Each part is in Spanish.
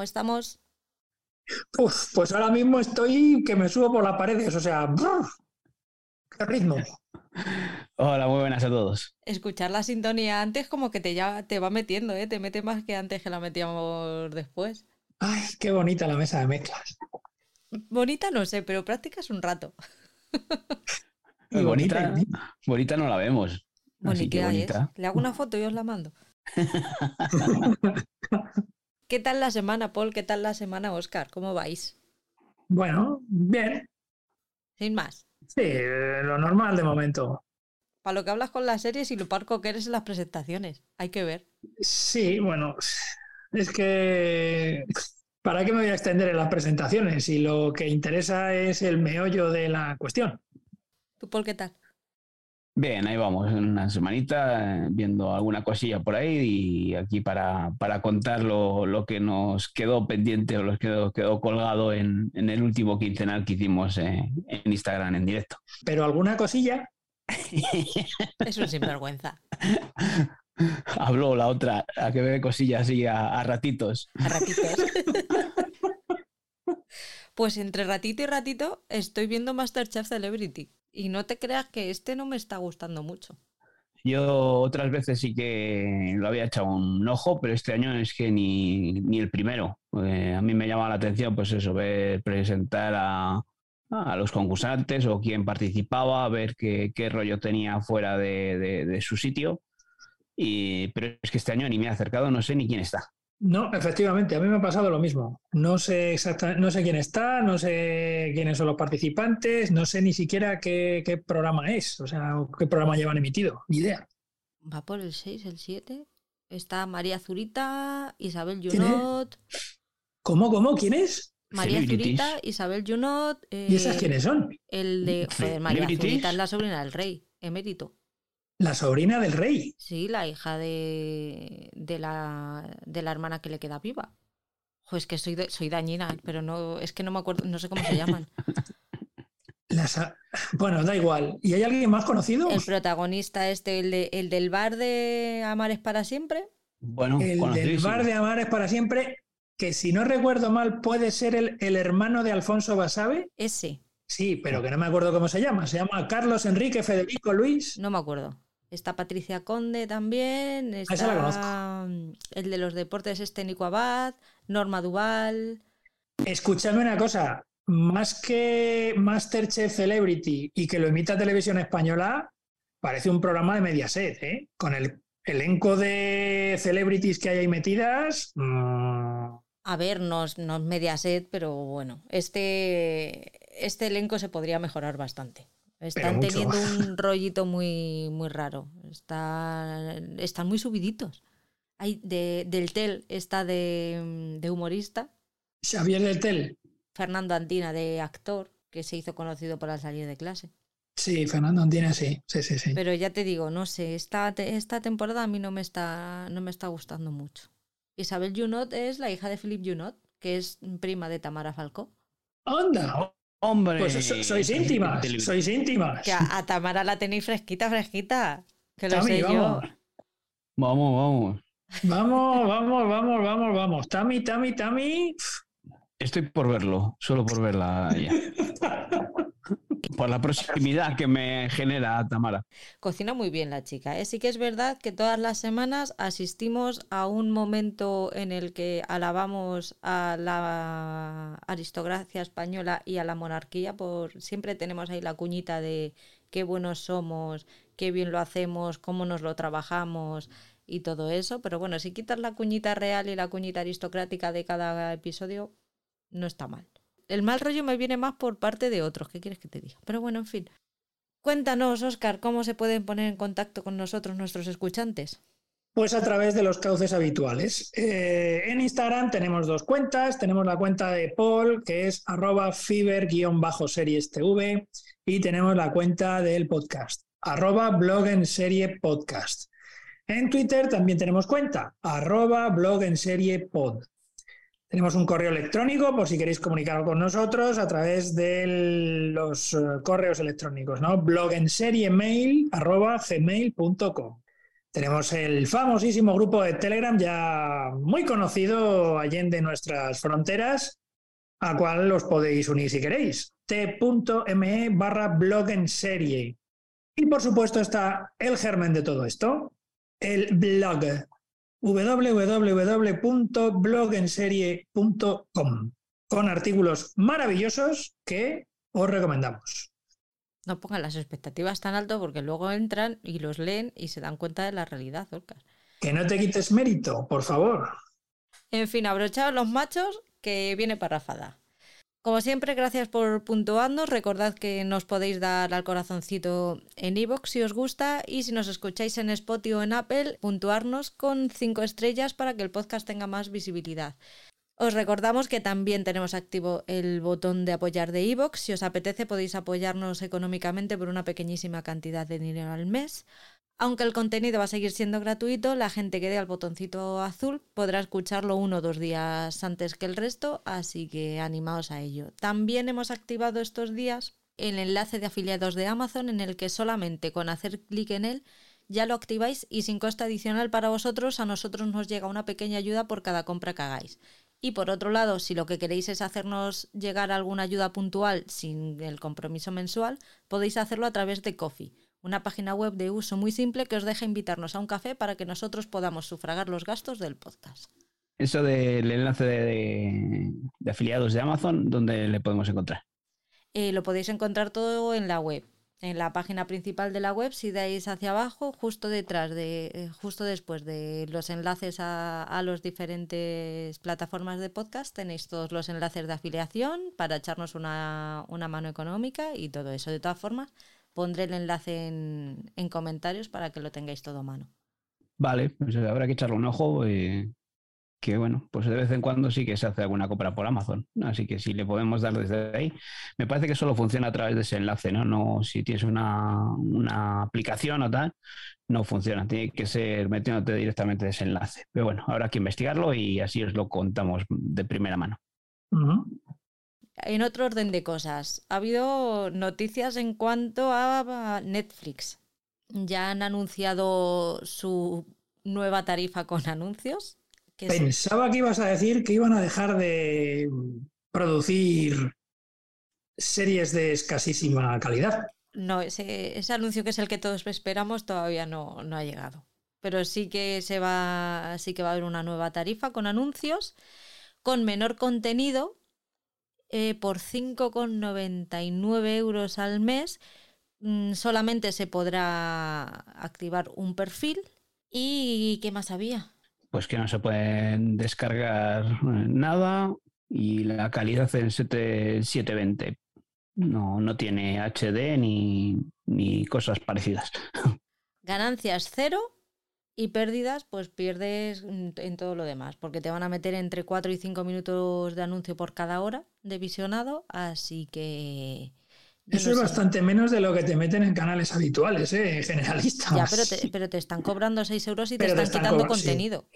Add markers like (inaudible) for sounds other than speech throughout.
¿Cómo estamos? Uf, pues ahora mismo estoy que me subo por las paredes, o sea, ¡brr! ¡qué ritmo! (laughs) Hola, muy buenas a todos. Escuchar la sintonía antes como que te, ya, te va metiendo, ¿eh? Te mete más que antes que la metíamos después. Ay, qué bonita la mesa de mezclas. Bonita no sé, pero prácticas un rato. Y (laughs) bonita, bonita, bonita no la vemos. Así que Bonita es. bonita. Le hago una foto y os la mando. (laughs) ¿Qué tal la semana, Paul? ¿Qué tal la semana, Oscar? ¿Cómo vais? Bueno, bien. Sin más. Sí, eh, lo normal de momento. Para lo que hablas con las series y lo parco que eres en las presentaciones. Hay que ver. Sí, bueno, es que ¿para qué me voy a extender en las presentaciones si lo que interesa es el meollo de la cuestión? ¿Tú, Paul, qué tal? Bien, ahí vamos, una semanita eh, viendo alguna cosilla por ahí y aquí para, para contar lo, lo que nos quedó pendiente o lo que quedó, quedó colgado en, en el último quincenal que hicimos eh, en Instagram en directo. Pero alguna cosilla, (laughs) Es un sinvergüenza. (laughs) Habló la otra, a que bebe cosillas a, a ratitos. A ratitos. (laughs) Pues entre ratito y ratito estoy viendo Masterchef Celebrity. Y no te creas que este no me está gustando mucho. Yo otras veces sí que lo había echado un ojo, pero este año es que ni, ni el primero. Eh, a mí me llama la atención, pues eso, ver presentar a, a los concursantes o quién participaba, ver qué, qué rollo tenía fuera de, de- de su sitio. Y, pero es que este año ni me he acercado, no sé ni quién está. No, efectivamente, a mí me ha pasado lo mismo. No sé exactamente, no sé quién está, no sé quiénes son los participantes, no sé ni siquiera qué, qué programa es, o sea, qué programa llevan emitido, ni idea. Va por el 6, el 7. Está María Zurita, Isabel. Junot. ¿Cómo, cómo? ¿Quién es? María. Zurita, Isabel Junot. ¿Y esas eh, quiénes son? El de. Joder, María. Zurita es la sobrina del rey, emérito. La sobrina del rey. Sí, la hija de, de, la, de la hermana que le queda viva. Jo, es que soy, de- soy dañina, pero no, es que no me acuerdo, no sé cómo se llaman. (laughs) Bueno, da igual. ¿Y hay alguien más conocido? El protagonista este, el, de, el del bar de Amares para siempre. Bueno, El del bar de Amares para siempre, que si no recuerdo mal puede ser el, el hermano de Alfonso Basabe. Ese, Sí, pero que no me acuerdo cómo se llama. Se llama Carlos Enrique Federico Luis. no me acuerdo. Está Patricia Conde también. Está esa la mm, el de los deportes este Nico Abad, Norma Duval. Escúchame una cosa. Más que Masterchef Celebrity y que lo imita Televisión Española, parece un programa de Mediaset, ¿eh? Con el elenco de celebrities que hay ahí metidas. mm, A ver, no es, no es Mediaset, pero bueno, este, este elenco se podría mejorar bastante. Están teniendo un (laughs) rollito muy, muy raro. Está, están muy subiditos. Hay de, del TEL está de, de humorista, Xavier del Tel. Fernando Antina de actor, que se hizo conocido por la salida de clase. Sí, Fernando Antina, sí. Sí, sí, sí. Pero ya te digo, no sé, esta, esta temporada a mí no me está, no me está gustando mucho. Isabel Junot es la hija de Philippe Junot, que es prima de Tamara Falcó. ¡Onda! Hombre, Pues so- sois íntimas, sois íntimas. Que a, a Tamara la tenéis fresquita, fresquita. Que lo Tami, sé vamos. yo. Vamos, vamos. Vamos, vamos, vamos, vamos, vamos. Tami, Tami, Tami. Estoy por verlo, solo por verla ya. (laughs) por la proximidad que me genera Tamara. Cocina muy bien la chica. ¿eh? Sí que es verdad que todas las semanas asistimos a un momento en el que alabamos a la aristocracia española y a la monarquía. Por siempre tenemos ahí la cuñita de qué buenos somos, qué bien lo hacemos, cómo nos lo trabajamos y todo eso. Pero bueno, si quitas la cuñita real y la cuñita aristocrática de cada episodio, no está mal. El mal rollo me viene más por parte de otros, ¿qué quieres que te diga? Pero bueno, en fin. Cuéntanos, Oscar, cómo se pueden poner en contacto con nosotros nuestros escuchantes. Pues a través de los cauces habituales. Eh, en Instagram tenemos dos cuentas. Tenemos la cuenta de Paul, que es arroba fiber-series TV, y tenemos la cuenta del podcast, arroba blog en serie podcast. En Twitter también tenemos cuenta, arroba blog en serie pod. Tenemos un correo electrónico por si queréis comunicar con nosotros a través de los eh, correos electrónicos, ¿no? blog. Tenemos el famosísimo grupo de Telegram, ya muy conocido allende nuestras fronteras, a cual los podéis unir si queréis. t.me barra blog. Y por supuesto está el germen de todo esto, el blog www.blogenserie.com con artículos maravillosos que os recomendamos. No pongan las expectativas tan alto porque luego entran y los leen y se dan cuenta de la realidad, Que no te quites mérito, por favor. En fin, abrochados los machos que viene parrafada. Como siempre, gracias por puntuarnos. Recordad que nos podéis dar al corazoncito en iVoox si os gusta y si nos escucháis en Spotify o en Apple, puntuarnos con cinco estrellas para que el podcast tenga más visibilidad. Os recordamos que también tenemos activo el botón de apoyar de iVoox. Si os apetece podéis apoyarnos económicamente por una pequeñísima cantidad de dinero al mes. Aunque el contenido va a seguir siendo gratuito, la gente que dé al botoncito azul podrá escucharlo uno o dos días antes que el resto, así que animaos a ello. También hemos activado estos días el enlace de afiliados de Amazon en el que solamente con hacer clic en él ya lo activáis y sin coste adicional para vosotros, a nosotros nos llega una pequeña ayuda por cada compra que hagáis. Y por otro lado, si lo que queréis es hacernos llegar alguna ayuda puntual sin el compromiso mensual, podéis hacerlo a través de Coffee, una página web de uso muy simple que os deja invitarnos a un café para que nosotros podamos sufragar los gastos del podcast. Eso del enlace de, afiliados de Amazon, ¿dónde le podemos encontrar? Eh, lo podéis encontrar todo en la web en la página principal de la web, si dais hacia abajo, justo detrás de, eh, justo después de los enlaces a, a las diferentes plataformas de podcast, tenéis todos los enlaces de afiliación para echarnos una, mano económica y todo eso. De todas formas, pondré el enlace en, en comentarios para que lo tengáis todo a mano. Vale, pues habrá que echarle un ojo. y que bueno, pues de vez en cuando sí que se hace alguna compra por Amazon. Así que si le podemos dar desde ahí, me parece que solo funciona a través de ese enlace, ¿no? No, si tienes una, aplicación o tal, no funciona. Tiene que ser metiéndote directamente de ese enlace. Pero bueno, habrá que investigarlo y así os lo contamos de primera mano. En otro orden de cosas, ha habido noticias en cuanto a Netflix. Ya han anunciado su nueva tarifa con anuncios Pensaba que ibas a decir que iban a dejar de producir series de escasísima calidad. No, ese, anuncio que es el que todos esperamos todavía no, no, ha llegado. Pero sí que se va, sí que va a haber una nueva tarifa con anuncios, con menor contenido, eh, por 5,99 euros al mes. Mm, solamente se podrá activar un perfil. ¿Y qué más había? pues que no se pueden descargar eh, nada y la calidad en 720 no, no tiene HD ni, cosas parecidas. (laughs) Ganancias cero y pérdidas, pues pierdes en todo lo demás, porque te van a meter entre 4 y 5 minutos de anuncio por cada hora de visionado, así que... Eso es bastante menos de lo que te meten en canales habituales, ¿eh? (laughs) generalistas. Ya, pero te, pero te están cobrando 6 euros y te están, quitando contenido.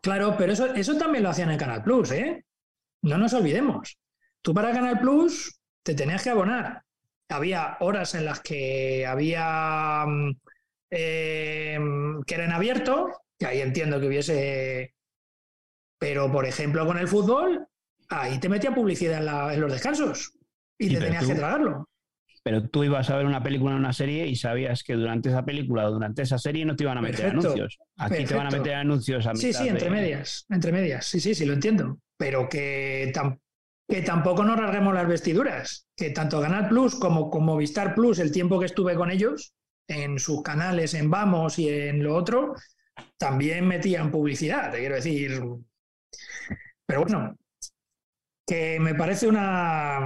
Claro, pero eso, eso también lo hacían en Canal Plus, ¿eh? No nos olvidemos. Tú para Canal Plus te tenías que abonar. Había horas en las que había mm, eh, que eran abiertos, que ahí entiendo que hubiese. Pero, por ejemplo, con el fútbol, ahí te metía publicidad en, los descansos y, te tenías que tragarlo pero tú ibas a ver una película o una serie y sabías que durante esa película o durante esa serie no te iban a meter anuncios. Aquí te van a meter anuncios a Sí, sí, entre medias, entre medias. Sí, sí, sí, lo entiendo. Pero que, que tampoco nos rasguemos las vestiduras. Que tanto Canal Plus como, como Movistar Plus, el tiempo que estuve con ellos, en sus canales, en Vamos y en lo otro, también metían publicidad, te quiero decir. Pero bueno, que me parece una,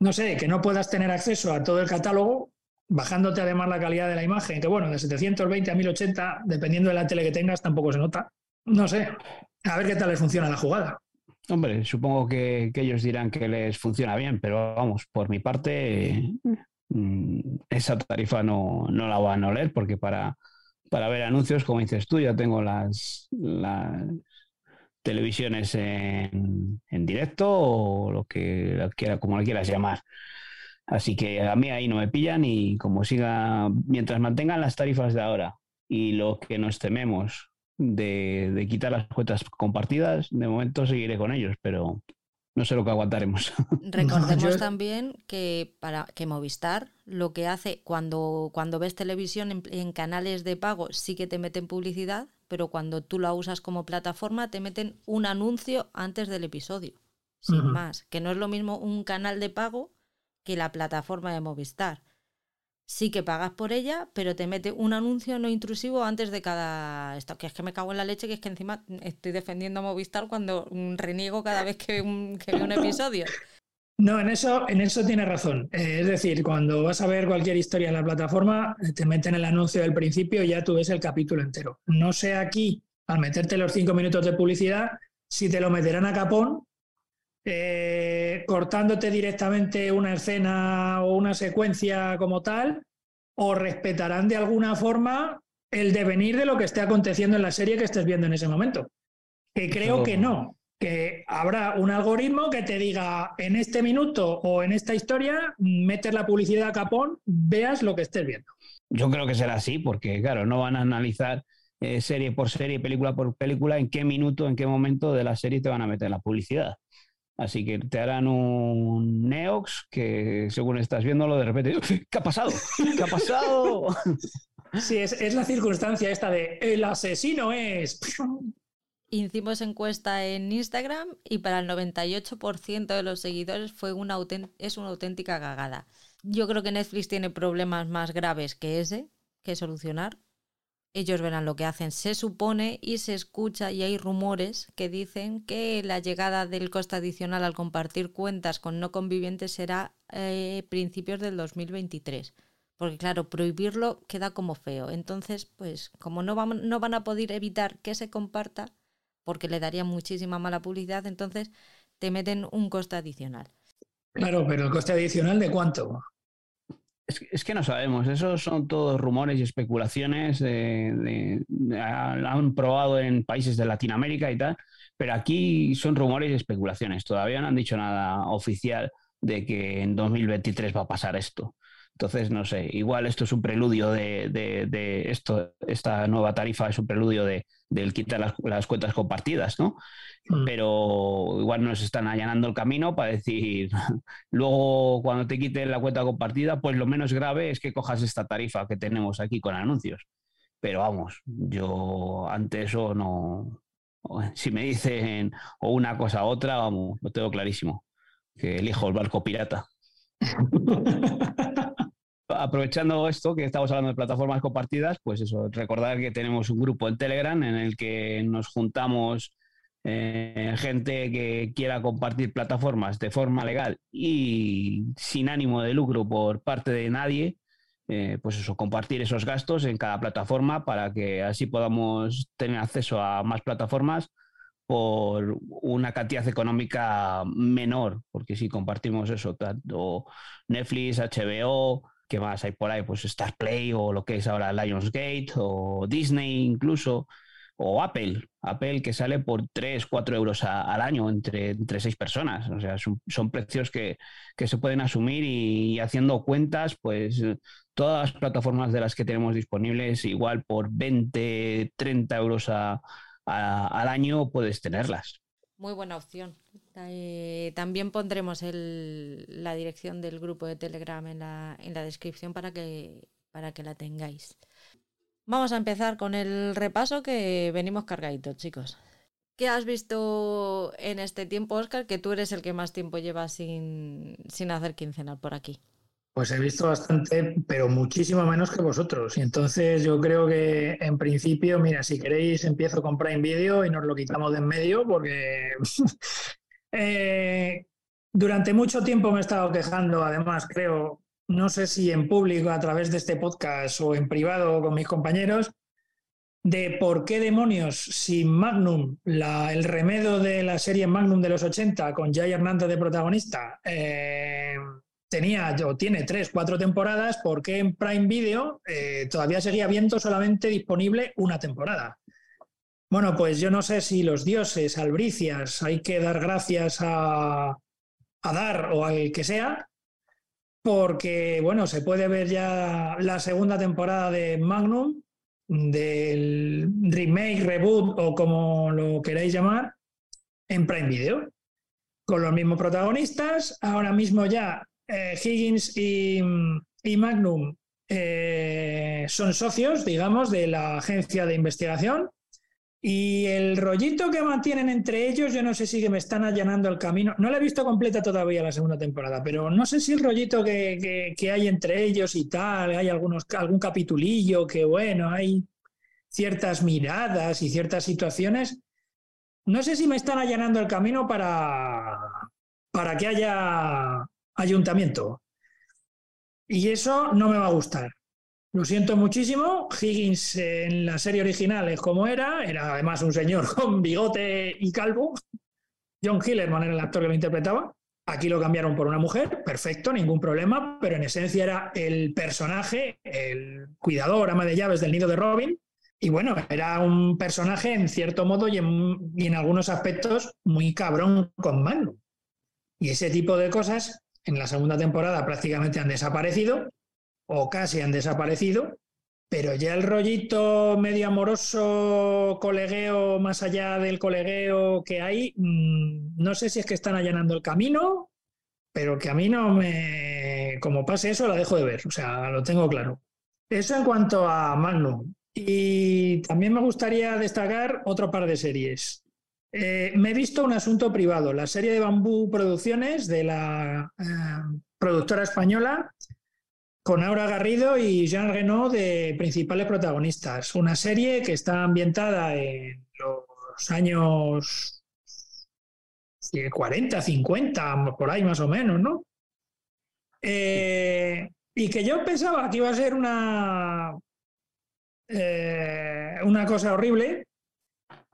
no sé, que no puedas tener acceso a todo el catálogo, bajándote además la calidad de la imagen, que bueno, de 720 a 1080, dependiendo de la tele que tengas, tampoco se nota. No sé, a ver qué tal les funciona la jugada. Hombre, supongo que, ellos dirán que les funciona bien, pero vamos, por mi parte, mm, esa tarifa no, no la van a oler porque para, para ver anuncios, como dices tú, ya tengo las, las televisiones en, directo o lo que quiera, como le quieras llamar. Así que a mí ahí no me pillan y como siga, mientras mantengan las tarifas de ahora y lo que nos tememos de, quitar las cuentas compartidas, de momento seguiré con ellos, pero no sé lo que aguantaremos. (laughs) Recordemos también que para que Movistar lo que hace cuando, cuando ves televisión en, canales de pago sí que te meten publicidad, pero cuando tú la usas como plataforma te meten un anuncio antes del episodio. Sin más. Que no es lo mismo un canal de pago que la plataforma de Movistar sí que pagas por ella, pero te mete un anuncio no intrusivo antes de cada esto, que es que me cago en la leche, que es que encima estoy defendiendo a Movistar cuando reniego cada vez que, veo un episodio. No, en eso, en eso tiene razón. Eh, es decir, cuando vas a ver cualquier historia en la plataforma, eh, te meten el anuncio del principio y ya tú ves el capítulo entero. No sé aquí, al meterte los cinco minutos de publicidad, si te lo meterán a capón eh, cortándote directamente una escena o una secuencia como tal, o respetarán de alguna forma el devenir de lo que esté aconteciendo en la serie que estés viendo en ese momento. Que creo que no, que habrá un algoritmo que te diga en este minuto o en esta historia, metes la publicidad a capón, veas lo que estés viendo. Yo creo que será así, porque claro, no van a analizar eh, serie por serie, película por película, en qué minuto, en qué momento de la serie te van a meter la publicidad. Así que te harán un Neox que según estás viéndolo de repente, ¿qué ha pasado? ¿Qué ha pasado? (laughs) Sí, es, la circunstancia esta de el asesino es... Hicimos encuesta en Instagram y para el 98% de los seguidores fue una es una auténtica cagada. Yo creo que Netflix tiene problemas más graves que ese que solucionar ellos verán lo que hacen. Se supone y se escucha y hay rumores que dicen que la llegada del coste adicional al compartir cuentas con no convivientes será eh, principios del 2023. Porque claro, prohibirlo queda como feo. Entonces, pues como no van, no van a poder evitar que se comparta, porque le daría muchísima mala publicidad, entonces te meten un coste adicional. Claro, pero el coste adicional de cuánto? Es, que no sabemos, esos son todos rumores y especulaciones. Han probado en países de Latinoamérica y tal, pero aquí son rumores y especulaciones. Todavía no han dicho nada oficial de que en 2023 va a pasar esto. Entonces, no sé, igual esto es un preludio de, esto, esta nueva tarifa es un preludio de, del quitar las, cuentas compartidas, ¿no? Mm. Pero igual nos están allanando el camino para decir, (laughs) luego cuando te quiten la cuenta compartida, pues lo menos grave es que cojas esta tarifa que tenemos aquí con anuncios. Pero vamos, yo ante eso no, (laughs) si me dicen o una cosa u otra, vamos, lo tengo clarísimo, que elijo el barco pirata. (laughs) aprovechando esto que estamos hablando de plataformas compartidas, pues eso, recordar que tenemos un grupo en Telegram en el que nos juntamos eh, gente que quiera compartir plataformas de forma legal y sin ánimo de lucro por parte de nadie, eh, pues eso, compartir esos gastos en cada plataforma para que así podamos tener acceso a más plataformas por una cantidad económica menor, porque si compartimos eso, tanto Netflix, HBO, ¿Qué más hay por ahí? Pues Star Play o lo que es ahora Lionsgate o Disney incluso o Apple, Apple que sale por 3, 4 euros al año entre, entre 6 personas. O sea, son, precios que, se pueden asumir y, haciendo cuentas, pues todas las plataformas de las que tenemos disponibles, igual por 20, 30 euros al año puedes tenerlas. Muy buena opción. Eh, también pondremos la dirección del grupo de Telegram en la, en la descripción para que, para que la tengáis. Vamos a empezar con el repaso que venimos cargaditos, chicos. ¿Qué has visto en este tiempo, Oscar? Que tú eres el que más tiempo lleva sin, sin hacer quincenal por aquí. Pues he visto bastante, pero muchísimo menos que vosotros. Y entonces yo creo que en principio, mira, si queréis empiezo con Prime Video y nos lo quitamos de en medio porque (laughs) eh, durante mucho tiempo me he estado quejando, además creo, no sé si en público a través de este podcast o en privado con mis compañeros, de por qué demonios si Magnum, el remedo de la serie Magnum de los 80 con Jay Hernández de protagonista, eh, tenía o tiene tres, cuatro temporadas, porque en Prime Video eh, todavía seguía viendo solamente disponible una temporada? Bueno, pues yo no sé si los dioses, albricias, hay que dar gracias a, a dar o al que sea, porque bueno, se puede ver ya la segunda temporada de Magnum del remake, reboot o como lo queráis llamar, en Prime Video, con los mismos protagonistas. Ahora mismo ya eh, Higgins y, Magnum eh, son socios, digamos, de la agencia de investigación. Y el rollito que mantienen entre ellos, yo no sé si me están allanando el camino. No la he visto completa todavía la segunda temporada, pero no sé si el rollito que, que hay entre ellos y tal, hay algunos, algún capitulillo que, bueno, hay ciertas miradas y ciertas situaciones no sé si me están allanando el camino para, para que haya ayuntamiento. Y eso no me va a gustar. Lo siento muchísimo. Higgins en la serie original es como era. Era además un señor (laughs) con bigote y calvo. John Hillerman era el actor que lo interpretaba. Aquí lo cambiaron por una mujer, perfecto, ningún problema, pero en esencia era el personaje, el cuidador, ama de llaves del nido de Robin, y bueno, era un personaje en cierto modo y en, algunos aspectos muy cabrón con Magnum. Y ese tipo de cosas en la segunda temporada prácticamente han desaparecido o casi han desaparecido, pero ya el rollito medio amoroso, colegueo, más allá del colegueo que hay, mm, no sé si es que están allanando el camino, pero que a mí no me... Como pase eso, la dejo de ver, o sea, lo tengo claro. Eso en cuanto a Magnum. Y también me gustaría destacar otro par de series. Eh, me he visto un asunto privado, la serie de Bambú Producciones de la eh, productora española, con Aura Garrido y Jean Renaud de principales protagonistas. Una serie que está ambientada en los años 40, 50, por ahí más o menos, ¿no? Eh, y que yo pensaba que iba a ser una eh, una cosa horrible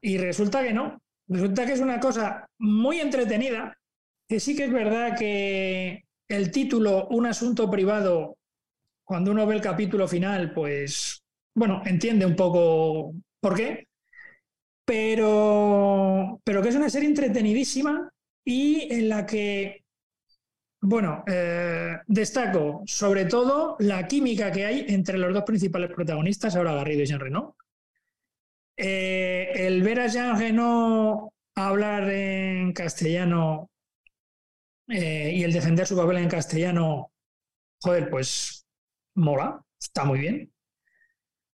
y resulta que no. Resulta que es una cosa muy entretenida, que sí que es verdad que el título, un asunto privado, cuando uno ve el capítulo final, pues, bueno, entiende un poco por qué, pero, pero que es una serie entretenidísima y en la que bueno, eh, destaco sobre todo la química que hay entre los dos principales protagonistas, ahora Garrido y Jean Reno. Eh, el ver a Jean Reno hablar en castellano eh, y el defender su papel en castellano, joder, pues mola, está muy bien.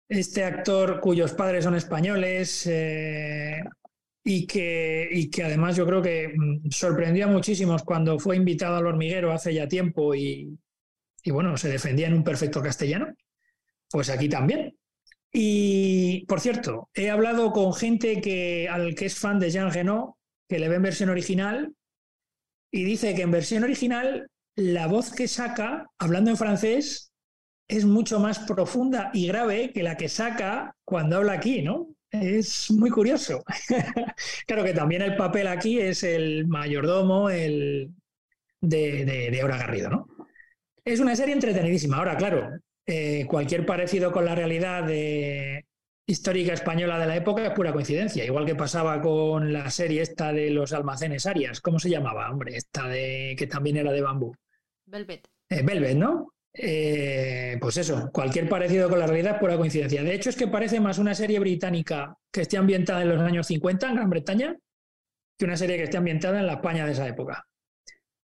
Este actor cuyos padres son españoles, y que, y que además yo creo que mm, sorprendió a muchísimos cuando fue invitado al hormiguero hace ya tiempo y, y bueno, se defendía en un perfecto castellano, pues aquí también. Y por cierto, he hablado con gente que, al que es fan de Jean Genot, que le ve en versión original, y dice que en versión original la voz que saca, hablando en francés, es mucho más profunda y grave que la que saca cuando habla aquí, ¿no? Es muy curioso. (laughs) claro que también el papel aquí es el mayordomo el de, de, Aura Garrido, ¿no? Es una serie entretenidísima. Ahora, claro, eh, cualquier parecido con la realidad de, histórica española de la época es pura coincidencia. Igual que pasaba con la serie esta de los almacenes Arias. ¿Cómo se llamaba, hombre? Esta de que también era de bambú. Velvet. Eh, Velvet, ¿no? Eh, pues eso, cualquier parecido con la realidad es pura coincidencia. De hecho, es que parece más una serie británica que esté ambientada en los años 50 en Gran Bretaña que una serie que esté ambientada en la España de esa época.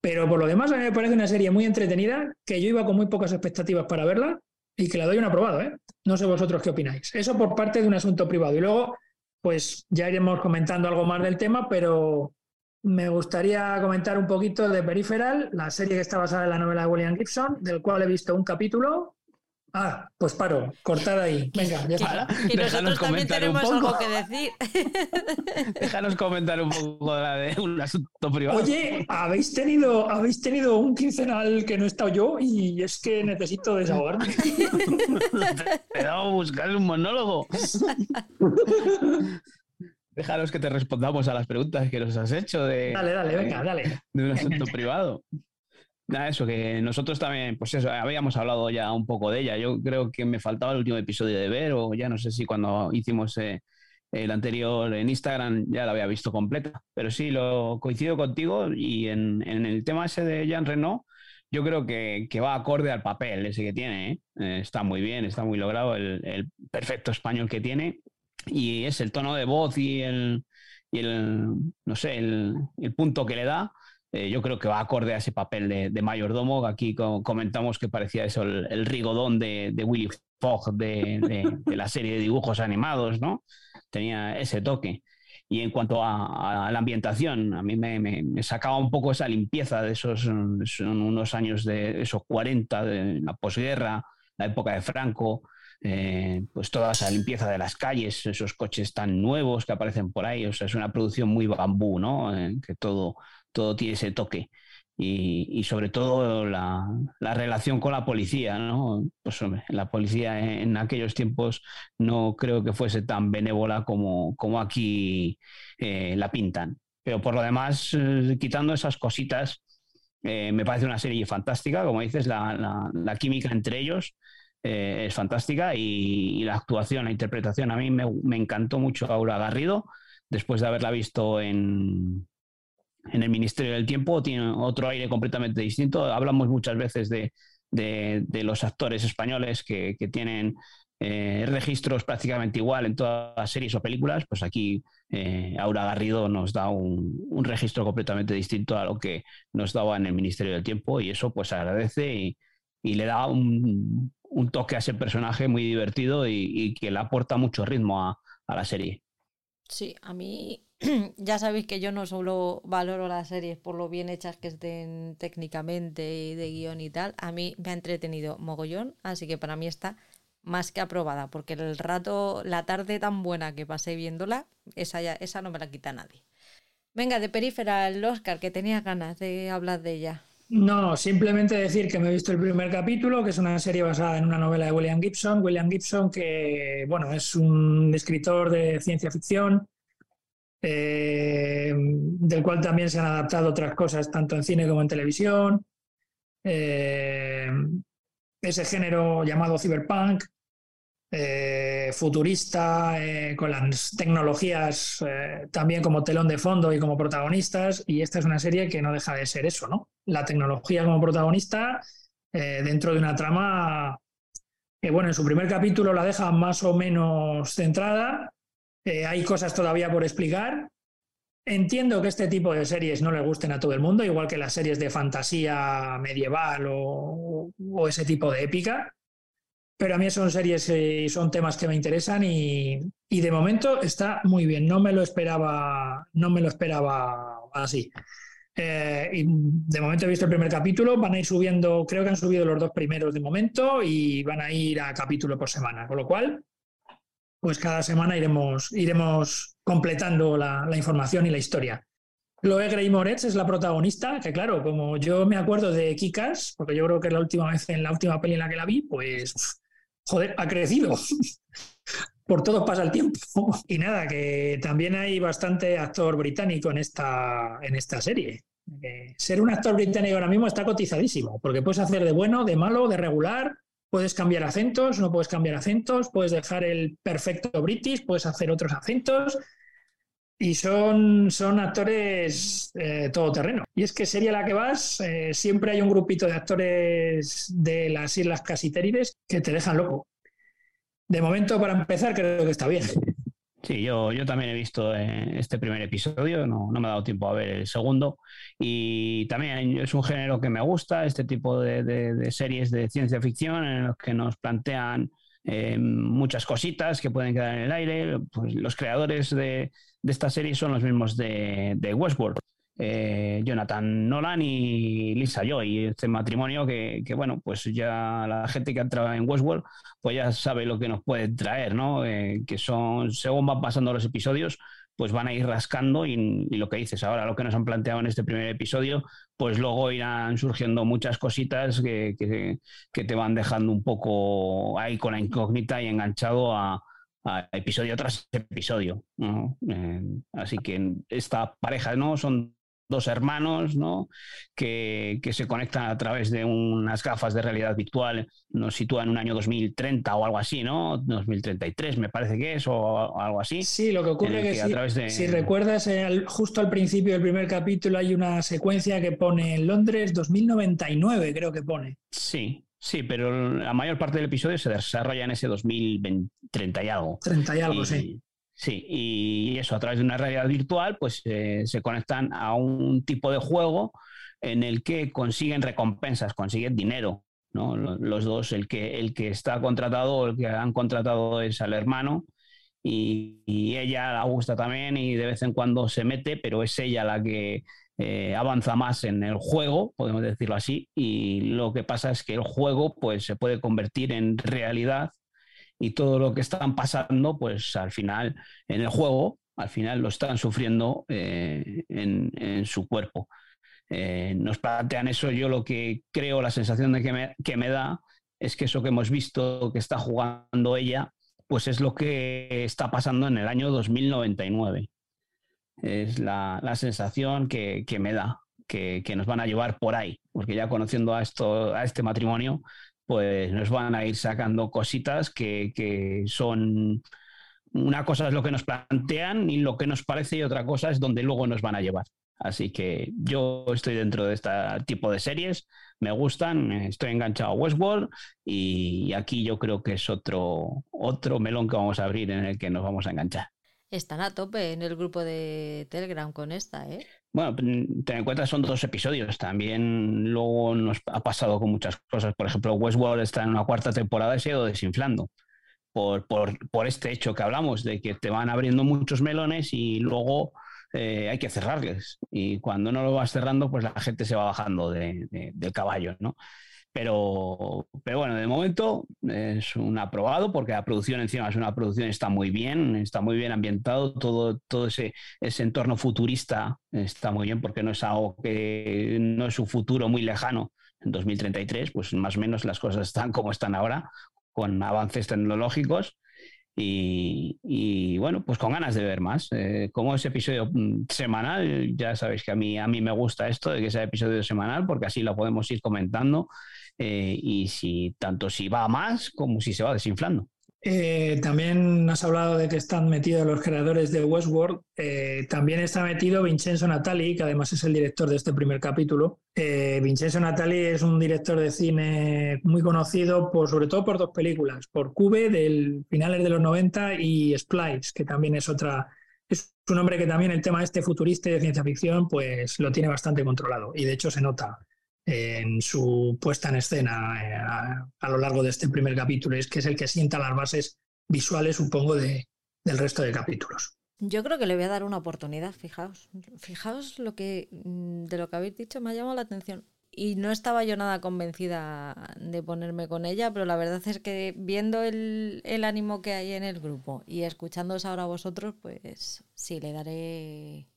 Pero por lo demás, a mí me parece una serie muy entretenida, que yo iba con muy pocas expectativas para verla y que la doy un aprobado. ¿eh? No sé vosotros qué opináis. Eso por parte de un asunto privado. Y luego, pues ya iremos comentando algo más del tema, pero me gustaría comentar un poquito de Peripheral, la serie que está basada en la novela de William Gibson, del cual he visto un capítulo. Ah, pues paro, cortad ahí. Venga, ya está. Y nosotros también tenemos algo que decir. (laughs) Déjanos comentar un poco de un asunto privado. Oye, habéis tenido, habéis tenido un quincenal que no he estado yo y es que necesito desahogarme. (laughs) Te a buscar un monólogo. (laughs) Déjanos que te respondamos a las preguntas que nos has hecho de, dale, dale, venga, dale. de un asunto privado. Nada, eso, que nosotros también, pues eso, habíamos hablado ya un poco de ella. Yo creo que me faltaba el último episodio de ver, o ya no sé si cuando hicimos eh, el anterior en Instagram ya la había visto completa. Pero sí, lo coincido contigo y en, en el tema ese de Jean Renault, yo creo que, va acorde al papel ese que tiene. ¿eh? Eh, está muy bien, está muy logrado el, perfecto español que tiene. Y es el tono de voz y el, no sé, el, punto que le da. Eh, yo creo que va acorde a ese papel de, mayordomo. Aquí comentamos que parecía eso el, rigodón de, Willy Fogg de, la serie de dibujos animados, ¿no? Tenía ese toque. Y en cuanto a, la ambientación, a mí me, sacaba un poco esa limpieza de esos son unos años de esos 40, de la posguerra, la época de Franco, eh, pues toda esa limpieza de las calles, esos coches tan nuevos que aparecen por ahí. O sea, es una producción muy bambú, ¿no? Eh, que todo, todo tiene ese toque y, sobre todo la, relación con la policía, ¿no? Pues la policía en, aquellos tiempos no creo que fuese tan benévola como, como aquí eh, la pintan. Pero por lo demás, eh, quitando esas cositas, eh, me parece una serie fantástica, como dices, la, química entre ellos. Es fantástica y, la actuación, la interpretación, a mí me, encantó mucho Aura Garrido, después de haberla visto en, en el Ministerio del Tiempo tiene otro aire completamente distinto. Hablamos muchas veces de, los actores españoles que, tienen eh, registros prácticamente igual en todas las series o películas, pues aquí eh, Aura Garrido nos da un, registro completamente distinto a lo que nos daba en el Ministerio del Tiempo y eso pues agradece y, le da un, toque a ese personaje muy divertido y, que le aporta mucho ritmo a la serie. Sí, a mí (clears throat) ya sabéis que yo no solo valoro las series por lo bien hechas que estén técnicamente y de guion y tal, a mí me ha entretenido mogollón, así que para mí está más que aprobada, porque el rato, la tarde tan buena que pasé viéndola, esa, ya, esa no me la quita nadie. Venga, de perífera, el Oscar, que tenía ganas de hablar de ella. No, simplemente decir que me he visto el primer capítulo, que es una serie basada en una novela de William Gibson. William Gibson, que bueno, es un escritor de ciencia ficción, eh, del cual también se han adaptado otras cosas, tanto en cine como en televisión. Eh, ese género llamado cyberpunk, eh, futurista, con las tecnologías también como telón de fondo y como protagonistas, y esta es una serie que no deja de ser eso, ¿no? La tecnología como protagonista dentro de una trama que, bueno, en su primer capítulo la deja más o menos centrada, eh, hay cosas todavía por explicar. Entiendo que este tipo de series no le gusten a todo el mundo, igual que las series de fantasía medieval o, ese tipo de épica. Pero a mí son series y son temas que me interesan y, de momento está muy bien. No me lo esperaba, no me lo esperaba así. Eh, de momento he visto el primer capítulo, van a ir subiendo, creo que han subido los dos primeros de momento y van a ir a capítulo por semana, con lo cual pues cada semana iremos, iremos completando la, información y la historia. Loe Grey Moretz es la protagonista, que claro, como yo me acuerdo de Kikas, porque yo creo que es la última vez en la última peli en la que la vi, pues, joder, ha crecido. (laughs) Por todo pasa el tiempo. (laughs) Y nada, que también hay bastante actor británico en esta, en esta serie. ser un actor británico ahora mismo está cotizadísimo, porque puedes hacer de bueno, de malo, de regular, Puedes cambiar acentos, no puedes cambiar acentos, puedes dejar el perfecto british, puedes hacer otros acentos. Y son, son actores eh, todoterreno. Y es que sería la que vas, eh, siempre hay un grupito de actores de las Islas Casitérides que te dejan loco. De momento, para empezar, creo que está bien. Sí, yo, yo también he visto eh, este primer episodio, no, no, me ha dado tiempo a ver el segundo. Y también es un género que me gusta, este tipo de, series de ciencia ficción en los que nos plantean eh, muchas cositas que pueden quedar en el aire. Pues los creadores de, de esta serie son los mismos de, de Westworld. Eh, Jonathan Nolan y Lisa Joy, este matrimonio que, bueno, pues ya la gente que ha entrado en Westworld, pues ya sabe lo que nos puede traer, ¿no? Eh, que son, según van pasando los episodios, pues van a ir rascando y, lo que dices ahora, lo que nos han planteado en este primer episodio, pues luego irán surgiendo muchas cositas que, que, te van dejando un poco ahí con la incógnita y enganchado a, episodio tras episodio. Eh, así que esta pareja, ¿no? Son dos hermanos, ¿no? Que, se conectan a través de unas gafas de realidad virtual, nos sitúan en un año 2030 o algo así, ¿no? 2033 me parece que es, o algo así. Sí, lo que ocurre es que, si, recuerdas, justo al principio del primer capítulo hay una secuencia que pone en Londres 2099, creo que pone. Sí, Sí, pero la mayor parte del episodio se desarrolla en ese 2030 y algo. 30 y algo, sí. Sí, y eso a través de una realidad virtual, pues eh, se conectan a un tipo de juego en el que consiguen recompensas, consiguen dinero, ¿no? Los dos, el que, el que está contratado o el que han contratado es al hermano y, ella la gusta también y de vez en cuando se mete, pero es ella la que eh, avanza más en el juego, podemos decirlo así, y lo que pasa es que el juego pues se puede convertir en realidad y todo lo que están pasando, pues al final en el juego, al final lo están sufriendo eh, en, su cuerpo. Eh, nos plantean eso, yo lo que creo, la sensación de que me, que me da es que eso que hemos visto que está jugando ella, pues es lo que está pasando en el año 2099. Es la, la sensación que, que, me da, que, que, nos van a llevar por ahí, porque ya conociendo a, esto, a este matrimonio, pues nos van a ir sacando cositas que, son... Una cosa es lo que nos plantean y lo que nos parece y otra cosa es donde luego nos van a llevar. Así que yo estoy dentro de este tipo de series, me gustan, estoy enganchado a Westworld y aquí yo creo que es otro, otro melón que vamos a abrir en el que nos vamos a enganchar. Están a tope en el grupo de Telegram con esta, ¿eh? Bueno, ten en cuenta, son dos episodios. También luego nos ha pasado con muchas cosas. Por ejemplo, Westworld está en una cuarta temporada y se ha ido desinflando. Por, este hecho que hablamos, de que te van abriendo muchos melones y luego eh, hay que cerrarles. Y cuando no lo vas cerrando, pues la gente se va bajando del caballo, ¿no? Pero, pero bueno, de momento es un aprobado porque la producción encima es una producción, está muy bien, está muy bien ambientado, todo, todo ese, ese entorno futurista está muy bien porque no es algo que no es un futuro muy lejano. En 2033, pues más o menos las cosas están como están ahora, con avances tecnológicos. Y, bueno, pues con ganas de ver más. Eh, como ese episodio semanal, ya sabéis que a mí, a mí me gusta esto de que sea episodio semanal, porque así lo podemos ir comentando eh, y si tanto si va más como si se va desinflando. Eh, también has hablado de que están metidos los creadores de Westworld. Eh, también está metido Vincenzo Natali, que además es el director de este primer capítulo. Vincenzo Natali es un director de cine muy conocido, por, sobre todo por dos películas, por Cube, del finales de los 90, y Splice, que también es otra. Es un hombre que también el tema este futurista de ciencia ficción, pues lo tiene bastante controlado. Y de hecho se nota en su puesta en escena eh, a, lo largo de este primer capítulo, es que es el que sienta las bases visuales, supongo, de, del resto de capítulos. Yo creo que le voy a dar una oportunidad, fijaos. Fijaos lo que mm, de lo que habéis dicho me ha llamado la atención. Y no estaba yo nada convencida de ponerme con ella, pero la verdad es que viendo el, el ánimo que hay en el grupo y escuchándoos ahora vosotros, pues sí, le daré.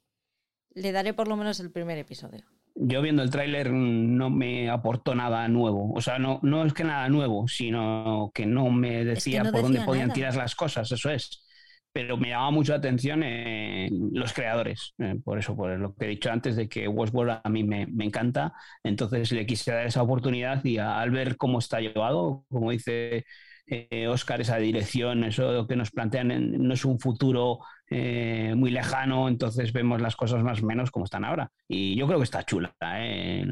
Le daré por lo menos el primer episodio yo viendo el tráiler no me aportó nada nuevo. O sea, no, no es que nada nuevo, sino que no me decía por dónde podían tirar las cosas, eso es. Pero me llamaba mucho la atención eh, los creadores. Eh, por eso, por lo que he dicho antes, de que Westworld a mí me, me encanta. Entonces le quise dar esa oportunidad y al ver cómo está llevado, como dice Oscar, eh, esa dirección, eso que nos plantean no es un futuro eh, muy lejano, entonces vemos las cosas más o menos como están ahora. Y yo creo que está chula, ¿eh?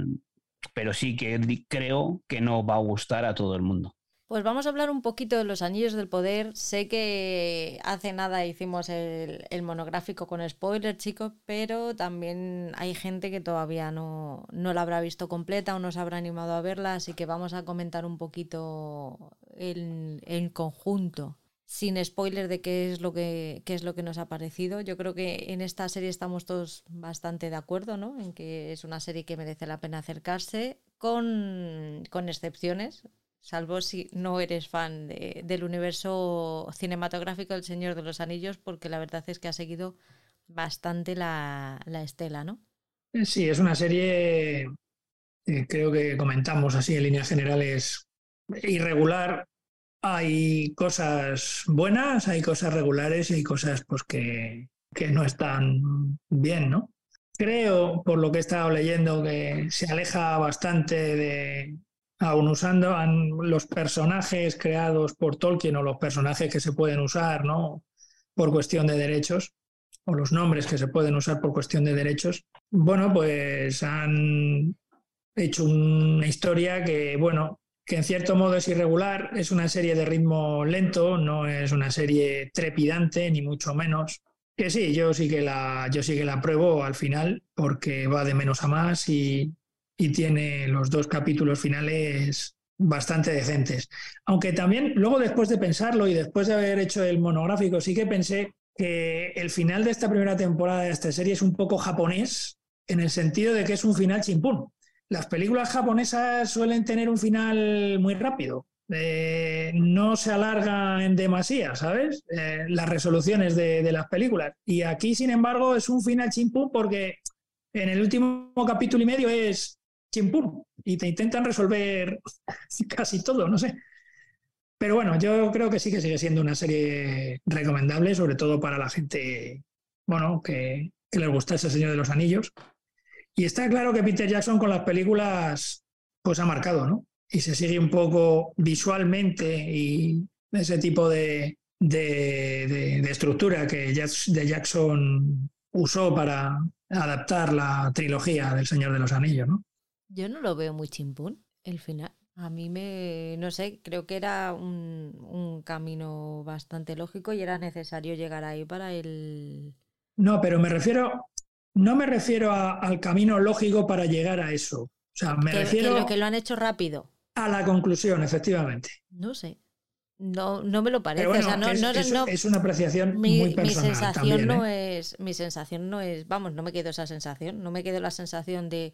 pero sí que creo que no va a gustar a todo el mundo. Pues vamos a hablar un poquito de los anillos del poder. Sé que hace nada hicimos el, monográfico con spoilers, chicos, pero también hay gente que todavía no, no la habrá visto completa o no se habrá animado a verla, así que vamos a comentar un poquito en, conjunto sin spoiler de qué es lo que qué es lo que nos ha parecido. Yo creo que en esta serie estamos todos bastante de acuerdo, ¿no? En que es una serie que merece la pena acercarse, con, con excepciones salvo si no eres fan del universo cinematográfico del Señor de los Anillos, porque la verdad es que ha seguido bastante la, estela, ¿no? Eh, sí, es una serie, eh, creo que comentamos así en líneas generales, irregular. Hay cosas buenas, hay cosas regulares y hay cosas pues, que, que no están bien, ¿no? creo, por lo que he estado leyendo, que se aleja bastante de, aún usando los personajes creados por Tolkien o los personajes que se pueden usar, ¿no? Por cuestión de derechos, o los nombres que se pueden usar por cuestión de derechos. Bueno, pues han hecho una historia que, bueno, que en cierto modo es irregular, es una serie de ritmo lento, no es una serie trepidante, ni mucho menos. Que sí, yo sí que la, yo sí que la pruebo al final, porque va de menos a más y, y tiene los dos capítulos finales bastante decentes. Aunque también, luego después de pensarlo y después de haber hecho el monográfico, sí que pensé que el final de esta primera temporada de esta serie es un poco japonés, en el sentido de que es un final chimpún. Las películas japonesas suelen tener un final muy rápido. Eh, no se alarga en demasía, ¿sabes? Eh, las resoluciones de, de, las películas. Y aquí, sin embargo, es un final chimpún porque en el último capítulo y medio es chimpún y te intentan resolver (laughs) casi todo, no sé. Pero bueno, yo creo que sí que sigue siendo una serie recomendable, sobre todo para la gente, bueno, que, que les gusta ese Señor de los Anillos. Y está claro que Peter Jackson con las películas, pues ha marcado, ¿no? Y se sigue un poco visualmente y ese tipo de, de, de, estructura que de Jackson usó para adaptar la trilogía del Señor de los Anillos, ¿no? Yo no lo veo muy chimpún, el final. A mí me, no sé, creo que era un, un camino bastante lógico y era necesario llegar ahí para el... No, pero me refiero, no me refiero a, al camino lógico para llegar a eso. O sea, me que, refiero... Que lo, que lo han hecho rápido. A la conclusión, efectivamente. No sé. No, no me lo parece. Bueno, o sea, no, es, no, es, no, es, una apreciación mi, muy personal. Mi sensación también, no ¿eh? es. Mi sensación no es. Vamos, no me quedo esa sensación. No me quedo la sensación de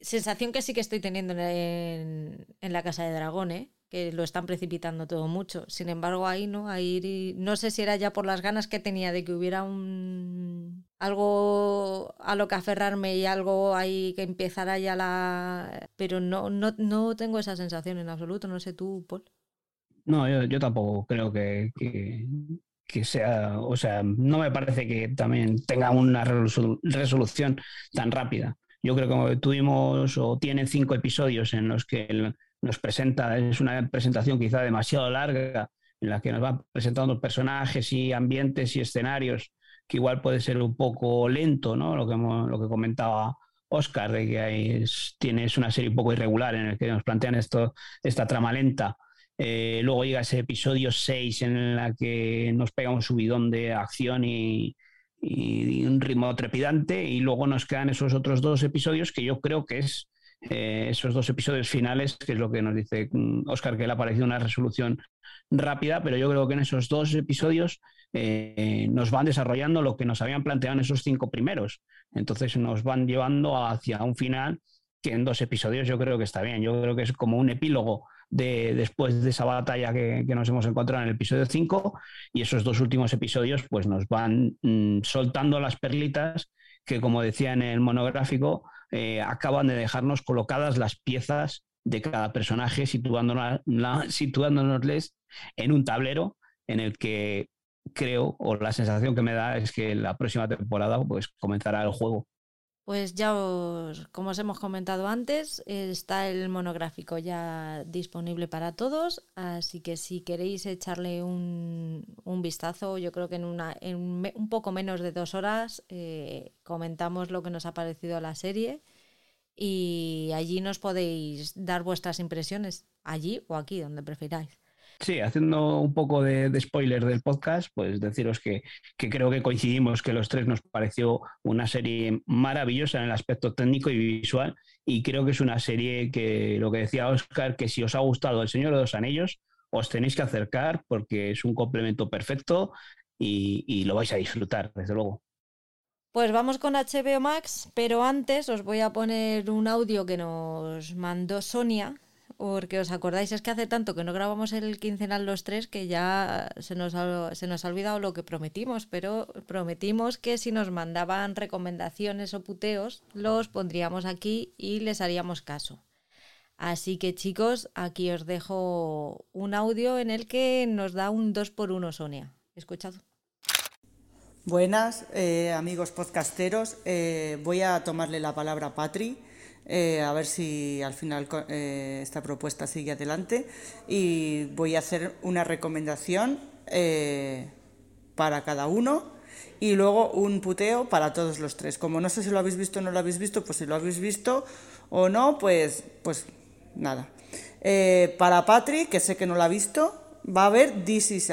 sensación que sí que estoy teniendo en, en, la Casa de Dragón, ¿eh? que lo están precipitando todo mucho. Sin embargo, ahí no, ahí no sé si era ya por las ganas que tenía de que hubiera un algo a lo que aferrarme y algo ahí que empezara ya la... Pero no, no, no tengo esa sensación en absoluto, no sé tú, Paul. No, yo, yo tampoco creo que, que, que, sea, o sea, no me parece que también tenga una resolución tan rápida. Yo creo que tuvimos o tienen cinco episodios en los que nos presenta, es una presentación quizá demasiado larga, en la que nos van presentando personajes y ambientes y escenarios, que igual puede ser un poco lento, ¿no? Lo que, lo que comentaba Oscar, de que hay, es, una serie un poco irregular en el que nos plantean esto, esta trama lenta. Eh, luego llega ese episodio 6 en la que nos pega un subidón de acción y, y un ritmo trepidante y luego nos quedan esos otros dos episodios que yo creo que es eh, esos dos episodios finales, que es lo que nos dice Oscar, que le ha parecido una resolución rápida, pero yo creo que en esos dos episodios eh, nos van desarrollando lo que nos habían planteado en esos cinco primeros. Entonces nos van llevando hacia un final que en dos episodios yo creo que está bien. Yo creo que es como un epílogo de, después de esa batalla que, nos hemos encontrado en el episodio 5 y esos dos últimos episodios pues nos van mmm, soltando las perlitas que como decía en el monográfico eh, acaban de dejarnos colocadas las piezas de cada personaje situándonos, situándonosles en un tablero en el que creo o la sensación que me da es que la próxima temporada pues comenzará el juego. Pues ya os, como os hemos comentado antes, está el monográfico ya disponible para todos, así que si queréis echarle un, un vistazo, yo creo que en, una, en un poco menos de dos horas eh, comentamos lo que nos ha parecido la serie y allí nos podéis dar vuestras impresiones, allí o aquí, donde prefiráis. Sí, haciendo un poco de, de, spoiler del podcast, pues deciros que, que, creo que coincidimos que los tres nos pareció una serie maravillosa en el aspecto técnico y visual y creo que es una serie que, lo que decía Oscar, que si os ha gustado El Señor de los Anillos, os tenéis que acercar porque es un complemento perfecto y, y lo vais a disfrutar, desde luego. Pues vamos con HBO Max, pero antes os voy a poner un audio que nos mandó Sonia, porque os acordáis, es que hace tanto que no grabamos el quincenal los tres que ya se nos, ha, se nos ha olvidado lo que prometimos, pero prometimos que si nos mandaban recomendaciones o puteos, los pondríamos aquí y les haríamos caso. Así que chicos, aquí os dejo un audio en el que nos da un 2 por 1 Sonia. Escuchad. Buenas, eh, amigos podcasteros. Eh, voy a tomarle la palabra a Patri, eh, a ver si al final esta propuesta sigue adelante. Y voy a hacer una recomendación para cada uno y luego un puteo para todos los tres. Como no sé si lo habéis visto o no lo habéis visto, pues si lo habéis visto o no, pues, pues nada. para Patri, que sé que no la ha visto, va a ver This Is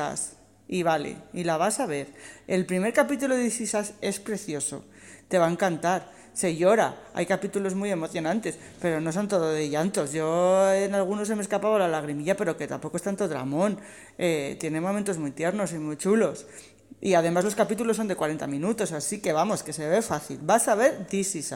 y vale, y la vas a ver. El primer capítulo de Sisas es precioso, te va a encantar. Se llora, hay capítulos muy emocionantes, pero no son todo de llantos. Yo en algunos se me escapaba la lagrimilla, pero que tampoco es tanto dramón. Eh, tiene momentos muy tiernos y muy chulos. Y además los capítulos son de 40 minutos, así que vamos, que se ve fácil. Vas a ver This Is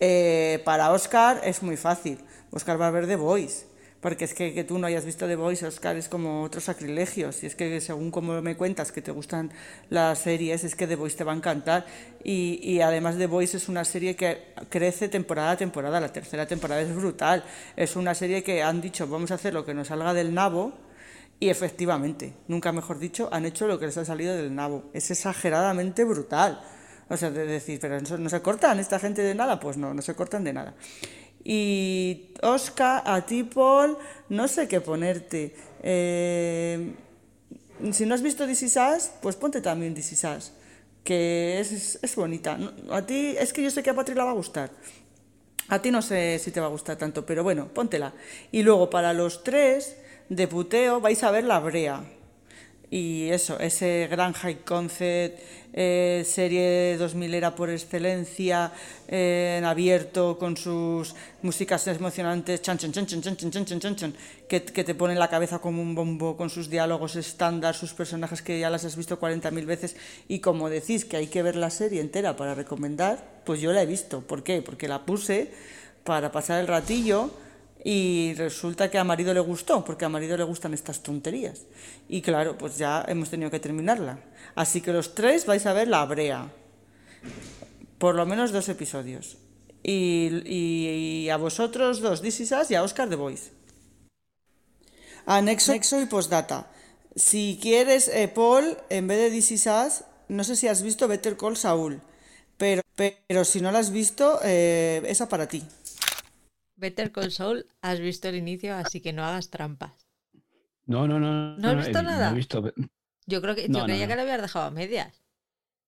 eh, para Oscar es muy fácil. Oscar va a ver The Voice porque es que, que tú no hayas visto The Voice, Oscar, es como otro sacrilegio. Si es que según como me cuentas que te gustan las series, es que The Voice te va a encantar. Y, y además The Voice es una serie que crece temporada a temporada. La tercera temporada es brutal. Es una serie que han dicho, vamos a hacer lo que nos salga del nabo. Y efectivamente, nunca mejor dicho, han hecho lo que les ha salido del nabo. Es exageradamente brutal. O sea, de decir, pero no se cortan esta gente de nada, pues no, no se cortan de nada. Y Oscar, a ti, Paul, no sé qué ponerte. Eh, si no has visto This Is pues ponte también This Is que es, es, bonita. A ti, es que yo sé que a Patri la va a gustar. A ti no sé si te va a gustar tanto, pero bueno, póntela. Y luego para los tres de puteo vais a ver La Brea. Y eso, ese gran high concept, eh, serie 2000 era por excelencia, eh, en abierto, con sus músicas emocionantes, chan, chan, chan, chan, chan, chan, chan, chan, chan, que, que te ponen la cabeza como un bombo, con sus diálogos estándar, sus personajes que ya las has visto 40.000 veces. Y como decís que hay que ver la serie entera para recomendar, pues yo la he visto. ¿Por qué? Porque la puse para pasar el ratillo y resulta que a marido le gustó, porque a marido le gustan estas tonterías. Y claro, pues ya hemos tenido que terminarla. Así que los tres vais a ver la brea. Por lo menos dos episodios. Y, a vosotros dos, This Is y a Oscar The Voice. Anexo, y postdata. Si quieres, eh, Paul, en vez de This Is no sé si has visto Better Call Saul. Pero, pero si no la has visto, eh, esa para ti. Better Call Saul, has visto el inicio, así que no hagas trampas. No, no, no. ¿No has visto nada? No he visto... Yo creo que yo creía que lo habías dejado a medias.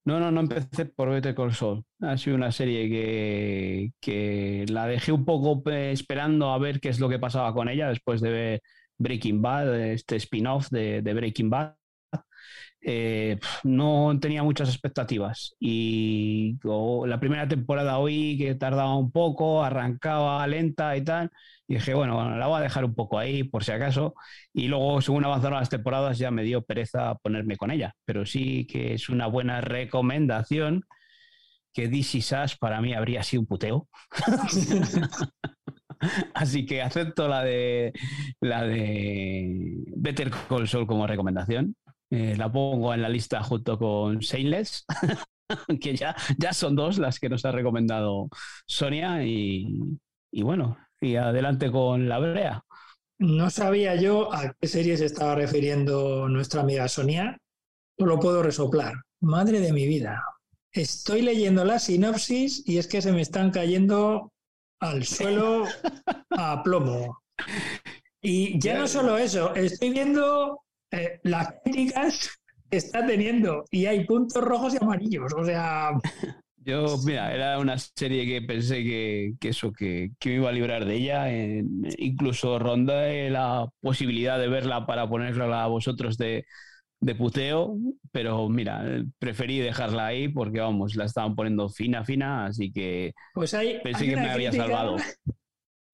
No, no, no empecé por Better Call Saul. Ha sido una serie que, que la dejé un poco esperando a ver qué es lo que pasaba con ella después de ver Breaking Bad, este spin-off de, de Breaking Bad. Eh, no tenía muchas expectativas y la primera temporada oí que tardaba un poco, arrancaba lenta y tal, y dije, bueno, la voy a dejar un poco ahí por si acaso, y luego según avanzaron las temporadas ya me dio pereza ponerme con ella, pero sí que es una buena recomendación que DC Sass para mí habría sido un puteo. (laughs) Así que acepto la de la de Better Call Saul como recomendación. Eh, la pongo en la lista junto con Shameless, (laughs) que ya, ya son dos las que nos ha recomendado Sonia. Y, bueno, y adelante con la brea. No sabía yo a qué serie se estaba refiriendo nuestra amiga Sonia. No lo puedo resoplar. Madre de mi vida. Estoy leyendo la sinopsis y es que se me están cayendo al suelo (laughs) a plomo. Y ya no solo eso, estoy viendo eh, las críticas que está teniendo y hay puntos rojos y amarillos. O sea. Yo, mira, era una serie que pensé que, eso, que, me iba a librar de ella. incluso rondé la posibilidad de verla para ponerla a vosotros de, puteo, pero mira, preferí dejarla ahí porque, vamos, la estaban poniendo fina, fina, así que pues hay, pensé que me había salvado. (laughs)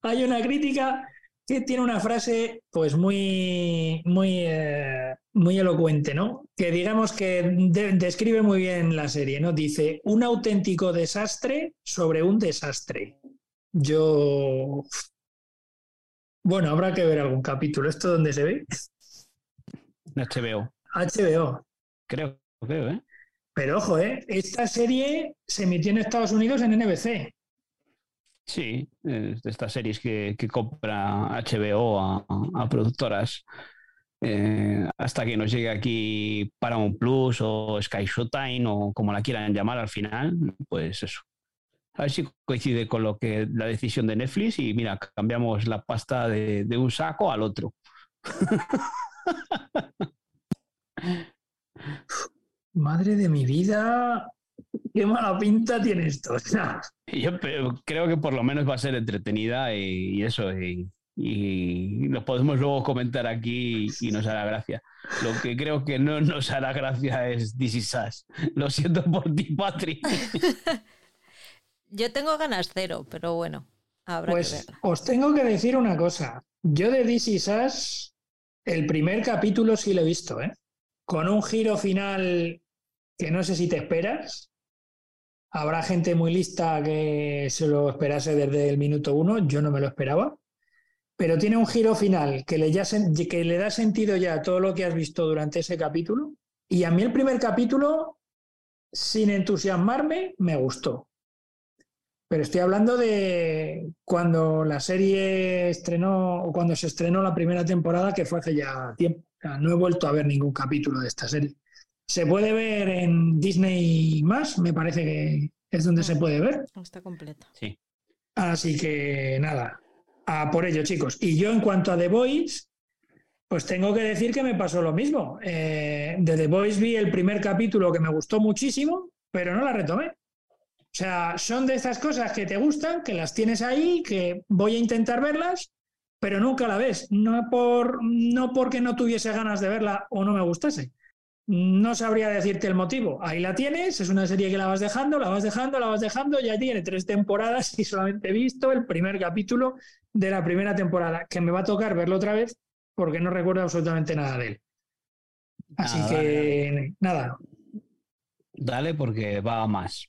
Hay una crítica que tiene una frase pues muy, muy, eh, muy elocuente, ¿no? Que digamos que describe muy bien la serie, ¿no? Dice, un auténtico desastre sobre un desastre. Yo... Bueno, habrá que ver algún capítulo. ¿Esto dónde se ve? HBO. HBO. Creo, creo, ¿eh? Pero ojo, ¿eh? Esta serie se emitió en Estados Unidos en NBC. Sí, de estas series que, compra HBO a, productoras eh, hasta que nos llegue aquí Paramount Plus o Sky Showtime o como la quieran llamar al final, pues eso. A ver si coincide con lo que la decisión de Netflix y mira, cambiamos la pasta de, de un saco al otro. (laughs) Madre de mi vida, qué mala pinta tiene esto. Yo creo que por lo menos va a ser entretenida y, eso, y, lo podemos luego comentar aquí y, nos hará gracia. Lo que creo que no nos hará gracia es This Is Lo siento por ti, Patrick. Yo tengo ganas cero, pero bueno, habrá pues que verla. Os tengo que decir una cosa. Yo de This Is el primer capítulo sí lo he visto, ¿eh? Con un giro final que no sé si te esperas. Habrá gente muy lista que se lo esperase desde el minuto uno, yo no me lo esperaba. Pero tiene un giro final que le, da sentido ya a todo lo que has visto durante ese capítulo. Y a mí el primer capítulo, sin entusiasmarme, me gustó. Pero estoy hablando de cuando la serie estrenó, o cuando se estrenó la primera temporada, que fue hace ya tiempo. no he vuelto a ver ningún capítulo de esta serie. Se puede ver en Disney más, me parece que es donde se puede ver. Está completa. Sí. Así que nada, a por ello, chicos. Y yo, en cuanto a The Voice, pues tengo que decir que me pasó lo mismo. Eh, de The Voice vi el primer capítulo que me gustó muchísimo, pero no la retomé. O sea, son de estas cosas que te gustan, que las tienes ahí, que voy a intentar verlas, pero nunca la ves. No, por, no porque no tuviese ganas de verla o no me gustase. No sabría decirte el motivo. Ahí la tienes, es una serie que la vas dejando, la vas dejando, la vas dejando, ya tiene tres temporadas y solamente he visto el primer capítulo de la primera temporada, que me va a tocar verlo otra vez porque no recuerdo absolutamente nada de él. Así que nada. Dale porque va a más.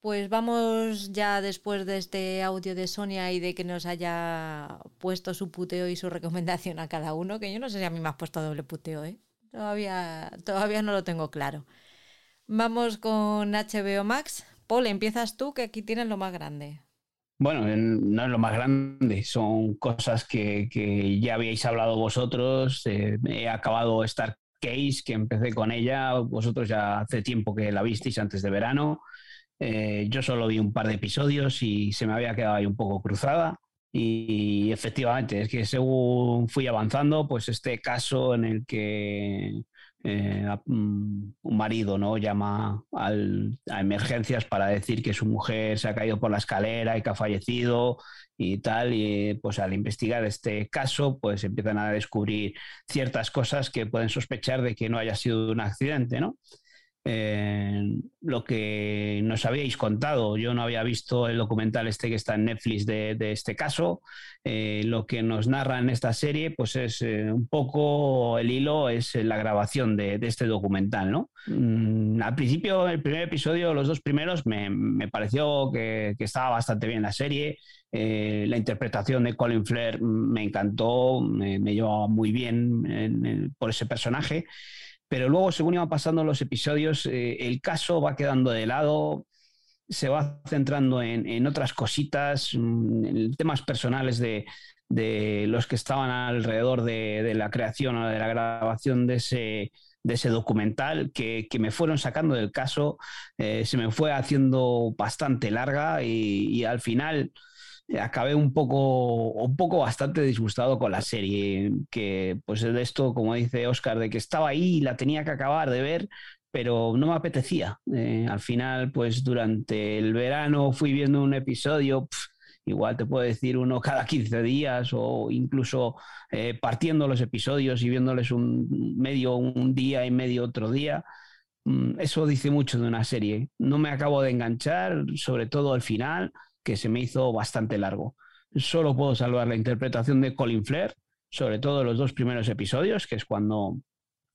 Pues vamos ya después de este audio de Sonia y de que nos haya puesto su puteo y su recomendación a cada uno, que yo no sé si a mí me has puesto doble puteo, ¿eh? Todavía, todavía no lo tengo claro. Vamos con HBO Max. Paul, empiezas tú, que aquí tienes lo más grande. Bueno, no es lo más grande, son cosas que, que ya habíais hablado vosotros. Eh, he acabado Star Case, que empecé con ella. Vosotros ya hace tiempo que la visteis antes de verano. Eh, yo solo vi un par de episodios y se me había quedado ahí un poco cruzada. Y efectivamente, es que según fui avanzando, pues este caso en el que eh, mm, un marido ¿no? llama al, a emergencias para decir que su mujer se ha caído por la escalera y que ha fallecido y tal, y pues al investigar este caso, pues empiezan a descubrir ciertas cosas que pueden sospechar de que no haya sido un accidente, ¿no? Eh, lo que nos habíais contado. Yo no había visto el documental este que está en Netflix de, este caso. Eh, lo que nos narra en esta serie, pues es eh, un poco el hilo, es la grabación de, este documental, ¿no? Mm, al principio, el primer episodio, los dos primeros, me, pareció que, estaba bastante bien la serie. la interpretación de Colin Flair me encantó, me, llevaba muy bien por ese personaje pero luego, según iban pasando los episodios, eh, el caso va quedando de lado, se va centrando en, otras cositas, mm, en temas personales de, los que estaban alrededor de, la creación o de la grabación de ese, de ese documental que, me fueron sacando del caso, eh, se me fue haciendo bastante larga y al final acabé un poco, un poco bastante disgustado con la serie, que pues de esto, como dice Oscar, de que estaba ahí y la tenía que acabar de ver, pero no me apetecía. Eh, al final, pues durante el verano fui viendo un episodio, igual te puedo decir uno cada 15 días o incluso eh, partiendo los episodios y viéndoles un medio un día y medio otro día. Mm, eso dice mucho de una serie. No me acabo de enganchar, sobre todo al final que se me hizo bastante largo. Solo puedo salvar la interpretación de Colin Flair, sobre todo los dos primeros episodios, que es cuando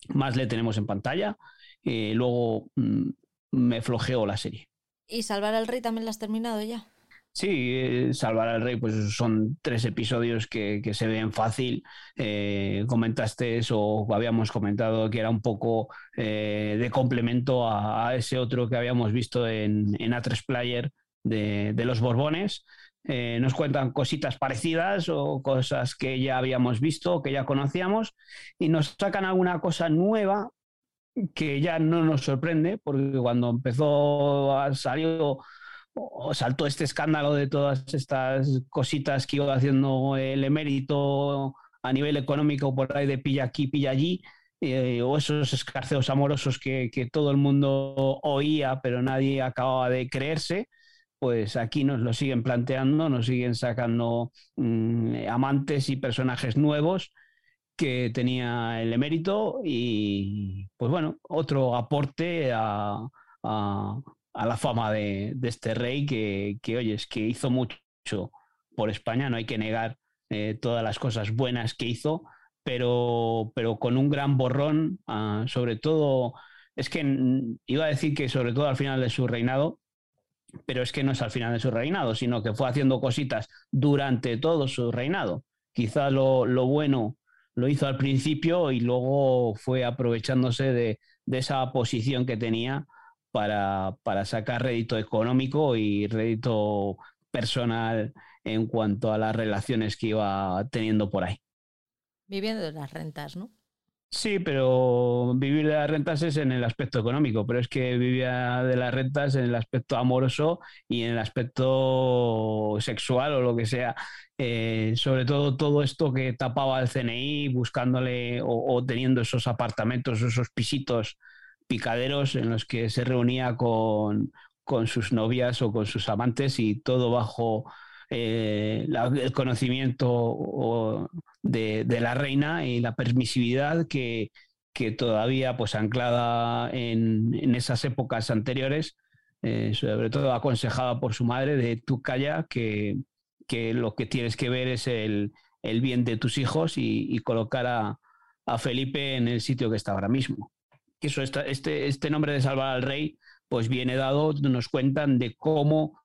más le tenemos en pantalla. Y luego mm, me flojeo la serie. ¿Y Salvar al Rey también la has terminado ya? Sí, eh, Salvar al Rey, pues son tres episodios que, se ven fácil. Eh, comentaste eso, habíamos comentado que era un poco eh, de complemento a, ese otro que habíamos visto en, en A3 Player, de, los Borbones, eh, nos cuentan cositas parecidas o cosas que ya habíamos visto, que ya conocíamos, y nos sacan alguna cosa nueva que ya no nos sorprende, porque cuando empezó a salir o saltó este escándalo de todas estas cositas que iba haciendo el emérito a nivel económico por ahí de pilla aquí, pilla allí, eh, o esos escarceos amorosos que, todo el mundo oía, pero nadie acababa de creerse, pues aquí nos lo siguen planteando, nos siguen sacando mm, amantes y personajes nuevos que tenía el emérito y pues bueno, otro aporte a, la fama de, este rey que, que, oye, es que hizo mucho por España, no hay que negar eh, todas las cosas buenas que hizo, pero, pero con un gran borrón, ah, sobre todo, es que iba a decir que sobre todo al final de su reinado, pero es que no es al final de su reinado, sino que fue haciendo cositas durante todo su reinado. Quizá lo, bueno lo hizo al principio y luego fue aprovechándose de, esa posición que tenía para, para, sacar rédito económico y rédito personal en cuanto a las relaciones que iba teniendo por ahí. Viviendo de las rentas, ¿no? Sí, pero vivir de las rentas es en el aspecto económico, pero es que vivía de las rentas en el aspecto amoroso y en el aspecto sexual o lo que sea. Eh, sobre todo todo esto que tapaba el CNI buscándole o, teniendo esos apartamentos, esos pisitos picaderos en los que se reunía con, con sus novias o con sus amantes y todo bajo eh, el conocimiento de, la reina y la permisividad que, todavía pues anclada en, esas épocas anteriores, eh, sobre todo aconsejada por su madre de tú calla que, lo que tienes que ver es el, bien de tus hijos y, colocar a, Felipe en el sitio que está ahora mismo. Eso, este, este nombre de salvar al rey pues viene dado, nos cuentan de cómo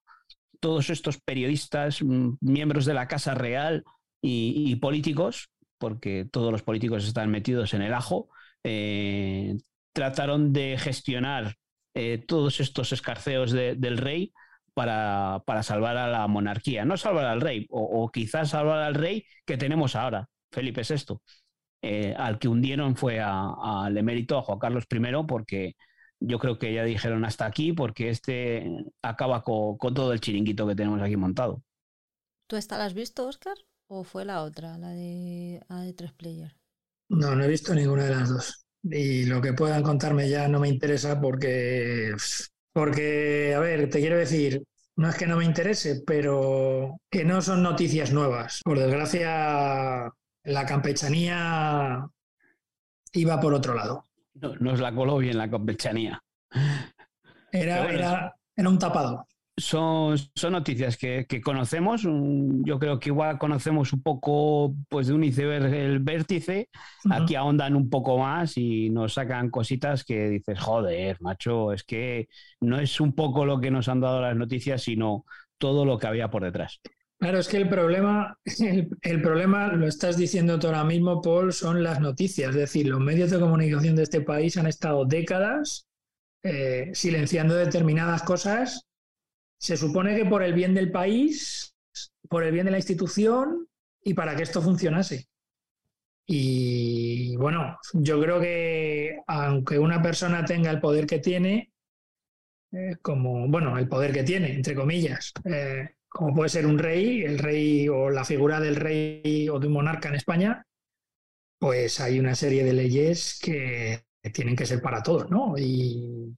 todos estos periodistas, mm, miembros de la Casa Real y, políticos, porque todos los políticos están metidos en el ajo, eh, trataron de gestionar eh, todos estos escarceos del rey para, salvar a la monarquía. No salvar al rey, o, quizás salvar al rey que tenemos ahora, Felipe VI. Eh, al que hundieron fue al emérito, a Juan Carlos I, porque yo creo que ya dijeron hasta aquí porque este acaba con, todo el chiringuito que tenemos aquí montado. ¿Tú esta la has visto, Oscar? ¿O fue la otra, la de, la de tres player? No, no he visto ninguna de las dos. Y lo que puedan contarme ya no me interesa porque, porque, a ver, te quiero decir, no es que no me interese, pero que no son noticias nuevas. Por desgracia, la campechanía iba por otro lado nos la coló bien la campechanía. Era, era, era, un tapado. Son, son noticias que, conocemos. Yo creo que igual conocemos un poco pues, de un iceberg el vértice. Aquí ahondan un poco más y nos sacan cositas que dices, joder, macho, es que no es un poco lo que nos han dado las noticias, sino todo lo que había por detrás. Claro, es que el problema, el, problema, lo estás diciendo tú ahora mismo, Paul, son las noticias. Es decir, los medios de comunicación de este país han estado décadas eh, silenciando determinadas cosas. Se supone que por el bien del país, por el bien de la institución y para que esto funcionase. Y bueno, yo creo que aunque una persona tenga el poder que tiene, eh, como, bueno, el poder que tiene, entre comillas, eh, como puede ser un rey, el rey o la figura del rey o de un monarca en España, pues hay una serie de leyes que tienen que ser para todos, ¿no? Y,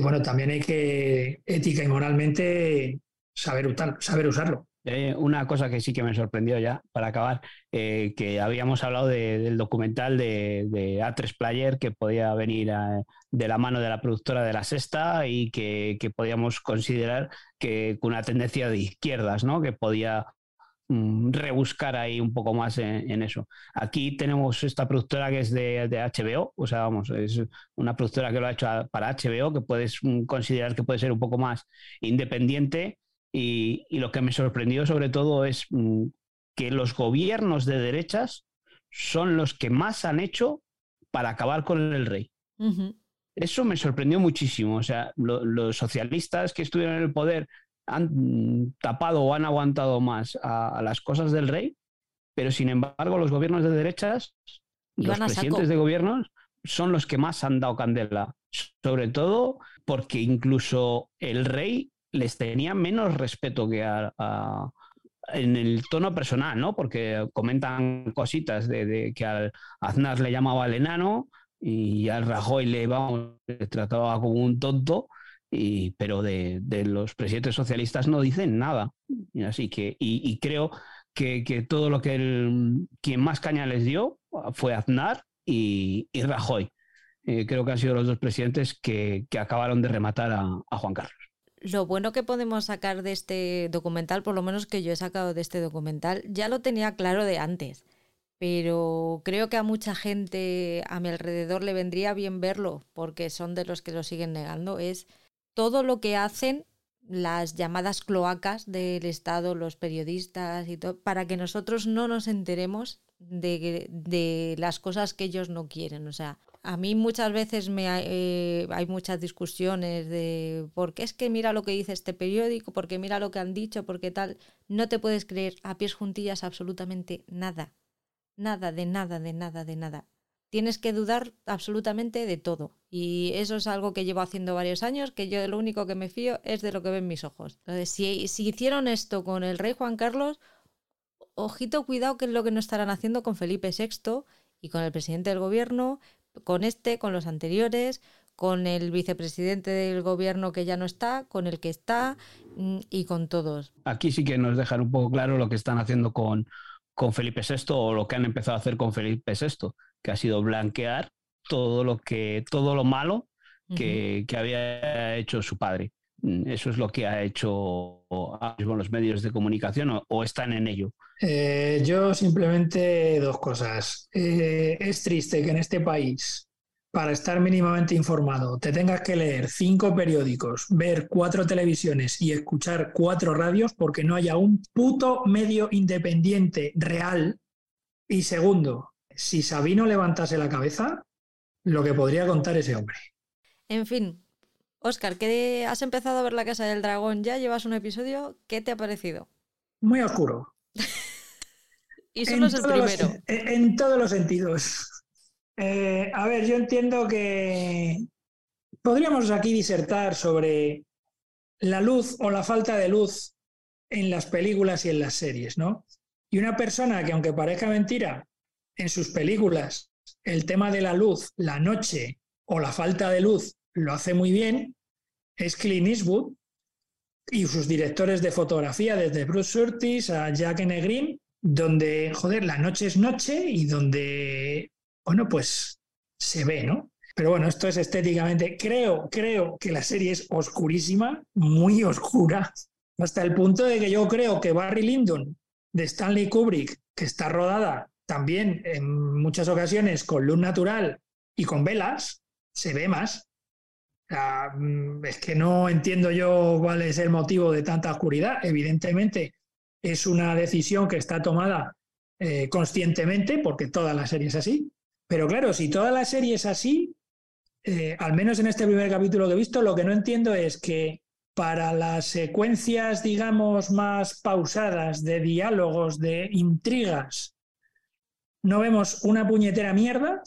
bueno, también hay que ética y moralmente saber, saber usarlo. Eh, una cosa que sí que me sorprendió ya, para acabar, eh, que habíamos hablado del documental de, A3 Player que podía venir de la mano de la productora de La Sexta y que, podíamos considerar que con una tendencia de izquierdas, ¿no? que podía mm, rebuscar ahí un poco más en, eso. Aquí tenemos esta productora que es de, de, HBO, o sea, vamos, es una productora que lo ha hecho para HBO, que puedes mm, considerar que puede ser un poco más independiente y, lo que me sorprendió sobre todo es mm, que los gobiernos de derechas son los que más han hecho para acabar con el rey. Eso me sorprendió muchísimo. O sea, los socialistas que estuvieron en el poder han tapado o han aguantado más a, las cosas del rey, pero sin embargo los gobiernos de derechas, los presidentes de gobiernos, son los que más han dado candela, sobre todo porque incluso el rey les tenía menos respeto que a, en el tono personal, ¿no? Porque comentan cositas de, que al Aznar le llamaba el enano y al Rajoy le, le trataba como un tonto, y, pero de, los presidentes socialistas no dicen nada. Así que, y, creo que, todo lo que el, quien más caña les dio fue Aznar y, Rajoy. Eh, creo que han sido los dos presidentes que, acabaron de rematar a Juan Carlos. Lo bueno que podemos sacar de este documental, por lo menos que yo he sacado de este documental, ya lo tenía claro de antes, pero creo que a mucha gente a mi alrededor le vendría bien verlo, porque son de los que lo siguen negando, es todo lo que hacen las llamadas cloacas del Estado, los periodistas y todo, para que nosotros no nos enteremos de, las cosas que ellos no quieren. O sea, a mí muchas veces me eh, hay muchas discusiones de por qué es que mira lo que dice este periódico, porque mira lo que han dicho, porque tal. No te puedes creer a pies juntillas absolutamente nada. Nada, de nada, de nada, de nada. Tienes que dudar absolutamente de todo. Y eso es algo que llevo haciendo varios años, que yo lo único que me fío es de lo que ven mis ojos. Entonces, si, si hicieron esto con el rey Juan Carlos, ojito, cuidado que es lo que no estarán haciendo con Felipe VI y con el presidente del gobierno, con este, con los anteriores, con el vicepresidente del gobierno que ya no está, con el que está mm, y con todos. Aquí sí que nos dejan un poco claro lo que están haciendo con, con Felipe VI o lo que han empezado a hacer con Felipe VI, que ha sido blanquear todo lo que, todo lo malo que, había hecho su padre. Mm, eso es lo que ha hecho los medios de comunicación o, están en ello. Eh, yo simplemente dos cosas. Eh, es triste que en este país, para estar mínimamente informado, te tengas que leer cinco periódicos, ver cuatro televisiones y escuchar cuatro radios porque no haya un puto medio independiente real. Y segundo, si Sabino levantase la cabeza, lo que podría contar ese hombre. En fin, Oscar, ¿qué has empezado a ver La Casa del Dragón ya? ¿Llevas un episodio? ¿Qué te ha parecido? Muy oscuro. Y solo es el primero. en, todos los sentidos. Eh, a ver, yo entiendo que podríamos aquí disertar sobre la luz o la falta de luz en las películas y en las series, ¿no? Y una persona que, aunque parezca mentira, en sus películas el tema de la luz, la noche o la falta de luz lo hace muy bien es Clint Eastwood y sus directores de fotografía, desde Bruce Surtis a Jack Negrin, donde, joder, la noche es noche y donde, bueno, pues se ve, ¿no? Pero bueno, esto es estéticamente, creo, creo que la serie es oscurísima, muy oscura, (laughs) hasta el punto de que yo creo que Barry Lyndon de Stanley Kubrick, que está rodada también en muchas ocasiones con luz natural y con velas, se ve más. Mm, es que no entiendo yo cuál es el motivo de tanta oscuridad. Evidentemente es una decisión que está tomada eh, conscientemente, porque toda la serie es así. Pero claro, si toda la serie es así, eh, al menos en este primer capítulo que he visto, lo que no entiendo es que para las secuencias, digamos, más pausadas de diálogos, de intrigas, no vemos una puñetera mierda.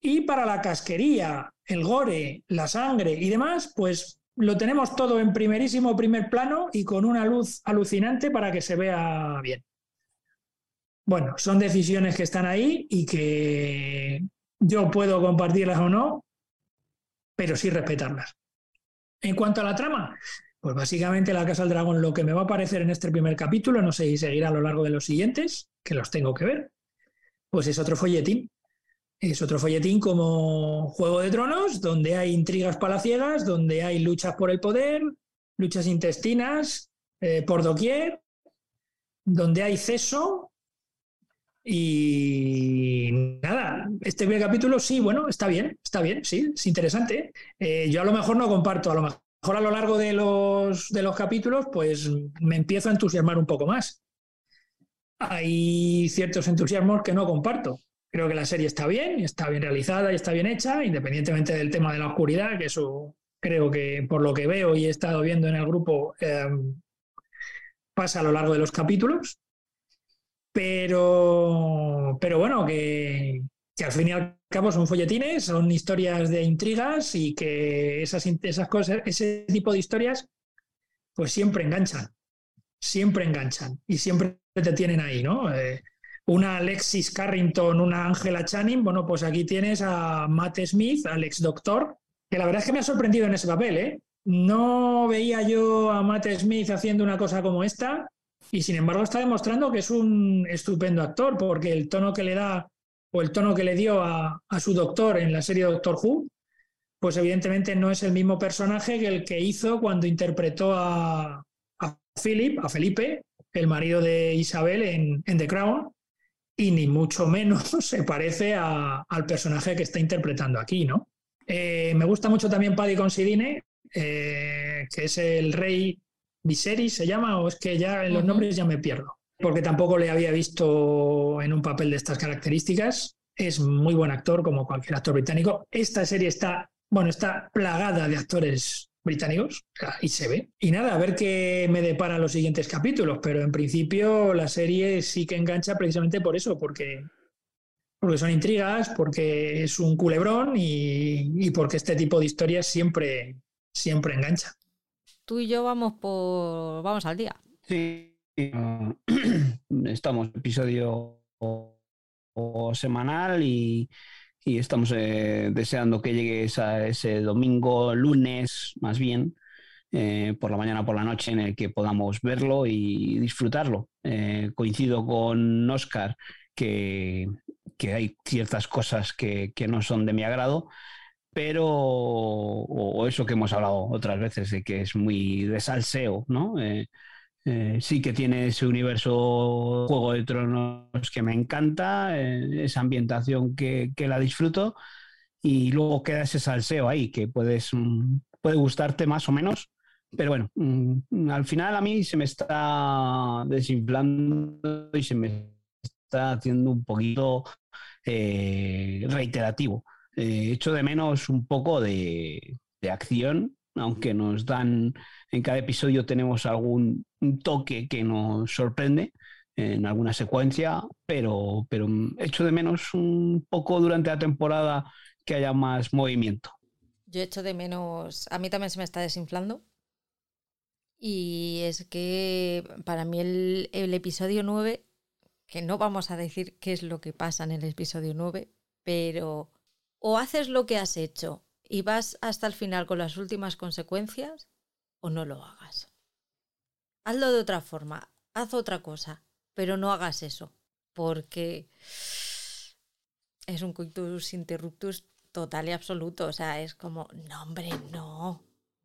Y para la casquería, el gore, la sangre y demás, pues lo tenemos todo en primerísimo primer plano y con una luz alucinante para que se vea bien. Bueno, son decisiones que están ahí y que yo puedo compartirlas o no, pero sí respetarlas. En cuanto a la trama, pues básicamente la Casa del Dragón lo que me va a aparecer en este primer capítulo, no sé si seguirá a lo largo de los siguientes, que los tengo que ver, pues es otro folletín es otro folletín como Juego de Tronos, donde hay intrigas palaciegas, donde hay luchas por el poder, luchas intestinas eh, por doquier, donde hay ceso. Y nada, este primer capítulo sí, bueno, está bien, está bien, sí, es interesante. Eh, yo a lo mejor no comparto, a lo mejor a lo largo de los, de los capítulos, pues me empiezo a entusiasmar un poco más. Hay ciertos entusiasmos que no comparto Creo que la serie está bien, está bien realizada y está bien hecha, independientemente del tema de la oscuridad, que eso creo que por lo que veo y he estado viendo en el grupo, em, pasa a lo largo de los capítulos. Pero, pero bueno, que, al fin y al cabo son folletines, son historias de intrigas y que esas, esas cosas, ese tipo de historias, pues siempre enganchan, siempre enganchan y siempre te tienen ahí, ¿no? Eh, una Alexis Carrington, una Angela Channing, bueno, pues aquí tienes a Matt Smith, al ex doctor, que la verdad es que me ha sorprendido en ese papel, ¿eh? No veía yo a Matt Smith haciendo una cosa como esta y sin embargo está demostrando que es un estupendo actor porque el tono que le da o el tono que le dio a, su doctor en la serie Doctor Who, pues evidentemente no es el mismo personaje que el que hizo cuando interpretó a Philip, a Felipe, el marido de Isabel en, The Crown, y ni mucho menos (laughs) se parece al personaje que está interpretando aquí, ¿no? Eh, me gusta mucho también Paddy Considine, eh, que es el rey Viserys, se llama, o es que ya en los nombres ya me pierdo porque tampoco le había visto en un papel de estas características. Es muy buen actor, como cualquier actor británico. Esta serie está, bueno, está plagada de actores británicos y se ve. Y nada, a ver qué me deparan los siguientes capítulos, pero en principio la serie sí que engancha precisamente por eso, porque, porque son intrigas, porque es un culebrón y, y porque este tipo de historias siempre, siempre engancha. Tú y yo vamos por vamos al día. Sí, (clears throat) estamos episodio semanal y, estamos eh, deseando que llegue ese domingo, lunes más bien, eh, por la mañana, por la noche, en el que podamos verlo y disfrutarlo. Eh, coincido con Oscar que, hay ciertas cosas que, no son de mi agrado, pero, o, eso que hemos hablado otras veces, de que es muy de salseo, ¿no? Eh, sí que tiene ese universo Juego de Tronos que me encanta, eh, esa ambientación que, la disfruto y luego queda ese salseo ahí que puedes, mm, puede gustarte más o menos, pero bueno, mm, al final a mí se me está desinflando y se me está haciendo un poquito eh, reiterativo. echo de menos un poco de, de acción, aunque nos dan en cada episodio tenemos algún toque que nos sorprende en alguna secuencia, pero, pero echo de menos un poco durante la temporada que haya más movimiento. Yo echo de menos, a mí también se me está desinflando. Y es que para mí el, el episodio 9, que no vamos a decir qué es lo que pasa en el episodio 9, pero o haces lo que has hecho y vas hasta el final con las últimas consecuencias, o no lo hagas. Hazlo de otra forma, haz otra cosa, pero no hagas eso, porque es un coitus interruptus total y absoluto. O sea, es como, no, hombre, no,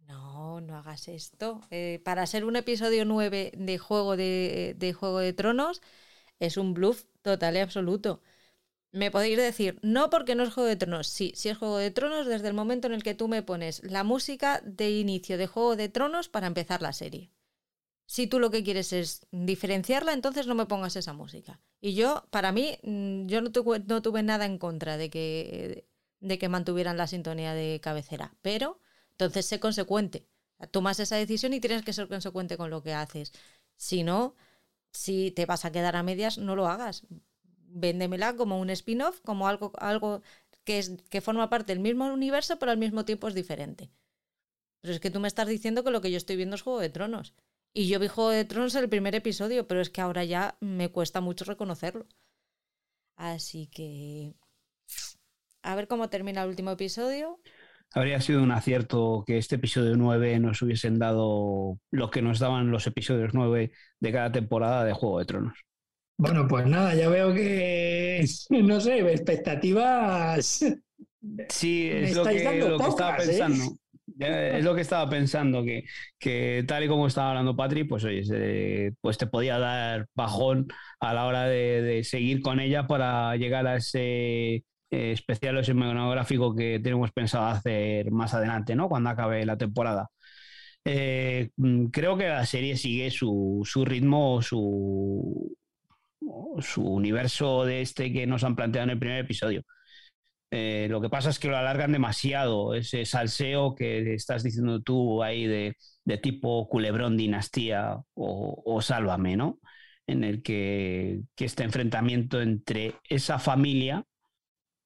no, no hagas esto. Eh, para ser un episodio 9 de Juego de, de Juego de Tronos, es un bluff total y absoluto. Me podéis decir, no porque no es Juego de Tronos. Sí, sí es Juego de Tronos desde el momento en el que tú me pones la música de inicio de Juego de Tronos para empezar la serie. Si tú lo que quieres es diferenciarla, entonces no me pongas esa música. Y yo, para mí, mm, yo no tuve, no tuve nada en contra de que, de que mantuvieran la sintonía de cabecera. Pero, entonces sé consecuente. Tomas esa decisión y tienes que ser consecuente con lo que haces. Si no, si te vas a quedar a medias, no lo hagas véndemela como un spin-off, como algo, algo que, es, que forma parte del mismo universo, pero al mismo tiempo es diferente. Pero es que tú me estás diciendo que lo que yo estoy viendo es Juego de Tronos. Y yo vi Juego de Tronos en el primer episodio, pero es que ahora ya me cuesta mucho reconocerlo. Así que... A ver cómo termina el último episodio. Habría sido un acierto que este episodio 9 nos hubiesen dado lo que nos daban los episodios 9 de cada temporada de Juego de Tronos. Bueno, pues nada, ya veo que, (laughs) no sé, expectativas. Sí, es lo que, estaba ¿eh? pensando. Es lo que estaba pensando, que, que, tal y como estaba hablando Patri, pues oye, pues te podía dar bajón a la hora de, seguir con ella para llegar a ese eh, especial o ese monográfico que tenemos pensado hacer más adelante, ¿no? Cuando acabe la temporada. Eh, mm, creo que la serie sigue su, su ritmo, su, su universo de este que nos han planteado en el primer episodio. Eh, lo que pasa es que lo alargan demasiado, ese salseo que estás diciendo tú ahí de, tipo culebrón dinastía o, sálvame, ¿no? En el que, este enfrentamiento entre esa familia,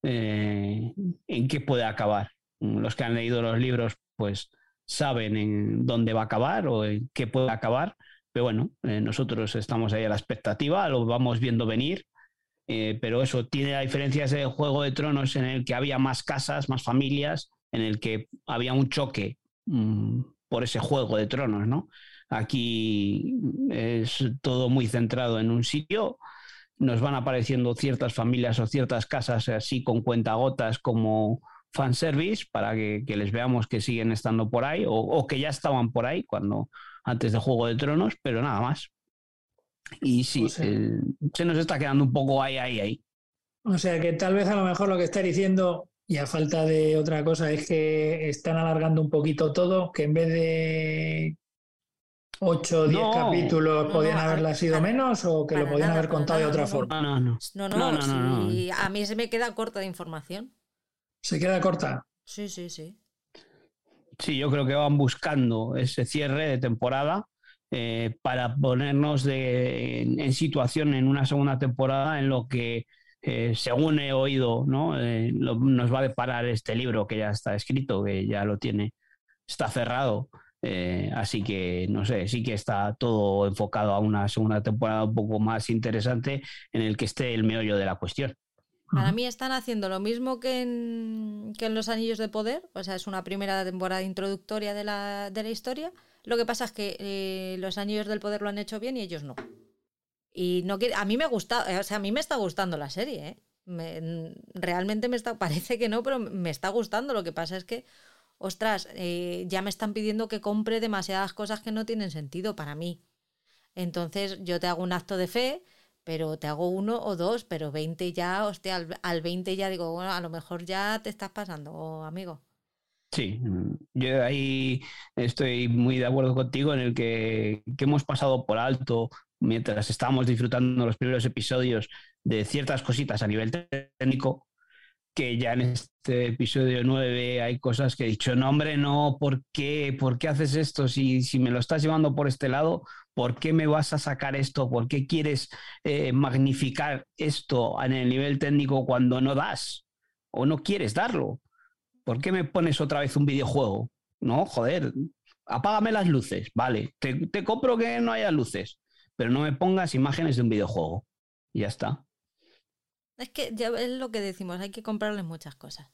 eh, ¿en qué puede acabar? Los que han leído los libros, pues saben en dónde va a acabar o en qué puede acabar, pero bueno, eh, nosotros estamos ahí a la expectativa, lo vamos viendo venir eh, pero eso tiene la diferencia de Juego de Tronos en el que había más casas, más familias, en el que había un choque mm, por ese Juego de Tronos, ¿no? Aquí es todo muy centrado en un sitio, nos van apareciendo ciertas familias o ciertas casas así con cuentagotas como fanservice para que, les veamos que siguen estando por ahí o que ya estaban por ahí cuando antes de Juego de Tronos, pero nada más. Y sí, se nos está quedando un poco ahí, ahí, ahí. O sea que tal vez a lo mejor lo que está diciendo, y a falta de otra cosa, es que están alargando un poquito todo, que en vez de 8 o 10 capítulos podían haberla sido menos o que lo podían haber contado de otra forma. No, no, no. No, no, a mí se me queda corta de información. ¿Se queda corta? Sí, sí, sí. Sí, yo creo que van buscando ese cierre de temporada eh, para ponernos en, situación en una segunda temporada en lo que, eh, según he oído, ¿no? Eh, nos va a deparar este libro que ya está escrito, que ya lo tiene, está cerrado. así que, no sé, sí que está todo enfocado a una segunda temporada un poco más interesante en el que esté el meollo de la cuestión. Para mí están haciendo lo mismo que en, que en Los Anillos de Poder, o sea, es una primera temporada introductoria de la, de la historia, lo que pasa es que eh, los anillos del poder lo han hecho bien y ellos no. Y no a mí me gusta, o sea, a mí me está gustando la serie, ¿eh? realmente me está, (laughs) parece que no, pero me está gustando. Lo que pasa es que, ostras, eh, ya me están pidiendo que compre demasiadas cosas que no tienen sentido para mí. Entonces yo te hago un acto de fe, pero te hago uno o dos, pero 20 ya, hostia, al, al 20 ya digo, bueno, a lo mejor ya te estás pasando, amigo. Sí, mm, yo ahí estoy muy de acuerdo contigo en el que, hemos pasado por alto mientras estábamos disfrutando los primeros episodios de ciertas cositas a nivel técnico, que ya en este episodio 9 hay cosas que he dicho, no hombre, no, ¿por qué? ¿Por qué haces esto? Si, si me lo estás llevando por este lado, ¿por qué me vas a sacar esto? ¿Por qué quieres eh, magnificar esto en el nivel técnico cuando no das o no quieres darlo? ¿por qué me pones otra vez un videojuego? No, joder, apágame las luces, vale, te, compro que no haya luces, pero no me pongas imágenes de un videojuego. Y ya está. Es que ya es lo que decimos, hay que comprarle muchas cosas.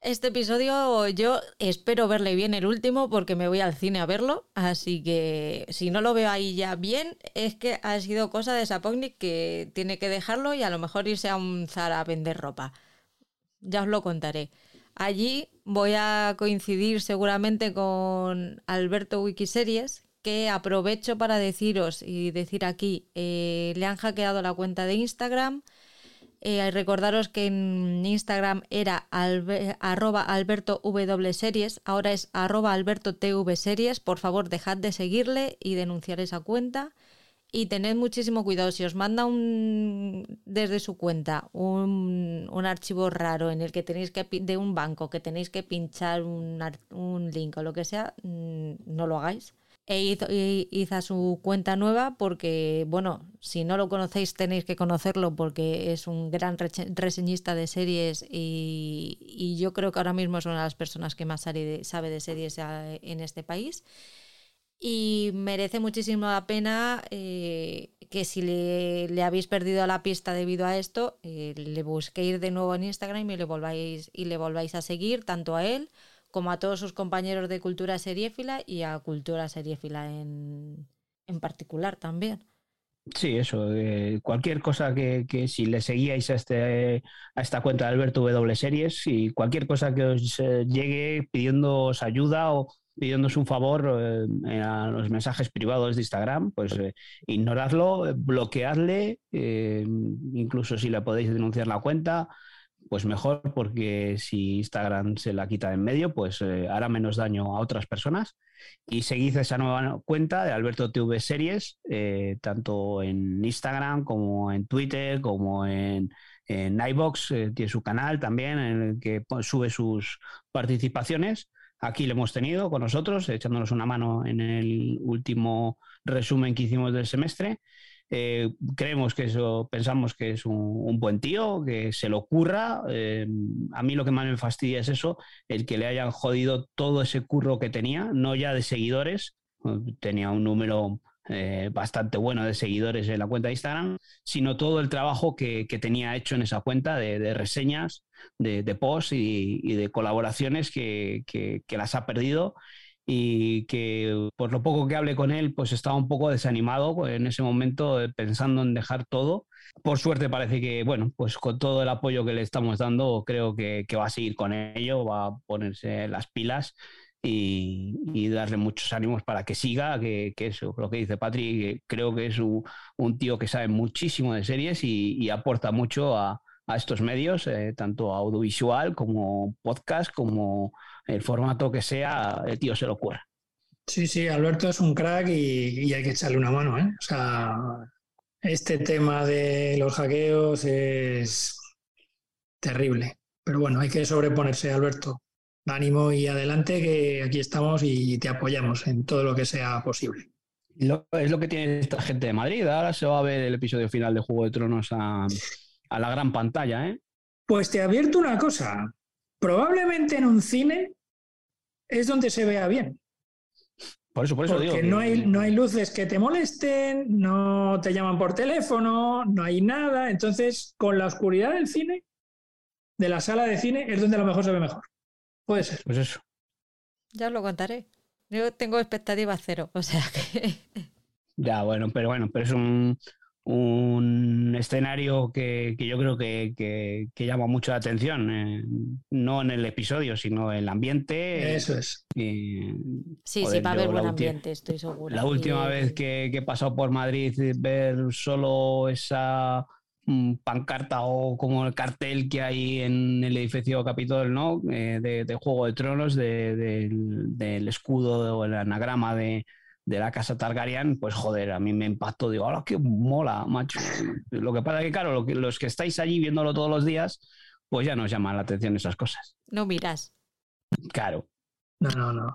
Este episodio yo espero verle bien el último porque me voy al cine a verlo, así que si no lo veo ahí ya bien, es que ha sido cosa de Sapognik que tiene que dejarlo y a lo mejor irse a un Zara a vender ropa. Ya os lo contaré. Allí voy a coincidir seguramente con Alberto Wikiseries, que aprovecho para deciros y decir aquí, eh, le han hackeado la cuenta de Instagram. Eh, recordaros que en Instagram era arroba alberto w series, ahora es arroba alberto tv series. Por favor, dejad de seguirle y denunciar esa cuenta. Y tened muchísimo cuidado, si os manda un desde su cuenta un, archivo raro en el que tenéis que de un banco que tenéis que pinchar un, un link o lo que sea, mm, no lo hagáis. E a su cuenta nueva porque, bueno, si no lo conocéis tenéis que conocerlo porque es un gran reseñista de series y, yo creo que ahora mismo es una de las personas que más sabe de series en este país. Y merece muchísimo la pena eh, que si le, habéis perdido la pista debido a esto, eh, le busquéis de nuevo en Instagram y le volváis y le volváis a seguir tanto a él como a todos sus compañeros de cultura seriéfila y a cultura seriéfila en, en particular también. Sí, eso. cualquier cosa que, que, si le seguíais a, este, a esta cuenta de Alberto W Series y cualquier cosa que os eh, llegue pidiéndoos ayuda o, pidiéndose un favor eh, a los mensajes privados de Instagram, pues eh, ignoradlo, bloqueadle, eh, incluso si le podéis denunciar la cuenta, pues mejor, porque si Instagram se la quita en medio, pues eh, hará menos daño a otras personas. Y seguid esa nueva cuenta de Alberto TV Series, eh, tanto en Instagram como en Twitter, como en, en iBox, eh, tiene su canal también en el que sube sus participaciones. Aquí lo hemos tenido con nosotros, echándonos una mano en el último resumen que hicimos del semestre. Eh, creemos que eso, pensamos que es un, buen tío, que se lo ocurra. Eh, a mí lo que más me fastidia es eso, el que le hayan jodido todo ese curro que tenía, no ya de seguidores, tenía un número eh, bastante bueno de seguidores en la cuenta de Instagram, sino todo el trabajo que, tenía hecho en esa cuenta de, reseñas, de, posts y, de colaboraciones que, que las ha perdido y que por lo poco que hablé con él, pues estaba un poco desanimado en ese momento eh, pensando en dejar todo. Por suerte parece que, bueno, pues con todo el apoyo que le estamos dando, creo que, va a seguir con ello, va a ponerse las pilas y, darle muchos ánimos para que siga, que, que eso, lo que dice Patrick, creo que es un, tío que sabe muchísimo de series y, aporta mucho a, estos medios, eh, tanto audiovisual como podcast, como el formato que sea, el tío se lo ocurra. Sí, sí, Alberto es un crack y, hay que echarle una mano. ¿eh? O sea, este tema de los hackeos es terrible. Pero bueno, hay que sobreponerse, Alberto. Ánimo y adelante, que aquí estamos y te apoyamos en todo lo que sea posible. es lo que tiene esta gente de Madrid. Ahora se va a ver el episodio final de Juego de Tronos a, a la gran pantalla. ¿eh? Pues te advierto una cosa. Probablemente en un cine es donde se vea bien. Por eso, por eso Porque digo. no, hay, no hay luces que te molesten, no te llaman por teléfono, no hay nada. Entonces, con la oscuridad del cine, de la sala de cine, es donde a lo mejor se ve mejor. Puede ser. Pues eso. Ya os lo contaré. Yo tengo expectativas cero, o sea que. Ya, bueno, pero bueno, pero es un, un escenario que, yo creo que, llama mucho la atención, eh, no en el episodio, sino en el ambiente. Eso es. sí, sí, va a haber buen ambiente, estoy seguro. La última vez que, he pasado por Madrid, ver solo esa mm, pancarta o como el cartel que hay en el edificio Capitol, ¿no? Eh, de, Juego de Tronos, del escudo o el anagrama de, de la casa Targaryen, pues joder, a mí me impactó. Digo, ahora qué mola, macho! Lo que pasa es que, claro, los que estáis allí viéndolo todos los días, pues ya nos llaman la atención esas cosas. No miras. Claro. No, no, no.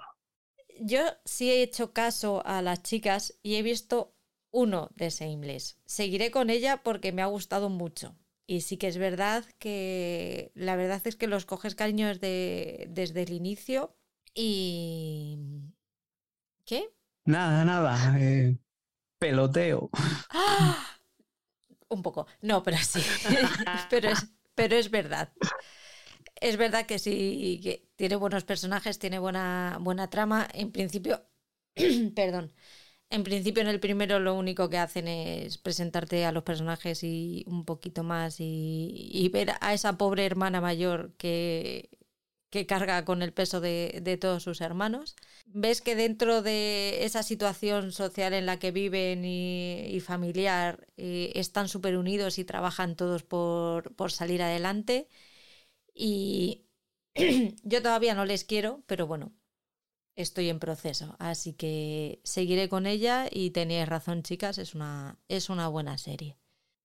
Yo sí he hecho caso a las chicas y he visto uno de Shameless. Seguiré con ella porque me ha gustado mucho. Y sí que es verdad que la verdad es que los coges cariño desde, desde el inicio y... ¿Qué? Nada, nada. Eh, peloteo. (gasps) Un poco. No, pero sí. (laughs) pero, es, pero es verdad. Es verdad que sí, que tiene buenos personajes, tiene buena, buena trama. En principio, (clears throat) perdón. En principio, en el primero lo único que hacen es presentarte a los personajes y un poquito más y ver a esa pobre hermana mayor que, que carga con el peso de, todos sus hermanos. Ves que dentro de esa situación social en la que viven y, familiar eh, están súper unidos y trabajan todos por, salir adelante. Y (clears throat) yo todavía no les quiero, pero bueno, estoy en proceso. Así que seguiré con ella y teníais razón, chicas, es una, es una buena serie.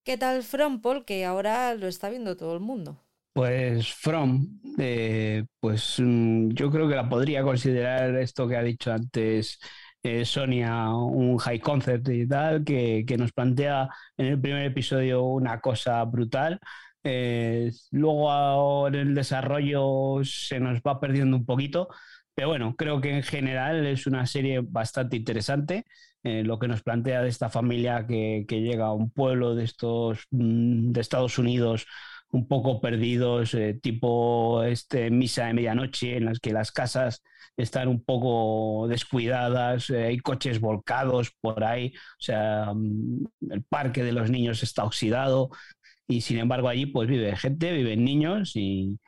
¿Qué tal From Paul? Que ahora lo está viendo todo el mundo. Pues From, eh, pues mm, yo creo que la podría considerar esto que ha dicho antes eh, Sonia, un high concept y tal, que, nos plantea en el primer episodio una cosa brutal. Eh, luego en el desarrollo se nos va perdiendo un poquito, pero bueno, creo que en general es una serie bastante interesante. lo que nos plantea de esta familia que, que llega a un pueblo de estos mm, de Estados Unidos un poco perdidos, eh, tipo este, misa de medianoche, en las que las casas están un poco descuidadas, eh, hay coches volcados por ahí, o sea, mm, el parque de los niños está oxidado y sin embargo allí pues vive gente, viven niños y,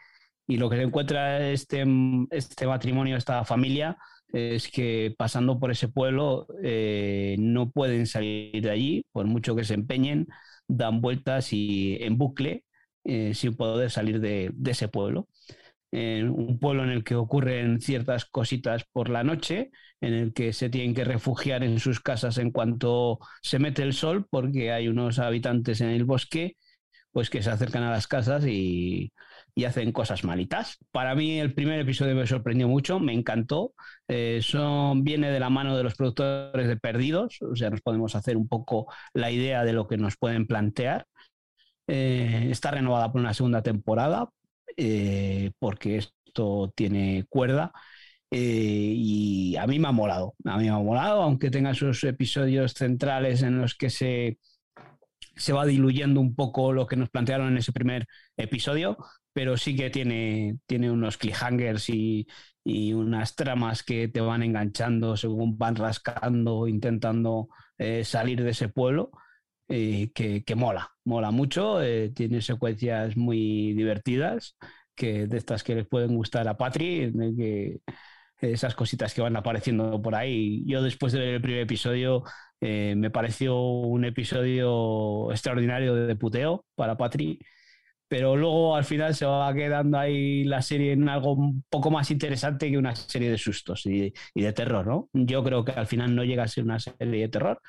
lo que se encuentra este, este matrimonio, esta familia, es que pasando por ese pueblo eh, no pueden salir de allí, por mucho que se empeñen, dan vueltas y en bucle eh, sin poder salir de, ese pueblo. un pueblo en el que ocurren ciertas cositas por la noche, en el que se tienen que refugiar en sus casas en cuanto se mete el sol, porque hay unos habitantes en el bosque pues que se acercan a las casas y, hacen cosas malitas. Para mí el primer episodio me sorprendió mucho, me encantó. Eh, son, viene de la mano de los productores de Perdidos, o sea, nos podemos hacer un poco la idea de lo que nos pueden plantear. Eh, está renovada por una segunda temporada eh, porque esto tiene cuerda. y a mí me ha molado, a mí me ha molado, aunque tenga sus episodios centrales en los que se, se va diluyendo un poco lo que nos plantearon en ese primer episodio, pero sí que tiene, tiene unos cliffhangers y, unas tramas que te van enganchando según van rascando, intentando eh, salir de ese pueblo, que, mola, mola mucho, eh, tiene secuencias muy divertidas, que de estas que les pueden gustar a Patri, que esas cositas que van apareciendo por ahí. Yo después de ver el primer episodio eh, me pareció un episodio extraordinario de puteo para Patri, pero luego al final se va quedando ahí la serie en algo un poco más interesante que una serie de sustos y, de terror, ¿no? Yo creo que al final no llega a ser una serie de terror,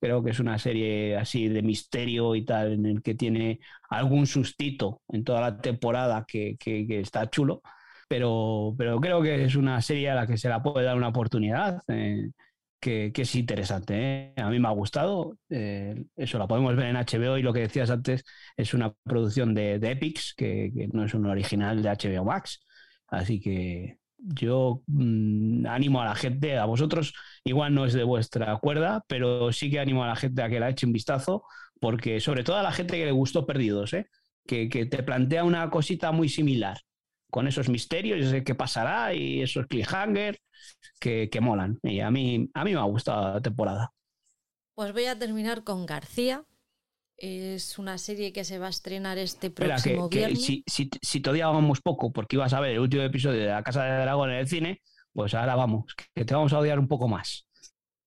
creo que es una serie así de misterio y tal, en el que tiene algún sustito en toda la temporada que, está chulo, pero, pero creo que es una serie a la que se la puede dar una oportunidad. Eh, que, es interesante. ¿eh? A mí me ha gustado. Eh, eso la podemos ver en HBO y lo que decías antes es una producción de, de Epix, que, no es un original de HBO Max. Así que yo mm, animo a la gente, a vosotros, igual no es de vuestra cuerda, pero sí que animo a la gente a que la eche un vistazo, porque sobre todo a la gente que le gustó Perdidos, ¿eh? que, te plantea una cosita muy similar con esos misterios, qué pasará y esos cliffhangers que, que, molan. Y a mí, a mí me ha gustado la temporada. Pues voy a terminar con García. Es una serie que se va a estrenar este próximo viernes. si, si, todavía vamos poco, porque ibas a ver el último episodio de La Casa de Dragón en el cine, pues ahora vamos, que te vamos a odiar un poco más.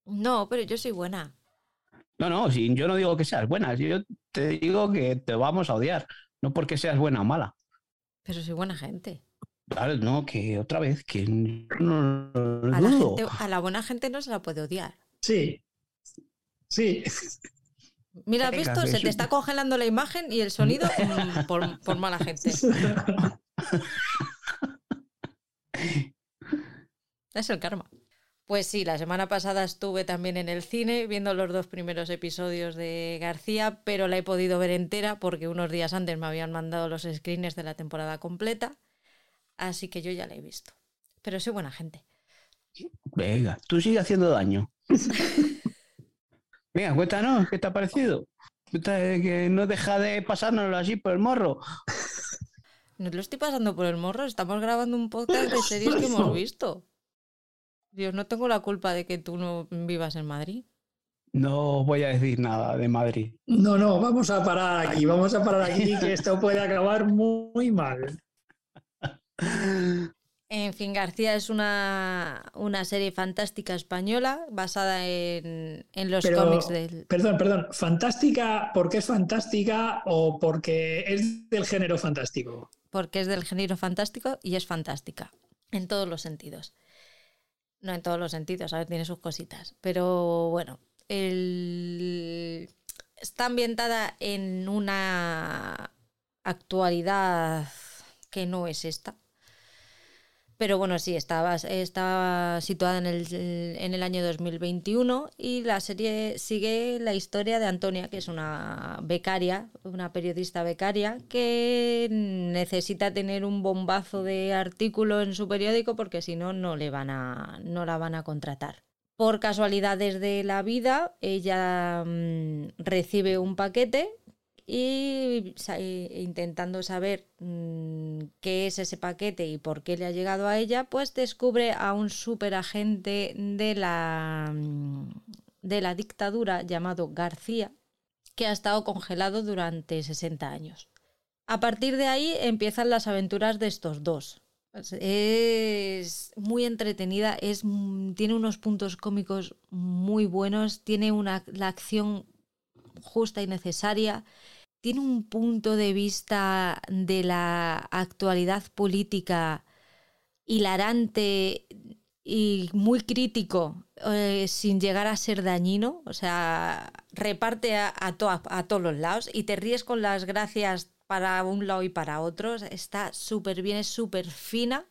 No, pero yo soy buena. No, no, si, yo no digo que seas buena, yo te digo que te vamos a odiar, no porque seas buena o mala. Pero soy buena gente. Claro, no, que otra vez, que no, a, la gente, a la buena gente no se la puede odiar. Sí. Sí. Mira, has visto, se te está congelando la imagen y el sonido (laughs) mm, por, por mala gente. (laughs) es el karma. Pues sí, la semana pasada estuve también en el cine viendo los dos primeros episodios de García, pero la he podido ver entera porque unos días antes me habían mandado los screens de la temporada completa, así que yo ya la he visto. Pero soy buena gente. Venga, tú sigue haciendo daño. (laughs) Venga, cuéntanos, ¿qué te ha parecido? Que no deja de pasárnoslo así por el morro. (laughs) No lo estoy pasando por el morro, estamos grabando un podcast de series que hemos (laughs) visto. Dios, no tengo la culpa de que tú no vivas en Madrid. No voy a decir nada de Madrid. No, no, vamos a parar aquí, vamos a parar aquí, que esto puede acabar muy, mal. (laughs) En fin, García es una, serie fantástica española basada en, los cómics del. Perdón, perdón. ¿Fantástica porque es fantástica o porque es del género fantástico? Porque es del género fantástico y es fantástica, en todos los sentidos. No en todos los sentidos, a ver, tiene sus cositas. Pero bueno, está ambientada en una actualidad que no es esta. Pero bueno, sí, estaba, está situada en el, en el año 2021 y la serie sigue la historia de Antonia, que es una becaria, una periodista becaria, que necesita tener un bombazo de artículo en su periódico porque si no, no, le van a, no la van a contratar. Por casualidades de la vida, ella mm, recibe un paquete y intentando saber mm, qué es ese paquete y por qué le ha llegado a ella, pues descubre a un superagente de la, mm, de la dictadura llamado García, que ha estado congelado durante 60 años. A partir de ahí empiezan las aventuras de estos dos. Es muy entretenida, es, mm, tiene unos puntos cómicos muy buenos, tiene una, la acción justa y necesaria tiene un punto de vista de la actualidad política hilarante y muy crítico eh, sin llegar a ser dañino. O sea, reparte a, todos los lados y te ríes con las gracias para un lado y para otro. Está súper bien, es súper fina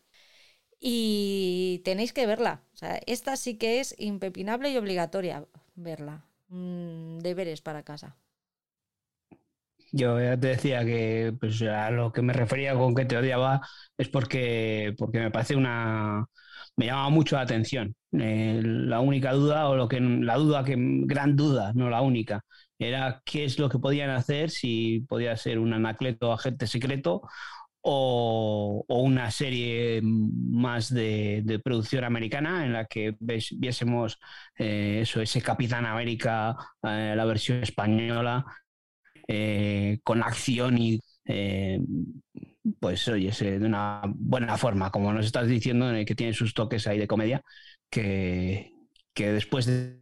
y tenéis que verla. Esta sí que es impepinable y obligatoria verla. Mm, deberes para casa. Yo ya te decía que pues, a lo que me refería con que te odiaba es porque, porque me parece una. me llama mucho la atención. Eh, la única duda, o lo que la duda que, gran duda, no la única, era qué es lo que podían hacer si podía ser un anacleto agente secreto o, una serie más de, producción americana en la que viésemos eh, eso, ese Capitán América, eh, la versión española, eh, con acción y pues oye, de una buena forma, como nos estás diciendo, que tiene sus toques ahí de comedia, que, que después de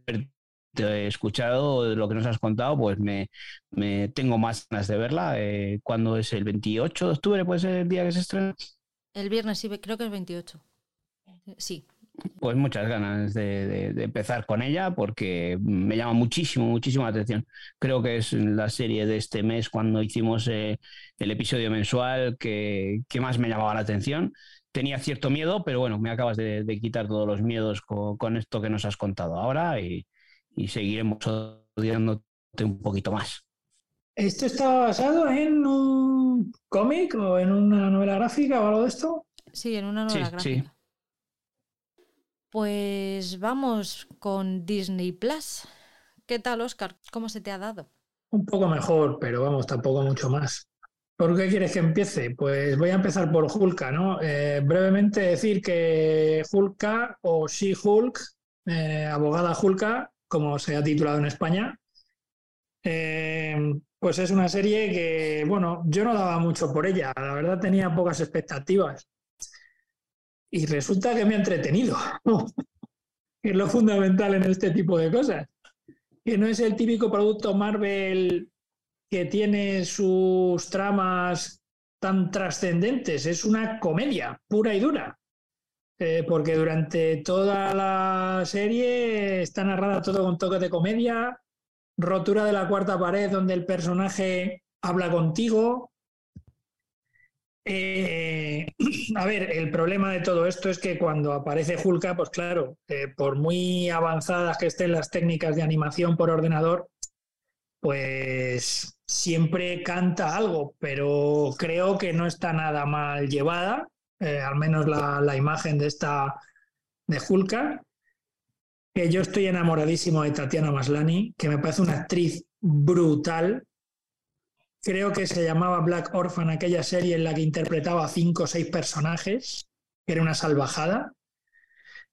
te he escuchado lo que nos has contado, pues me, me tengo más ganas de verla. Eh, ¿Cuándo es el 28 de octubre? ¿Puede ser el día que se estrena? El viernes, sí, creo que es 28. Sí. Pues muchas ganas de, empezar con ella porque me llama muchísimo, muchísimo la atención. Creo que es la serie de este mes cuando hicimos eh, el episodio mensual que, que, más me llamaba la atención. Tenía cierto miedo, pero bueno, me acabas de, quitar todos los miedos con, con, esto que nos has contado ahora y, y seguiremos odiándote un poquito más. ¿Esto está basado en un cómic o en una novela gráfica o algo de esto? Sí, en una novela gráfica. Pues vamos con Disney Plus. ¿Qué tal, Oscar? ¿Cómo se te ha dado? Un poco mejor, pero vamos, tampoco mucho más. ¿Por qué quieres que empiece? Pues voy a empezar por Hulka, ¿no? Eh, brevemente decir que Hulka o She-Hulk, eh, abogada Hulka, como se ha titulado en España. Eh, pues es una serie que, bueno, yo no daba mucho por ella, la verdad tenía pocas expectativas. Y resulta que me ha entretenido, (laughs) es lo fundamental en este tipo de cosas. Que no es el típico producto Marvel que tiene sus tramas tan trascendentes, es una comedia pura y dura. Eh, porque durante toda la serie está narrada todo con toques de comedia, rotura de la cuarta pared donde el personaje habla contigo. Eh, (clears throat) a ver, el problema de todo esto es que cuando aparece Hulka, pues claro, eh, por muy avanzadas que estén las técnicas de animación por ordenador, pues siempre canta algo, pero creo que no está nada mal llevada eh, al menos la, imagen de esta de Hulka, que yo estoy enamoradísimo de Tatiana Maslani, que me parece una actriz brutal. Creo que se llamaba Black Orphan, aquella serie en la que interpretaba cinco o seis personajes, que era una salvajada.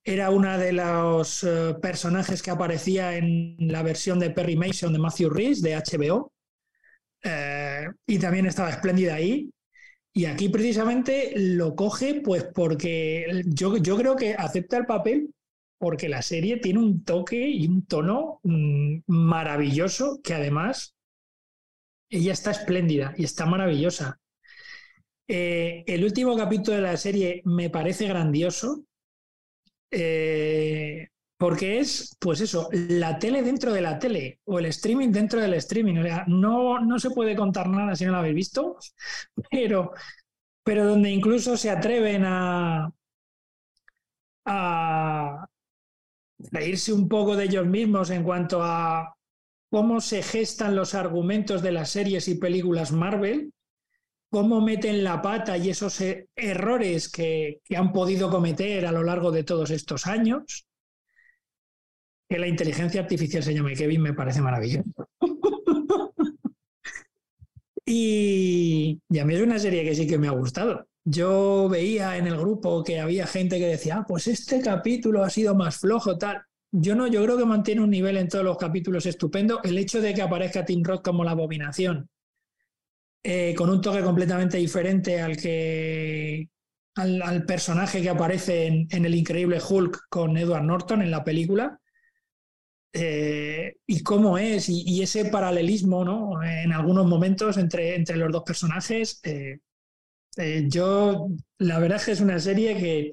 Era una de los eh, personajes que aparecía en la versión de Perry Mason de Matthew Rhys de HBO. Eh, y también estaba espléndida ahí. Y aquí precisamente lo coge, pues porque yo, yo creo que acepta el papel porque la serie tiene un toque y un tono mm, maravilloso que además ella está espléndida y está maravillosa. Eh, el último capítulo de la serie me parece grandioso eh, porque es, pues eso, la tele dentro de la tele o el streaming dentro del streaming. O sea, no, no se puede contar nada si no lo habéis visto, (laughs) pero, pero donde incluso se atreven a, a reírse un poco de ellos mismos en cuanto a cómo se gestan los argumentos de las series y películas Marvel, cómo meten la pata y esos e-, errores que, han podido cometer a lo largo de todos estos años que la inteligencia artificial se llame Kevin me parece maravilloso. (laughs) y, a mí es una serie que sí que me ha gustado. Yo veía en el grupo que había gente que decía, ah, pues este capítulo ha sido más flojo, tal. Yo no, yo creo que mantiene un nivel en todos los capítulos estupendo. El hecho de que aparezca Tim Roth como la abominación, eh, con un toque completamente diferente al que al, personaje que aparece en, el increíble Hulk con Edward Norton en la película, eh, y cómo es, y, ese paralelismo, ¿no? En algunos momentos entre, entre los dos personajes. Eh, yo, la verdad es que es una serie que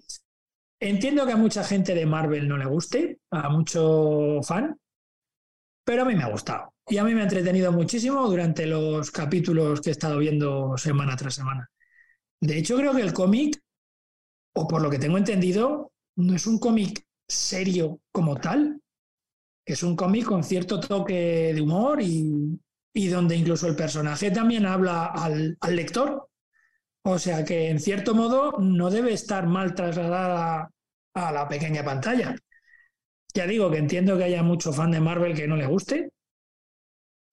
entiendo que a mucha gente de Marvel no le guste, a mucho fan, pero a mí me ha gustado. Y a mí me ha entretenido muchísimo durante los capítulos que he estado viendo semana tras semana. De hecho, creo que el cómic, o por lo que tengo entendido, no es un cómic serio como tal, es un cómic con cierto toque de humor y, donde incluso el personaje también habla al, lector. O sea que en cierto modo no debe estar mal trasladada a la pequeña pantalla. Ya digo que entiendo que haya mucho fan de Marvel que no le guste,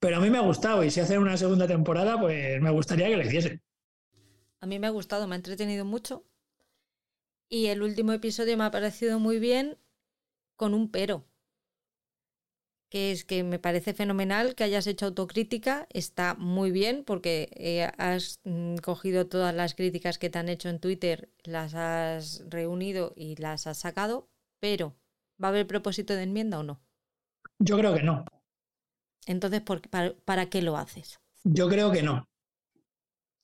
pero a mí me ha gustado y si hacen una segunda temporada, pues me gustaría que le hiciesen. A mí me ha gustado, me ha entretenido mucho. Y el último episodio me ha parecido muy bien con un pero que es que me parece fenomenal que hayas hecho autocrítica, está muy bien porque eh, has mm, cogido todas las críticas que te han hecho en Twitter, las has reunido y las has sacado, pero ¿va a haber propósito de enmienda o no? Yo creo que no. Entonces, para, para, qué lo haces? Yo creo que no.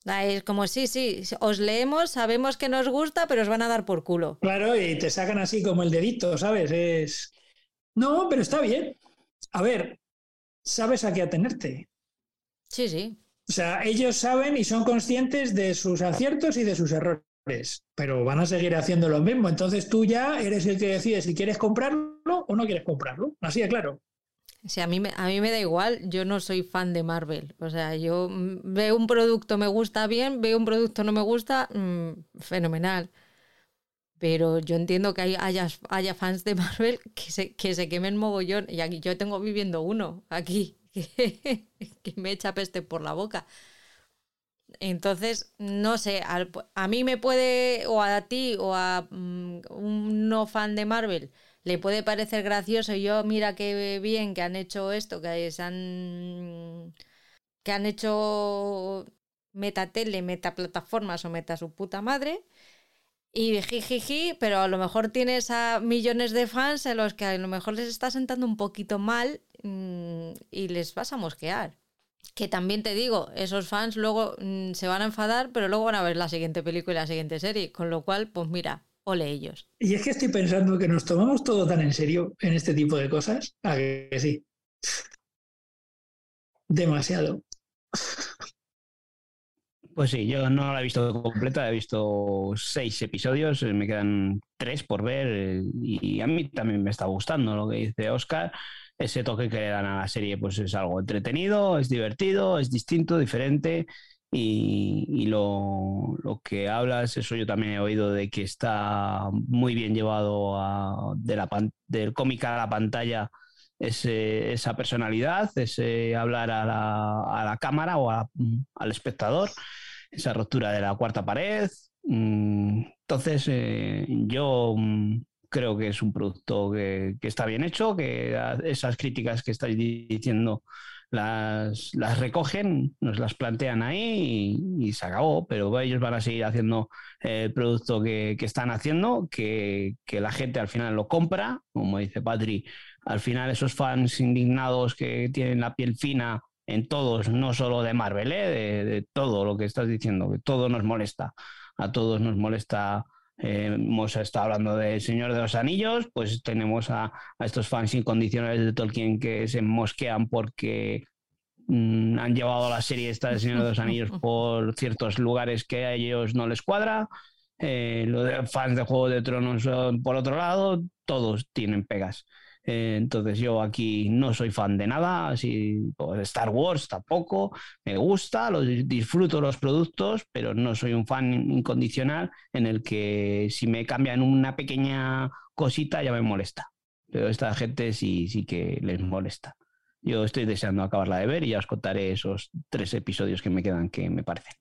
Es como, sí, sí, os leemos, sabemos que nos gusta, pero os van a dar por culo. Claro, y te sacan así como el dedito, ¿sabes? Es... No, pero está bien a ver, sabes a qué atenerte. Sí, sí. O sea, ellos saben y son conscientes de sus aciertos y de sus errores, pero van a seguir haciendo lo mismo. Entonces tú ya eres el que decide si quieres comprarlo o no quieres comprarlo. Así de claro. Sí, a mí, me, a mí me da igual, yo no soy fan de Marvel. O sea, yo veo un producto, me gusta bien, veo un producto, no me gusta, mm, fenomenal. Pero yo entiendo que haya, haya fans de Marvel (laughs) que se, que se quemen mogollón. Y aquí yo tengo viviendo uno, aquí, (laughs) que, me echa peste por la boca. Entonces, no sé, a, mí me puede, o a ti, o a mm, un no fan de Marvel, le puede parecer gracioso. Yo, mira qué bien que han hecho esto, que han, que han hecho metatele, metaplataformas o meta su puta madre. Y jijiji, pero a lo mejor tienes a millones de fans a los que a lo mejor les está sentando un poquito mal mm, y les vas a mosquear. Que también te digo, esos fans luego mm, se van a enfadar, pero luego van a ver la siguiente película y la siguiente serie. Con lo cual, pues mira, ole ellos. Y es que estoy pensando que nos tomamos todo tan en serio en este tipo de cosas. A que sí. Demasiado. Pues sí, yo no la he visto completa, he visto seis episodios, me quedan tres por ver y a mí también me está gustando lo que dice Oscar. Ese toque que le dan a la serie pues es algo entretenido, es divertido, es distinto, diferente y, lo, que hablas, eso yo también he oído de que está muy bien llevado de la, del cómic a la pantalla esa personalidad, ese hablar a la, cámara o al espectador esa ruptura de la cuarta pared. Mm, entonces, eh, yo mm, creo que es un producto que, está bien hecho, que esas críticas que estáis diciendo las, las recogen, nos las plantean ahí y, se acabó, pero ellos van a seguir haciendo el producto que, están haciendo, que, que, la gente al final lo compra, como dice Patri, al final esos fans indignados que tienen la piel fina en todos, no solo de Marvel, ¿eh? de, todo lo que estás diciendo, que todo nos molesta, a todos nos molesta. Eh, hemos estado hablando de Señor de los Anillos, pues tenemos a, estos fans incondicionales de Tolkien que se mosquean porque mm, han llevado la serie esta de Señor de los Anillos (laughs) por ciertos lugares que a ellos no les cuadra. Eh, los fans de Juego de Tronos, por otro lado, todos tienen pegas. Eh, entonces yo aquí no soy fan de nada, así pues, Star Wars tampoco, me gusta, los, disfruto los productos, pero no soy un fan incondicional en el que si me cambian una pequeña cosita ya me molesta. Pero esta gente sí, sí que les molesta. Yo estoy deseando acabarla de ver y ya os contaré esos tres episodios que me quedan que me parecen.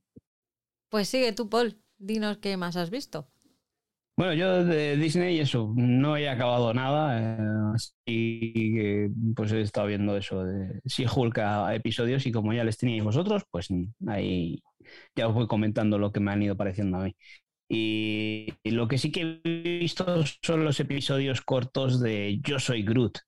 Pues sigue tú, Paul. Dinos qué más has visto. Bueno, yo de Disney eso, no he acabado nada, eh, así que pues he estado viendo eso de si Hulk a episodios y como ya les teníais vosotros, pues ahí ya os voy comentando lo que me han ido pareciendo a mí. Y, lo que sí que he visto son los episodios cortos de Yo soy Groot,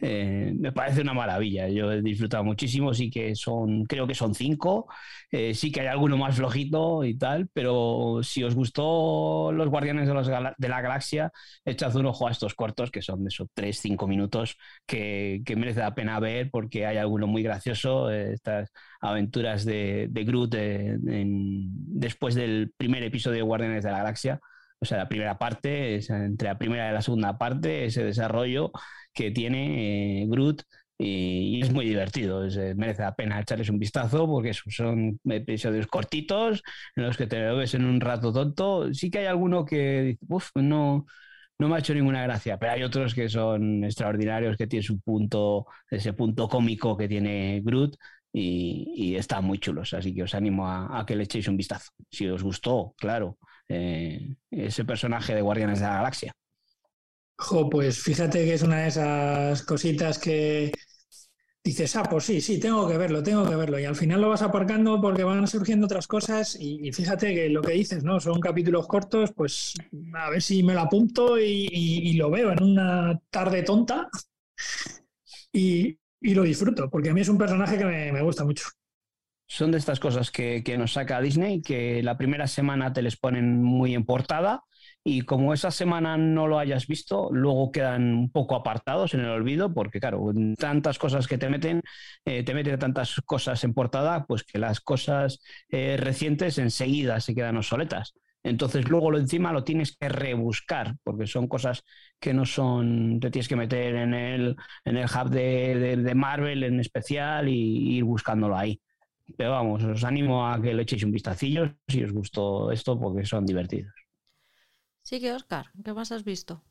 eh, me parece una maravilla. Yo he disfrutado muchísimo, sí que son, creo que son cinco, eh, sí que hay alguno más flojito y tal, pero si os gustó Los Guardianes de, los de la Galaxia, echad un ojo a estos cortos, que son de esos tres, cinco minutos, que, que merece la pena ver porque hay alguno muy gracioso, eh, estas aventuras de, de Groot después del primer episodio de Guardianes de la Galaxia o sea, la primera parte, entre la primera y la segunda parte, ese desarrollo que tiene eh, Groot y, es muy divertido. Eh, merece la pena echarles un vistazo porque son episodios cortitos en los que te lo ves en un rato tonto. Sí que hay alguno que uff, no, no me ha hecho ninguna gracia, pero hay otros que son extraordinarios, que tienen su punto, ese punto cómico que tiene Groot. Y, están muy chulos, así que os animo a, a que le echéis un vistazo. Si os gustó, claro, eh, ese personaje de Guardianes de la Galaxia. Jo, pues fíjate que es una de esas cositas que dices, ah, pues sí, sí, tengo que verlo, tengo que verlo. Y al final lo vas aparcando porque van surgiendo otras cosas y, fíjate que lo que dices, ¿no? Son capítulos cortos, pues a ver si me lo apunto y, lo veo en una tarde tonta y, lo disfruto, porque a mí es un personaje que me gusta mucho son de estas cosas que, nos saca Disney, que la primera semana te les ponen muy en portada y como esa semana no lo hayas visto, luego quedan un poco apartados en el olvido, porque claro, tantas cosas que te meten, eh, te meten tantas cosas en portada, pues que las cosas eh, recientes enseguida se quedan obsoletas. Entonces luego lo encima lo tienes que rebuscar, porque son cosas que no son, te tienes que meter en el, en el hub de, Marvel en especial y ir buscándolo ahí. Pero vamos, os animo a que le echéis un vistacillo si os gustó esto porque son divertidos. Sí que, Oscar, ¿qué más has visto?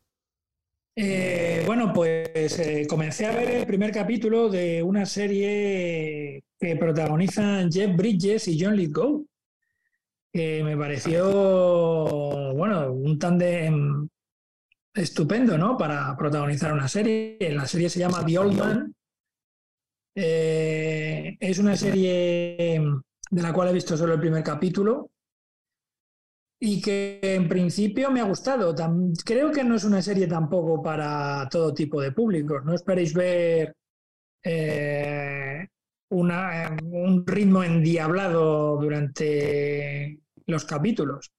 Eh, bueno, pues eh, comencé a ver el primer capítulo de una serie que protagonizan Jeff Bridges y John Lithgow, que me pareció, bueno, un tándem estupendo, ¿no? Para protagonizar una serie. La serie se llama The Old Man eh, es una serie de la cual he visto solo el primer capítulo y que en principio me ha gustado. creo que no es una serie tampoco para todo tipo de públicos. No esperéis ver eh, un ritmo endiablado durante los capítulos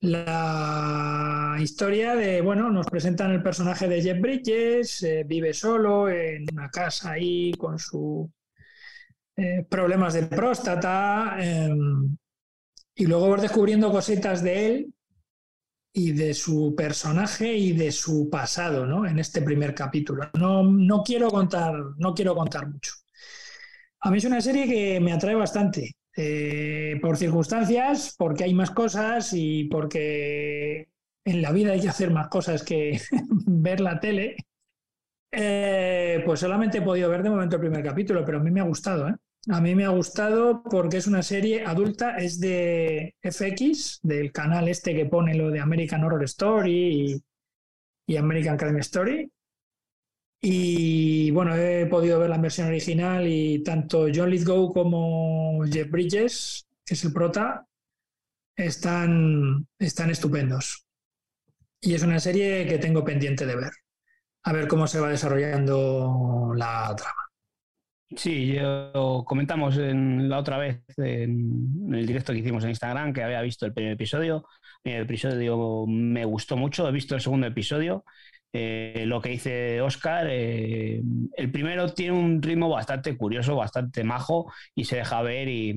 la historia de, bueno, nos presentan el personaje de Jeff Bridges, eh, vive solo en una casa ahí con sus eh, problemas de próstata, em, y luego vas descubriendo cositas de él y de su personaje y de su pasado, ¿no? En este primer capítulo. No, no, quiero contar, no quiero contar mucho. A mí es una serie que me atrae bastante. Eh, por circunstancias, porque hay más cosas y porque en la vida hay que hacer más cosas que (laughs) ver la tele. Eh, pues solamente he podido ver de momento el primer capítulo, pero a mí me ha gustado. ¿eh? A mí me ha gustado porque es una serie adulta, es de FX, del canal este que pone lo de American Horror Story y, American Crime Story. Y bueno, he podido ver la versión original y tanto John Lithgow como Jeff Bridges, que es el prota, están, están estupendos. Y es una serie que tengo pendiente de ver. A ver cómo se va desarrollando la trama. Sí, yo comentamos en, la otra vez en, el directo que hicimos en Instagram que había visto el primer episodio. El episodio me gustó mucho, he visto el segundo episodio eh, lo que dice Oscar, eh, el primero tiene un ritmo bastante curioso, bastante majo y se deja ver y,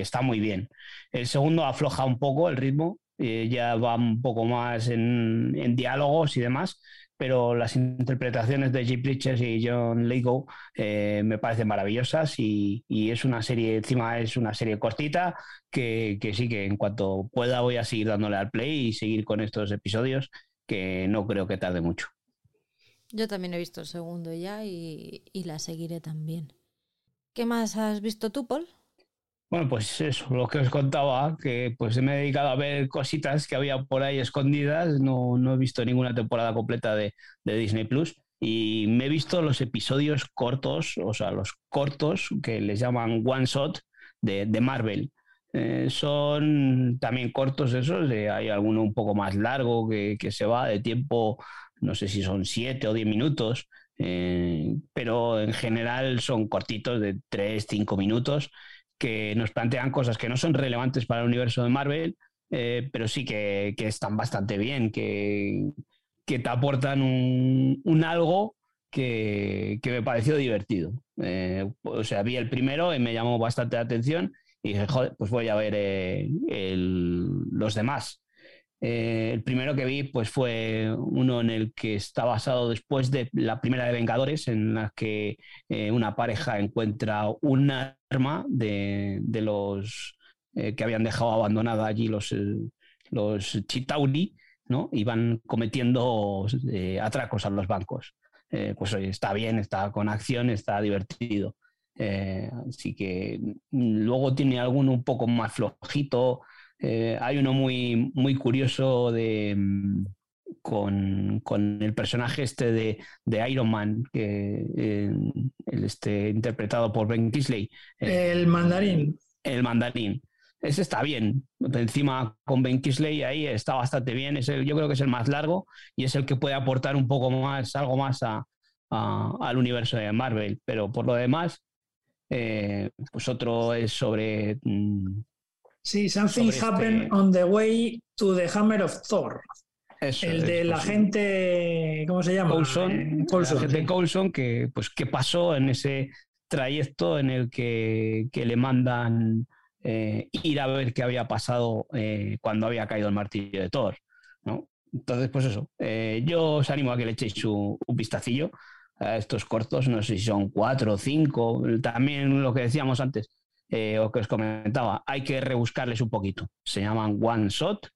está muy bien. El segundo afloja un poco el ritmo, eh, ya va un poco más en, diálogos y demás, pero las interpretaciones de Jim Bridges y John Lego me parecen maravillosas y, es una serie, encima es una serie cortita que, que sí que en cuanto pueda voy a seguir dándole al play y seguir con estos episodios que no creo que tarde mucho. Yo también he visto el segundo ya y, la seguiré también. ¿Qué más has visto tú, Paul? Bueno, pues eso, lo que os contaba, que pues me he dedicado a ver cositas que había por ahí escondidas, no, no he visto ninguna temporada completa de, Disney Plus. Y me he visto los episodios cortos, o sea, los cortos que les llaman one shot de, de Marvel. Eh, son también cortos esos, hay alguno un poco más largo que, se va de tiempo, no sé si son siete o diez minutos, pero en general son cortitos de 3, 5 minutos que nos plantean cosas que no son relevantes para el universo de Marvel, pero sí que, están bastante bien, que, que te aportan un, algo que, me pareció divertido. Eh, o sea, vi el primero y me llamó bastante la atención y dije, joder, pues voy a ver eh, los demás. Eh, el primero que vi pues fue uno en el que está basado después de la primera de Vengadores, en la que una pareja encuentra un de, los que habían dejado abandonada allí los, los Chitauri ¿no? y van cometiendo atracos a los bancos. Eh, pues está bien, está con acción, está divertido. Eh, así que luego tiene alguno un poco más flojito. Eh, hay uno muy, muy curioso de, mm, con, con, el personaje este de, de Iron Man, que, el este, interpretado por Ben Kisley. el mandarín. El mandarín. Ese está bien. Encima con Ben Kisley ahí está bastante bien. Es yo creo que es el más largo y es el que puede aportar un poco más, algo más al universo de Marvel. Pero por lo demás, eh, pues otro es sobre. Mm, sí, Something este Happened on the Way to the Hammer of Thor. El de la gente, ¿cómo se llama? Coulson, eh, Coulson, gente Coulson, que, pues, ¿qué pasó en ese trayecto en el que, que le mandan eh, ir a ver qué había pasado eh, cuando había caído el martillo de Thor. ¿no? Entonces, pues eso, eh, yo os animo a que le echéis un, vistacillo a estos cortos, no sé si son cuatro o cinco, también lo que decíamos antes, o que os comentaba, hay que rebuscarles un poquito. Se llaman One Shot,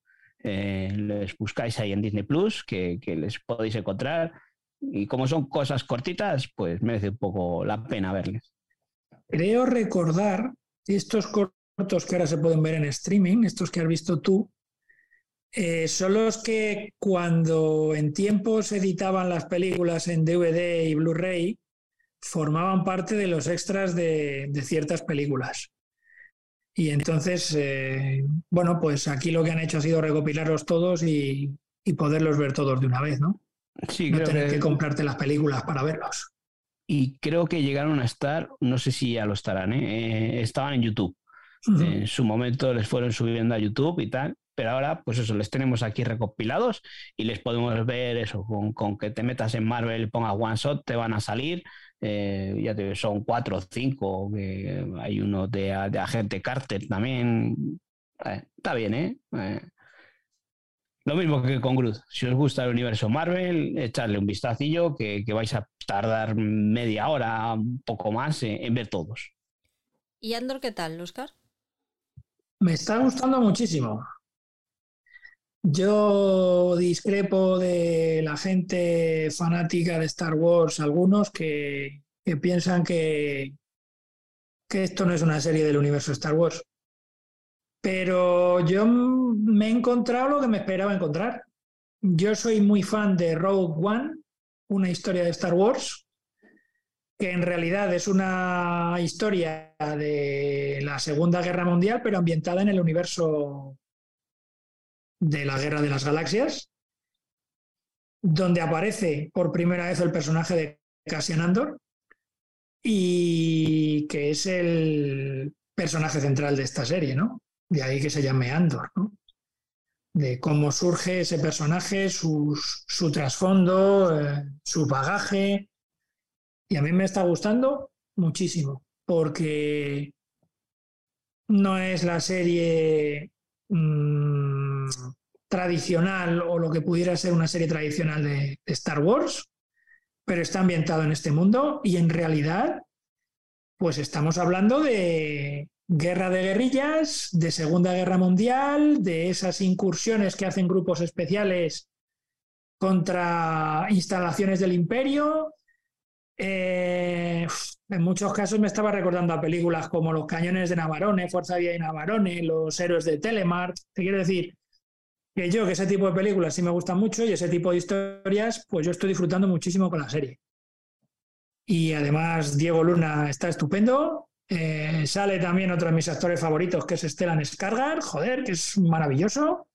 les buscáis ahí en Disney Plus, que, que les podéis encontrar. Y como son cosas cortitas, pues merece un poco la pena verles. Creo recordar estos cortos que ahora se pueden ver en streaming, estos que has visto tú, eh, son los que cuando en tiempos editaban las películas en DVD y Blu-ray, formaban parte de los extras de, ciertas películas. Y entonces, eh, bueno, pues aquí lo que han hecho ha sido recopilarlos todos y, poderlos ver todos de una vez, ¿no? Sí, no tener que... comprarte las películas para verlos. Y creo que llegaron a estar, no sé si ya lo estarán, ¿eh? estaban en YouTube. En su momento les fueron subiendo a YouTube y tal, pero ahora, pues eso, les tenemos aquí recopilados y les podemos ver eso, con, que te metas en Marvel pongas One Shot, te van a salir. Eh, ya te son cuatro o cinco, hay uno de, Agente Carter también. Eh, está bien, ¿eh? ¿eh? Lo mismo que con Groot. Si os gusta el universo Marvel, echadle un vistacillo que, vais a tardar media hora, un poco más en ver todos. ¿Y Andor qué tal, Oscar? Me está gustando muchísimo. Yo discrepo de la gente fanática de Star Wars, algunos que, piensan que, que esto no es una serie del universo Star Wars. Pero yo me he encontrado lo que me esperaba encontrar. Yo soy muy fan de Rogue One, una historia de Star Wars, que en realidad es una historia de la Segunda Guerra Mundial, pero ambientada en el universo de la Guerra de las Galaxias, donde aparece por primera vez el personaje de Cassian Andor y que es el personaje central de esta serie, ¿no? De ahí que se llame Andor, ¿no? De cómo surge ese personaje, su trasfondo, eh, su bagaje, y a mí me está gustando muchísimo, porque no es la serie mm, tradicional o lo que pudiera ser una serie tradicional de, Star Wars, pero está ambientado en este mundo y en realidad, pues estamos hablando de guerra de guerrillas, de Segunda Guerra Mundial, de esas incursiones que hacen grupos especiales contra instalaciones del imperio, eh, en muchos casos me estaba recordando a películas como Los Cañones de Navarone, Fuerza Vía de Navarone, Los Héroes de Telemark. Te quiero decir que yo, que ese tipo de películas sí me gustan mucho y ese tipo de historias, pues yo estoy disfrutando muchísimo con la serie. Y además, Diego Luna está estupendo. Eh, sale también otro de mis actores favoritos, que es Stellan Skargar, joder, que es maravilloso.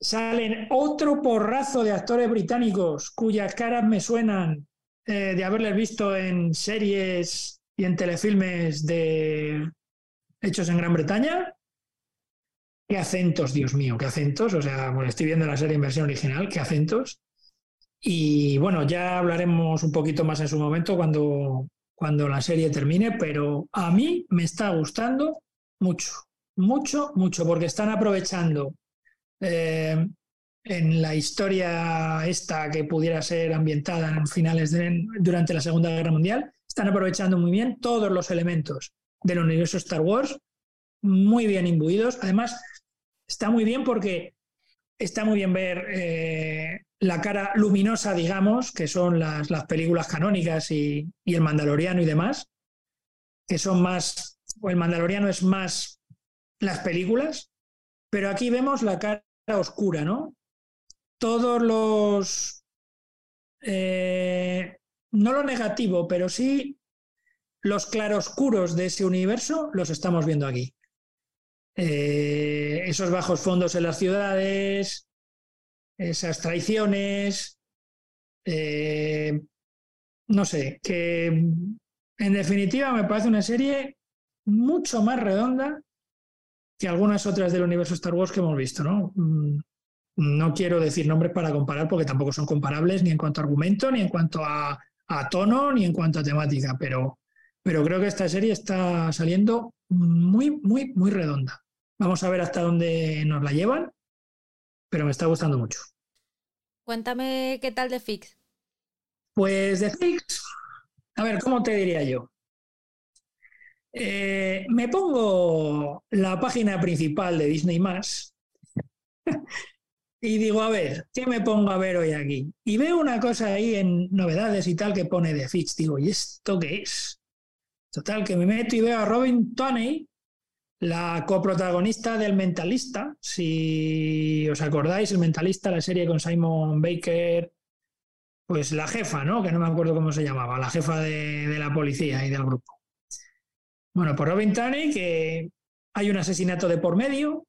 Salen otro porrazo de actores británicos cuyas caras me suenan eh, de haberles visto en series y en telefilmes de hechos en Gran Bretaña. Qué acentos, Dios mío, qué acentos. O sea, bueno, estoy viendo la serie en versión original, qué acentos. Y bueno, ya hablaremos un poquito más en su momento cuando, cuando la serie termine, pero a mí me está gustando mucho, mucho, mucho, porque están aprovechando eh, en la historia esta que pudiera ser ambientada en finales durante la Segunda Guerra Mundial, están aprovechando muy bien todos los elementos del universo Star Wars, muy bien imbuidos. Además, está muy bien porque está muy bien ver eh, la cara luminosa, digamos, que son las, las películas canónicas y, y, el Mandaloriano y demás, que son más, o el Mandaloriano es más las películas, pero aquí vemos la cara oscura, ¿no? todos los, eh, no lo negativo, pero sí los claroscuros de ese universo los estamos viendo aquí. Eh, esos bajos fondos en las ciudades, esas traiciones, eh, no sé, que en definitiva me parece una serie mucho más redonda que algunas otras del universo Star Wars que hemos visto, ¿no? Mm, no quiero decir nombres para comparar porque tampoco son comparables ni en cuanto a argumento, ni en cuanto a, tono, ni en cuanto a temática, pero, pero creo que esta serie está saliendo muy, muy, muy redonda. Vamos a ver hasta dónde nos la llevan, pero me está gustando mucho. Cuéntame qué tal de Fix. Pues de Fix, a ver, ¿cómo te diría yo? Eh, me pongo la página principal de Disney (laughs) y digo, a ver, ¿qué me pongo a ver hoy aquí? Y veo una cosa ahí en novedades y tal que pone de Fix. Digo, ¿y esto qué es? Total, que me meto y veo a Robin Tunney, la coprotagonista del Mentalista. Si os acordáis, el Mentalista, la serie con Simon Baker, pues la jefa, ¿no? Que no me acuerdo cómo se llamaba, la jefa de, de la policía y del grupo. Bueno, por Robin Tunney, que hay un asesinato de por medio,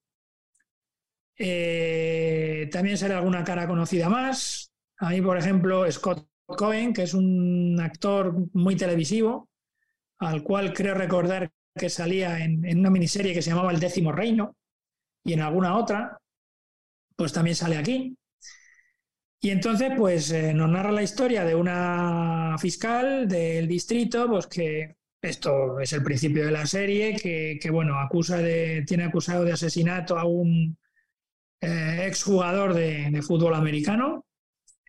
eh, también sale alguna cara conocida más. Ahí, por ejemplo, Scott Cohen, que es un actor muy televisivo, al cual creo recordar que salía en, una miniserie que se llamaba El décimo reino y en alguna otra, pues también sale aquí. Y entonces, pues eh, nos narra la historia de una fiscal del distrito, pues que esto es el principio de la serie, que, bueno, acusa de, tiene acusado de asesinato a un, eh, exjugador de, fútbol americano,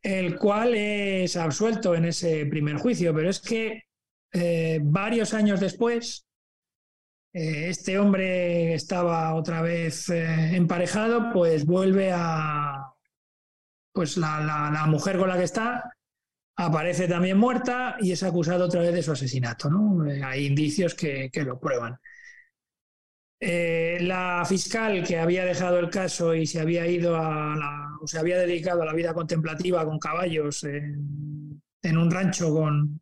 el cual es absuelto en ese primer juicio, pero es que eh, varios años después, eh, este hombre estaba otra vez emparejado, pues vuelve a, pues la, mujer con la que está aparece también muerta y es acusado otra vez de su asesinato. ¿no? hay indicios que, que lo prueban. Eh, la fiscal que había dejado el caso y se había ido a la, o se había dedicado a la vida contemplativa con caballos en, un rancho con,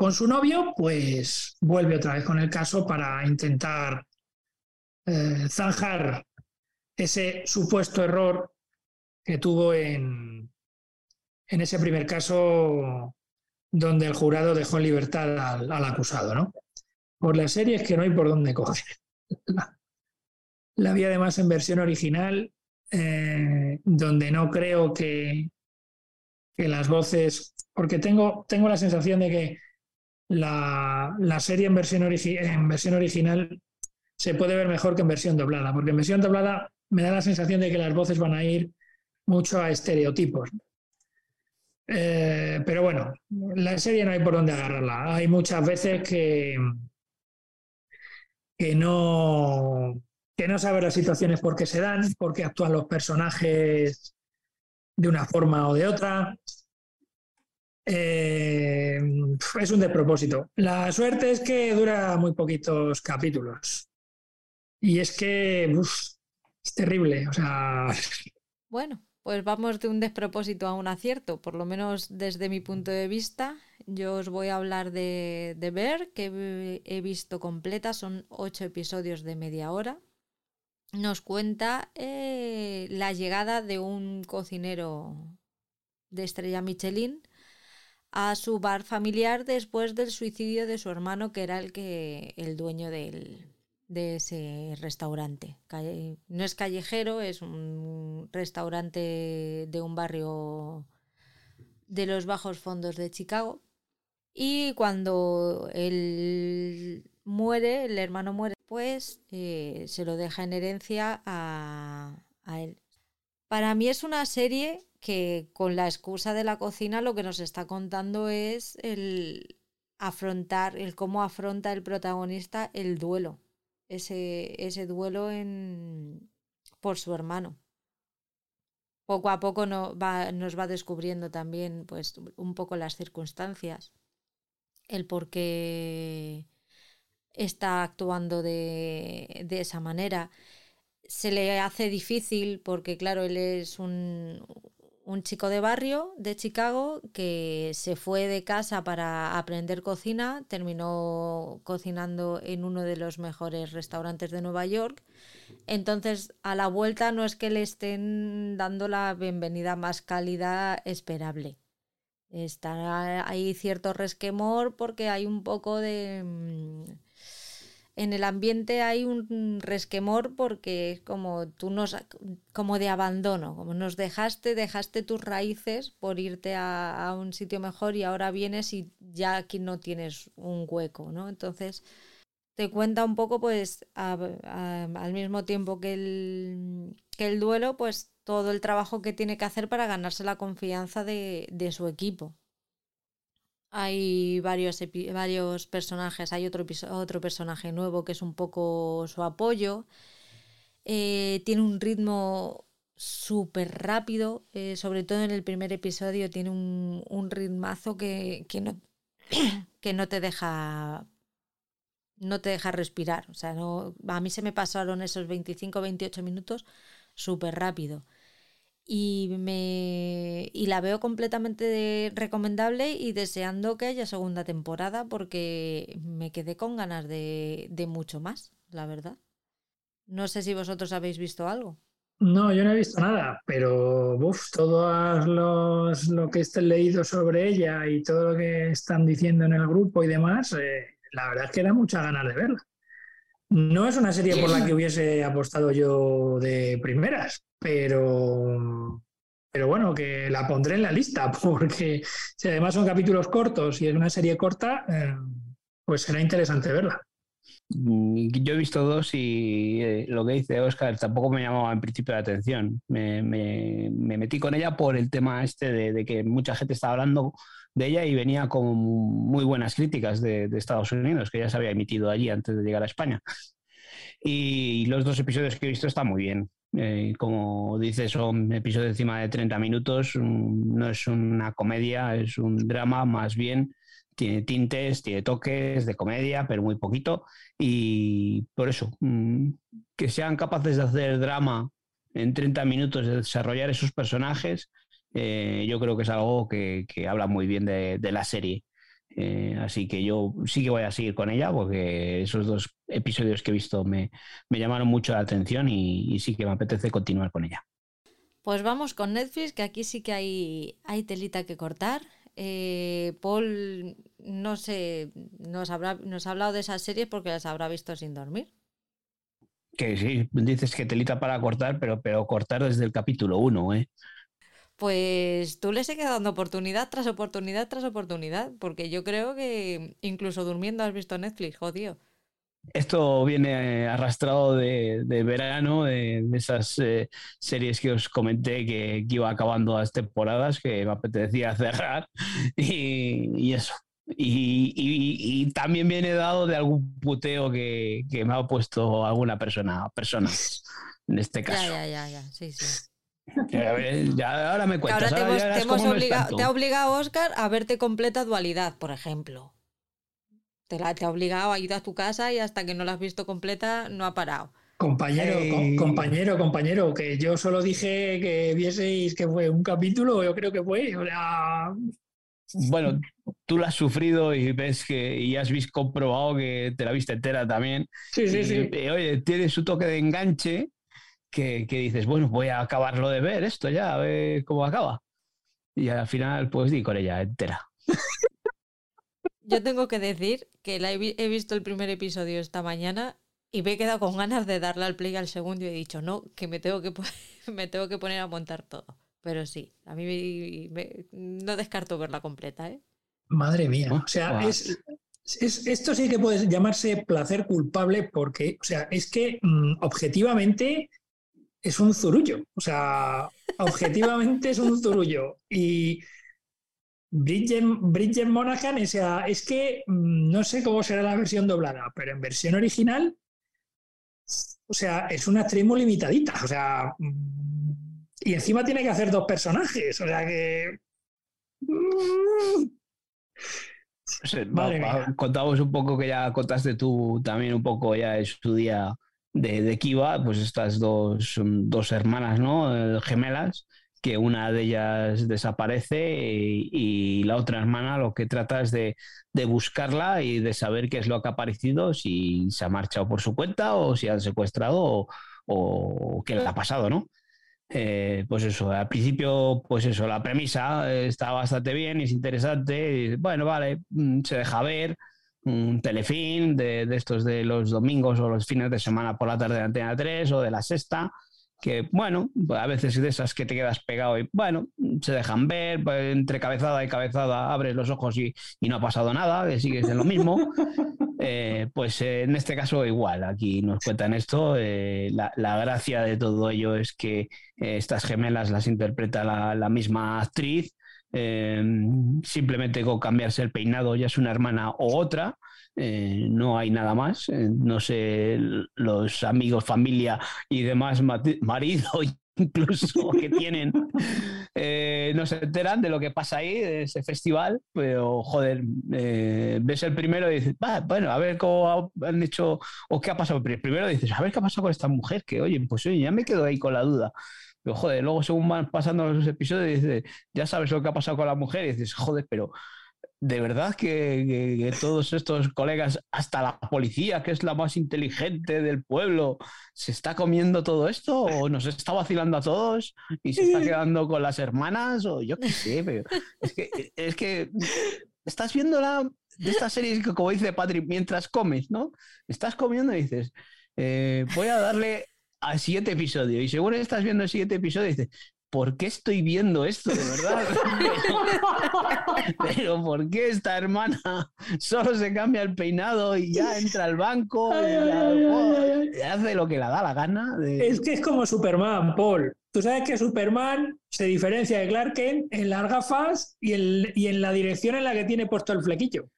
con su novio, pues vuelve otra vez con el caso para intentar eh, zanjar ese supuesto error que tuvo en, en ese primer caso donde el jurado dejó en libertad al, acusado, ¿no? por la serie es que no hay por dónde coger. La, vi además en versión original, eh, donde no creo que, que, las voces, porque tengo, tengo la sensación de que la, la serie en versión, en versión original se puede ver mejor que en versión doblada, porque en versión doblada me da la sensación de que las voces van a ir mucho a estereotipos. Eh, pero bueno, la serie no hay por dónde agarrarla. Hay muchas veces que, que no, que no sabe las situaciones por qué se dan, por qué actúan los personajes de una forma o de otra. Eh, es un despropósito. La suerte es que dura muy poquitos capítulos. Y es que es terrible. O sea. Bueno, pues vamos de un despropósito a un acierto, por lo menos desde mi punto de vista. Yo os voy a hablar de, de Ver, que he visto completa, son ocho episodios de media hora. Nos cuenta eh, la llegada de un cocinero de estrella Michelin a su bar familiar después del suicidio de su hermano, que era el que el dueño del, de ese restaurante. No es callejero, es un restaurante de un barrio de los bajos fondos de Chicago. Y cuando él muere, el hermano muere, pues eh, se lo deja en herencia a, a él. Para mí es una serie que con la excusa de la cocina lo que nos está contando es el afrontar, el cómo afronta el protagonista el duelo, ese, ese duelo en, por su hermano. Poco a poco no, va, nos va descubriendo también pues, un poco las circunstancias, el por qué está actuando de, de esa manera se le hace difícil porque, claro, él es un, un chico de barrio de Chicago que se fue de casa para aprender cocina, terminó cocinando en uno de los mejores restaurantes de Nueva York. Entonces, a la vuelta no es que le estén dando la bienvenida más cálida esperable. Está ahí cierto resquemor porque hay un poco de mm, en el ambiente hay un resquemor porque es como tú nos como de abandono, como nos dejaste, dejaste tus raíces por irte a, un sitio mejor y ahora vienes y ya aquí no tienes un hueco, ¿no? Entonces te cuenta un poco, pues, al mismo tiempo que el, que el duelo, pues todo el trabajo que tiene que hacer para ganarse la confianza de, de su equipo. Hay varios, varios personajes, hay otro, otro personaje nuevo que es un poco su apoyo. Eh, tiene un ritmo súper rápido, eh, sobre todo en el primer episodio tiene un, un ritmazo que, que, no, (clears throat) que no te deja no te deja respirar. O sea, no, a mí se me pasaron esos 25-28 minutos súper rápido y me y la veo completamente recomendable y deseando que haya segunda temporada porque me quedé con ganas de, de mucho más, la verdad. No sé si vosotros habéis visto algo. No, yo no he visto nada, pero uf, todo los, lo que esté leído sobre ella y todo lo que están diciendo en el grupo y demás, eh, la verdad es que da muchas ganas de verla. No es una serie por la que hubiese apostado yo de primeras, pero, pero bueno, que la pondré en la lista, (laughs) porque si además son capítulos cortos y es una serie corta, eh, pues será interesante verla. Mm, yo he visto dos y eh, lo que dice Oscar tampoco me llamaba en principio la atención. Me, metí con ella por el tema este de, que mucha gente estaba hablando de ella y venía con muy buenas críticas de, Estados Unidos, que ya se había emitido allí antes de llegar a España. Y los dos episodios que he visto están muy bien. Eh, como dices, son episodios encima de 30 minutos. Mm, no es una comedia, es un drama más bien. Tiene tintes, tiene toques de comedia, pero muy poquito. Y por eso, mm, que sean capaces de hacer drama en 30 minutos, de desarrollar esos personajes, eh, yo creo que es algo que, habla muy bien de, la serie. Eh, así que yo sí que voy a seguir con ella porque esos dos episodios que he visto me, llamaron mucho la atención y, sí que me apetece continuar con ella. Pues vamos con Netflix, que aquí sí que hay, hay telita que cortar. Eh, Paul, no sé, nos, habrá, nos ha hablado de esas series porque las habrá visto sin dormir. Que sí, dices que telita para cortar, pero, pero cortar desde el capítulo 1, ¿eh? Pues tú le sigues dando oportunidad tras oportunidad tras oportunidad, porque yo creo que incluso durmiendo has visto Netflix, jodido. Esto viene arrastrado de, verano, de, esas eh, series que os comenté que, iba acabando las temporadas, que me apetecía (laughs) cerrar, y, eso. Y, también viene dado de algún puteo que, me ha puesto alguna persona, personas, en este caso. Ya, ya, ya, ya, sí, sí. Ya, ahora me cuentas. Ahora te, hemos, obligado, te ha obligado, Oscar, a verte completa dualidad, por ejemplo. Te, la, te ha obligado a ir a tu casa y hasta que no la has visto completa no ha parado. Compañero, compañero, compañero, que yo solo dije que vieseis que fue un capítulo, yo creo que fue. Bueno, tú la has sufrido y ves que y has visto comprobado que te la viste entera también. Sí, sí, sí. oye, tiene su toque de enganche que, dices, bueno, voy a acabarlo de ver esto ya, a ver cómo acaba. Y al final, pues di con ella entera. Yo tengo que decir que la he, visto el primer episodio esta mañana y me he quedado con ganas de darle al play al segundo y he dicho, no, que me tengo que, (laughs) me tengo que poner a montar todo. Pero sí, a mí no descarto verla completa, ¿eh? Madre mía, o sea, es, esto sí que puede llamarse placer culpable porque, o sea, es que mm, objetivamente es un zurullo. O sea, objetivamente es un zurullo. Y Bridget, Bridget Monaghan, o sea, es que mm, no sé cómo será la versión doblada, pero en versión original, o sea, es una actriz muy limitadita. O sea, mm, y encima tiene que hacer dos personajes. O sea que. contamos un poco que ya contaste tú también un poco ya en su día de, de Kiva, pues estas dos, dos hermanas, ¿no? Eh, gemelas, que una de ellas desaparece y, la otra hermana lo que trata es de, de, buscarla y de saber qué es lo que ha aparecido, si se ha marchado por su cuenta o si han secuestrado o, qué le ha pasado, ¿no? Eh, pues eso, al principio, pues eso, la premisa está bastante bien, es interesante, bueno, vale, mm, se deja ver un telefilm de, estos de los domingos o los fines de semana por la tarde de Antena 3 o de la sexta, que bueno, a veces de esas que te quedas pegado y bueno, se dejan ver, pues, entre cabezada y cabezada abres los ojos y, y no ha pasado nada, que sigues en lo mismo. (laughs) Eh, pues eh, en este caso igual, aquí nos cuentan esto. Eh, la, gracia de todo ello es que estas gemelas las interpreta la, misma actriz. Simplemente con cambiarse el peinado ya es una hermana o otra. no hay nada más. no sé, los amigos, familia y demás, (laughs) marido incluso que tienen, eh, no se enteran de lo que pasa ahí, de ese festival, pero joder, eh, ves el primero y dices, bueno, a ver cómo han hecho o qué ha pasado. Primero dices, a ver qué ha pasado con esta mujer, que oye, pues oye, ya me quedo ahí con la duda. Pero joder, luego según van pasando los episodios, dices, ya sabes lo que ha pasado con la mujer y dices, joder, pero de verdad que, todos estos colegas, hasta la policía, que es la más inteligente del pueblo, se está comiendo todo esto o nos está vacilando a todos y se está quedando con las hermanas o yo qué sé, pero es que, es que estás viendo la, de estas series que como dice Patrick, mientras comes, ¿no? Estás comiendo y dices, eh, voy a darle al siguiente episodio y según estás viendo el siguiente episodio dices, ¿por qué estoy viendo esto de verdad? (laughs) (laughs) pero, ¿por qué esta hermana solo se cambia el peinado y ya entra al banco y, hace lo que le da la gana? Es que es como Superman, Paul. Tú sabes que Superman se diferencia de Clark Kent en las gafas y, y en la dirección en la que tiene puesto el flequillo.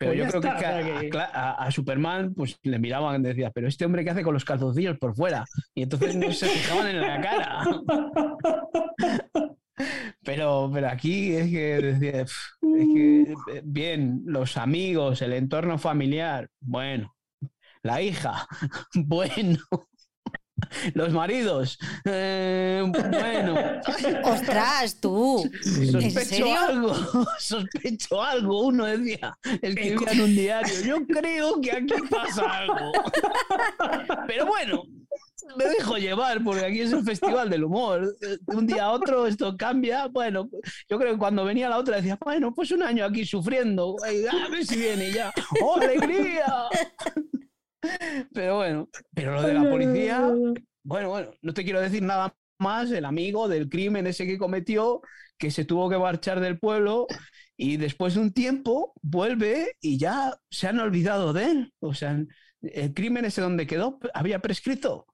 Pero pues yo creo que, a, Superman pues le miraban y decían, pero este hombre qué hace con los calzoncillos por fuera. Y entonces no se fijaban en la cara. (laughs) Pero, pero aquí es que, es que, eh, bien, los amigos, el entorno familiar, bueno, la hija, (laughs) bueno. (laughs) Los maridos. Eh, bueno. (laughs) Ostras, tú. Sospecho algo. (laughs) Sospecho algo. Uno decía, escribía en un diario. Yo creo que aquí pasa algo. Pero bueno, me dejo llevar porque aquí es un festival del humor. De un día a otro esto cambia. Bueno, yo creo que cuando venía la otra decía, bueno, pues un año aquí sufriendo. A ver si viene ya. ¡Oh, alegría! (laughs) Pero bueno, pero lo de la policía, bueno, bueno, no te quiero decir nada más, el amigo del crimen ese que cometió, que se tuvo que marchar del pueblo y después de un tiempo vuelve y ya se han olvidado de él. O sea, el crimen ese donde quedó había prescrito.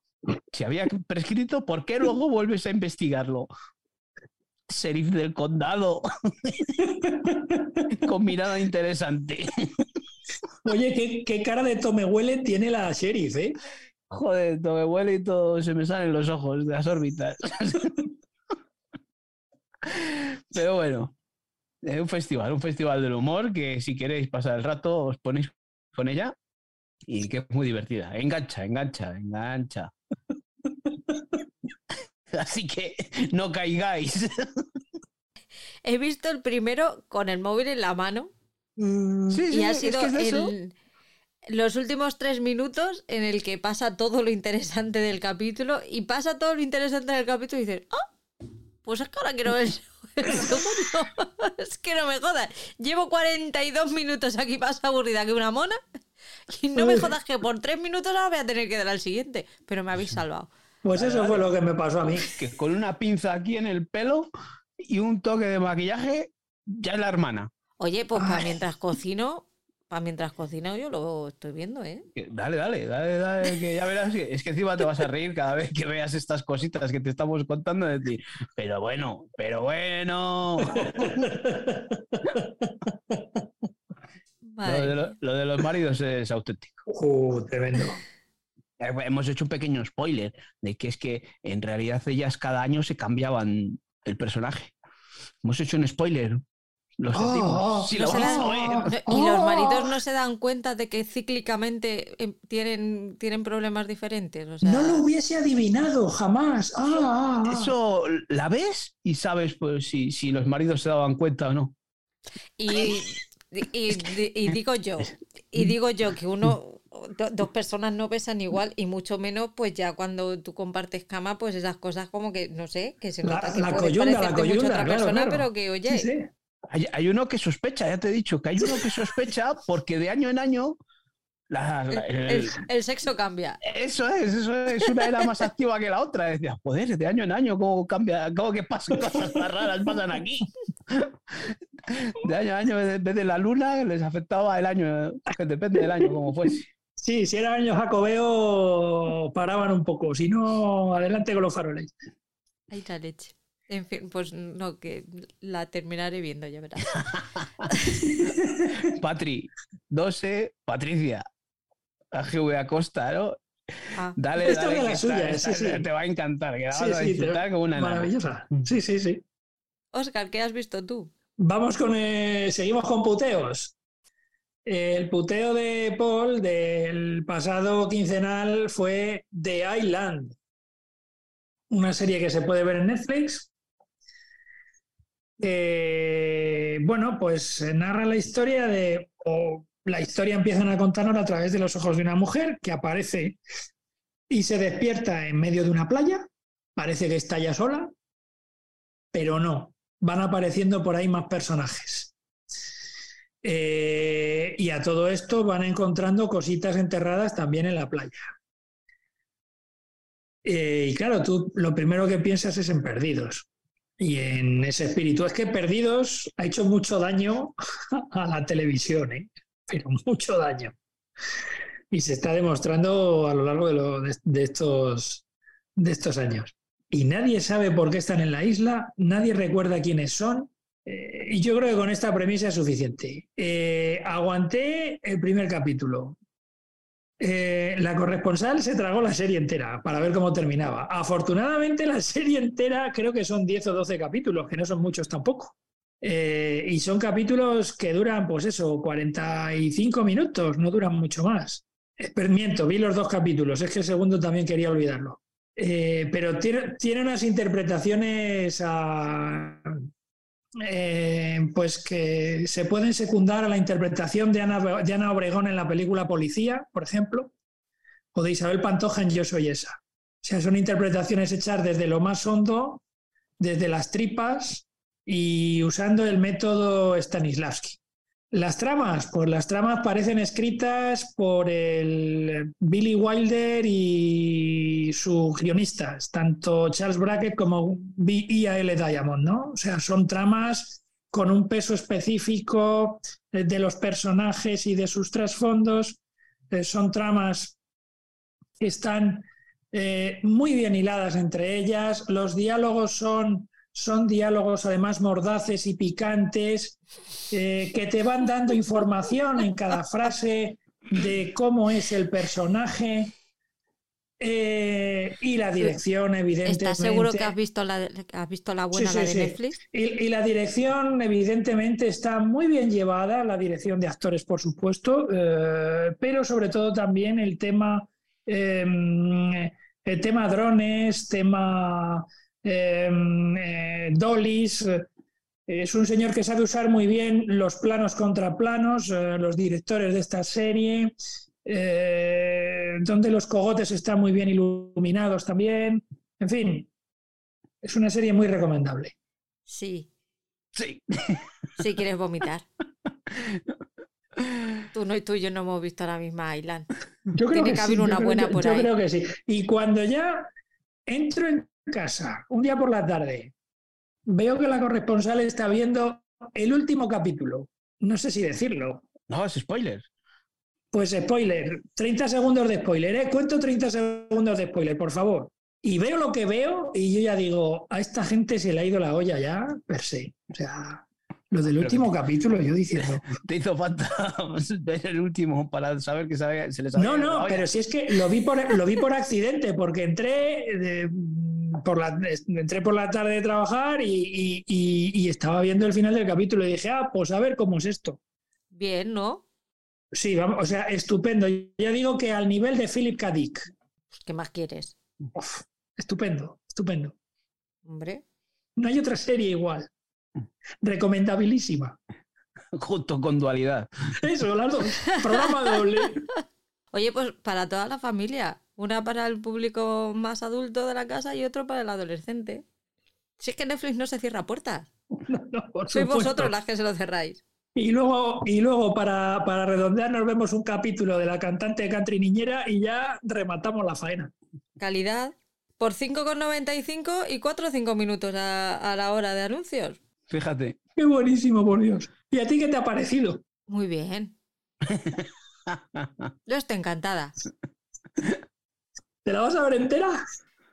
Si había prescrito, ¿por qué luego vuelves a investigarlo? Serif del condado. (laughs) (laughs) Con mirada interesante. Oye, ¿qué, cara de tome huele tiene la sheriff, ¿eh? Joder, tome huele y todo se me salen los ojos de las órbitas. Pero bueno, es un festival, un festival del humor que si queréis pasar el rato os ponéis con ella y que es muy divertida. Engancha, engancha, engancha. Así que no caigáis. He visto el primero con el móvil en la mano Mm, sí, sí, y ha sido los últimos tres minutos en el que pasa todo lo interesante del capítulo y pasa todo lo interesante del capítulo y dices, ¡ah! pues es que ahora quiero ver (laughs) (laughs) es que no me jodas. Llevo 42 minutos aquí más aburrida que una mona. Y no me jodas que por tres minutos ahora voy a tener que dar al siguiente. Pero me habéis salvado. Pues eso fue lo que me pasó a mí. Que con una pinza aquí en el pelo y un toque de maquillaje, ya es la hermana. Oye, pues para mientras cocino, para mientras cocino yo lo estoy viendo, ¿eh? Dale, dale, dale, dale, que ya verás. Es que encima te vas a reír cada vez que veas estas cositas que te estamos contando de ti. Pero bueno, pero bueno. Lo, de los maridos es auténtico. Uh, tremendo. Eh, hemos hecho un pequeño spoiler de que es que en realidad ellas cada año se cambiaban el personaje. Hemos hecho un spoiler. Lo oh, y los maridos no se dan cuenta de que cíclicamente em, tienen, tienen problemas diferentes. No lo hubiese adivinado jamás. Ah, ah, Eso la ves y sabes pues, si, si los maridos se daban cuenta o no. Y, y, digo yo, y digo yo que uno, dos personas no pesan igual y mucho menos pues ya cuando tú compartes cama, pues esas cosas como que, no sé, que se nota que la coyunda, la coyunda, mucho otra persona, pero que oye... Hay, uno que sospecha, ya te he dicho, que hay uno que sospecha porque de año en año el, sexo cambia. Eso es, eso es una era más activa que la otra. Decía, joder, de año en año, ¿cómo cambia? ¿Cómo que pasan cosas tan raras pasan aquí? De año a año, en vez de la luna, les afectaba el año, que depende del año, como fuese. Sí, si era año jacobeo, paraban un poco, si no, adelante con los faroles. Ahí está leche. En fin, pues no, que la terminaré viendo, ya verás. (laughs) Patri, 12, Patricia, AGV Acosta, ¿no? Ah. Dale, dale. La suya, sí, sí. Te va a encantar, que la vas a disfrutar como una Maravillosa. (laughs) Sí, sí, sí. Oscar, ¿qué has visto tú? Vamos con. Eh, seguimos con puteos. El puteo de Paul del pasado quincenal fue The Island, una serie que se puede ver en Netflix. Bueno, pues narra la historia de, o la historia empiezan a contarnos a través de los ojos de una mujer que aparece y se despierta en medio de una playa, parece que está ya sola, pero no, van apareciendo por ahí más personajes. Eh, y a todo esto van encontrando cositas enterradas también en la playa. Eh, y claro, tú lo primero que piensas es en Perdidos y en ese espíritu. Es que Perdidos ha hecho mucho daño (laughs) a la televisión, ¿eh? pero mucho daño. Y se está demostrando a lo largo de estos, de estos años y nadie sabe por qué están en la isla, nadie recuerda quiénes son. Eh, y yo creo que con esta premisa es suficiente. Eh, aguanté el primer capítulo. Eh, la corresponsal se tragó la serie entera para ver cómo terminaba. Afortunadamente la (laughs) serie entera creo que son 10 o 12 capítulos, que no son muchos tampoco. y son capítulos que duran, pues eso, 45 minutos, no duran mucho más. Miento, vi los dos capítulos, es que el segundo también quería olvidarlo. Eh, pero tiene, unas interpretaciones ah, eh, pues que se pueden secundar a la interpretación de Ana, de Ana, Obregón en la película Policía, por ejemplo, o de Isabel Pantoja en Yo Soy Esa. O sea, son interpretaciones hechas desde lo más hondo, desde las tripas y usando el método Stanislavski. Las tramas, pues las tramas parecen escritas por el Billy Wilder y sus guionistas, tanto Charles Brackett como B.E.A.L. Diamond, ¿no? O sea, son tramas con un peso específico de los personajes y de sus trasfondos. Eh, son tramas que están eh, muy bien hiladas entre ellas. Los diálogos son son diálogos además mordaces y picantes eh, que te van dando información en cada frase de cómo es el personaje eh, y la dirección, evidentemente. ¿Estás seguro que has visto la, has visto la buena, la de Netflix? Y, la dirección, evidentemente, está muy bien llevada, la dirección de actores, por supuesto, eh, pero sobre todo también el tema, el tema drones, tema Em, eh, Dolis. Eh, es un señor que sabe usar muy bien los planos contra planos, eh, los directores de esta serie, donde los cogotes están muy bien iluminados también. En fin, es una serie muy recomendable. Sí, Sí. Si quieres vomitar. (laughs) Tú no y tú y yo no hemos visto la misma Island. Yo creo Tiene que, que haber yo una buena por yo ahí. creo que sí. Y cuando ya entro en casa, un día por la tarde, veo que la corresponsal está viendo el último capítulo. No sé si decirlo. No, es spoiler. Pues spoiler, 30 segundos de spoiler, ¿eh? Cuento 30 segundos de spoiler, por favor. Y veo lo que veo y yo ya digo, a esta gente se le ha ido la olla ya, per se. O sea, lo del Pero- último capítulo, yo diciendo, (laughs) Te hizo falta (laughs) ver el último para saber que se les había No, no, pero si es que lo vi por, lo vi por accidente, porque entré, de- por la, entré por la tarde de trabajar y, y- y- y estaba viendo el final del capítulo y dije, ah, pues a ver cómo es esto. Bien, ¿no? Sí, vamos, o sea, estupendo. Ya digo que al nivel de Philip K. Dick. Pues, ¿Qué más quieres? Uf, estupendo, estupendo. Hombre. No hay otra serie igual. Recomendabilísima. (laughs) Junto con dualidad. Eso, las dos. Programa doble. (laughs) Oye, pues para toda la familia. Una para el público más adulto de la casa y otro para el adolescente. Si es que Netflix no se cierra puertas. (laughs) No, no, por Sois supuesto. vosotros las que se lo cerráis. Y luego, y luego para, para redondear, nos vemos un capítulo de la cantante de country niñera y ya rematamos la faena. Calidad. Por 5,95 y 4 o 5 minutos a, a la hora de anuncios. Fíjate. Qué buenísimo, por Dios. ¿Y a ti qué te ha parecido? Muy bien. (laughs) Yo estoy encantada. (laughs) ¿Te la vas a ver entera?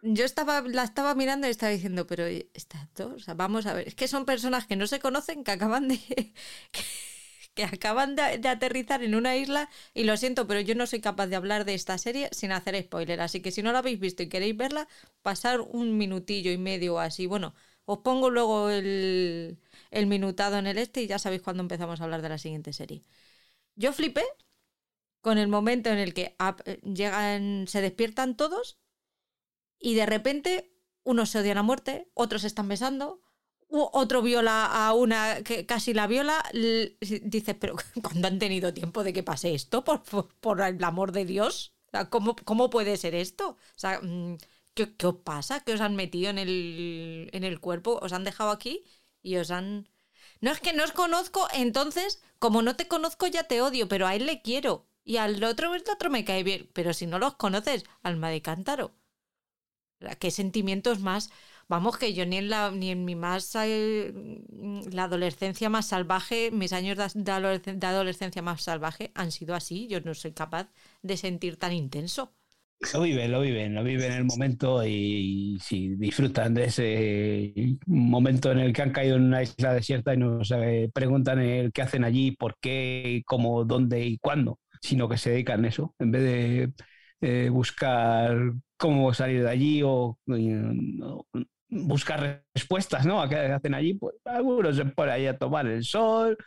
Yo estaba, la estaba mirando y estaba diciendo, pero estas dos, o sea, vamos a ver, es que son personas que no se conocen, que acaban de (laughs) que, acaban de, aterrizar en una isla y lo siento, pero yo no soy capaz de hablar de esta serie sin hacer spoiler, así que si no la habéis visto y queréis verla, pasar un minutillo y medio así. Bueno, os pongo luego el, el minutado en el este y ya sabéis cuándo empezamos a hablar de la siguiente serie. Yo flipé con el momento en el que ap- llegan, se despiertan todos y de repente unos se odian a muerte, otros se están besando, otro viola a una que casi la viola. Dices, pero (laughs) ¿cuándo han tenido tiempo de que pase esto? Por, por, por el amor de Dios. ¿cómo, ¿Cómo puede ser esto? O sea, mm, ¿qué, qué os pasa? ¿Qué os han metido en el, en el cuerpo? ¿Os han dejado aquí? Y os han... No es que no os conozco, entonces, como no te conozco ya te odio, pero a él le quiero. Y al otro, el otro me cae bien. Pero si no los conoces, alma de cántaro. ¿Qué sentimientos más? Vamos, que yo ni en, la, ni en mi más. eh, la adolescencia más salvaje, mis años de, de adolesc- de adolescencia más salvaje han sido así. Yo no soy capaz de sentir tan intenso. Lo viven, lo viven, lo viven en el momento y, si disfrutan de ese momento en el que han caído en una isla desierta y no se preguntan el qué hacen allí, por qué, cómo, dónde y cuándo, sino que se dedican a eso, en vez de eh, buscar cómo salir de allí o, buscar respuestas ¿no? a qué hacen allí, pues algunos se ponen ahí a tomar el sol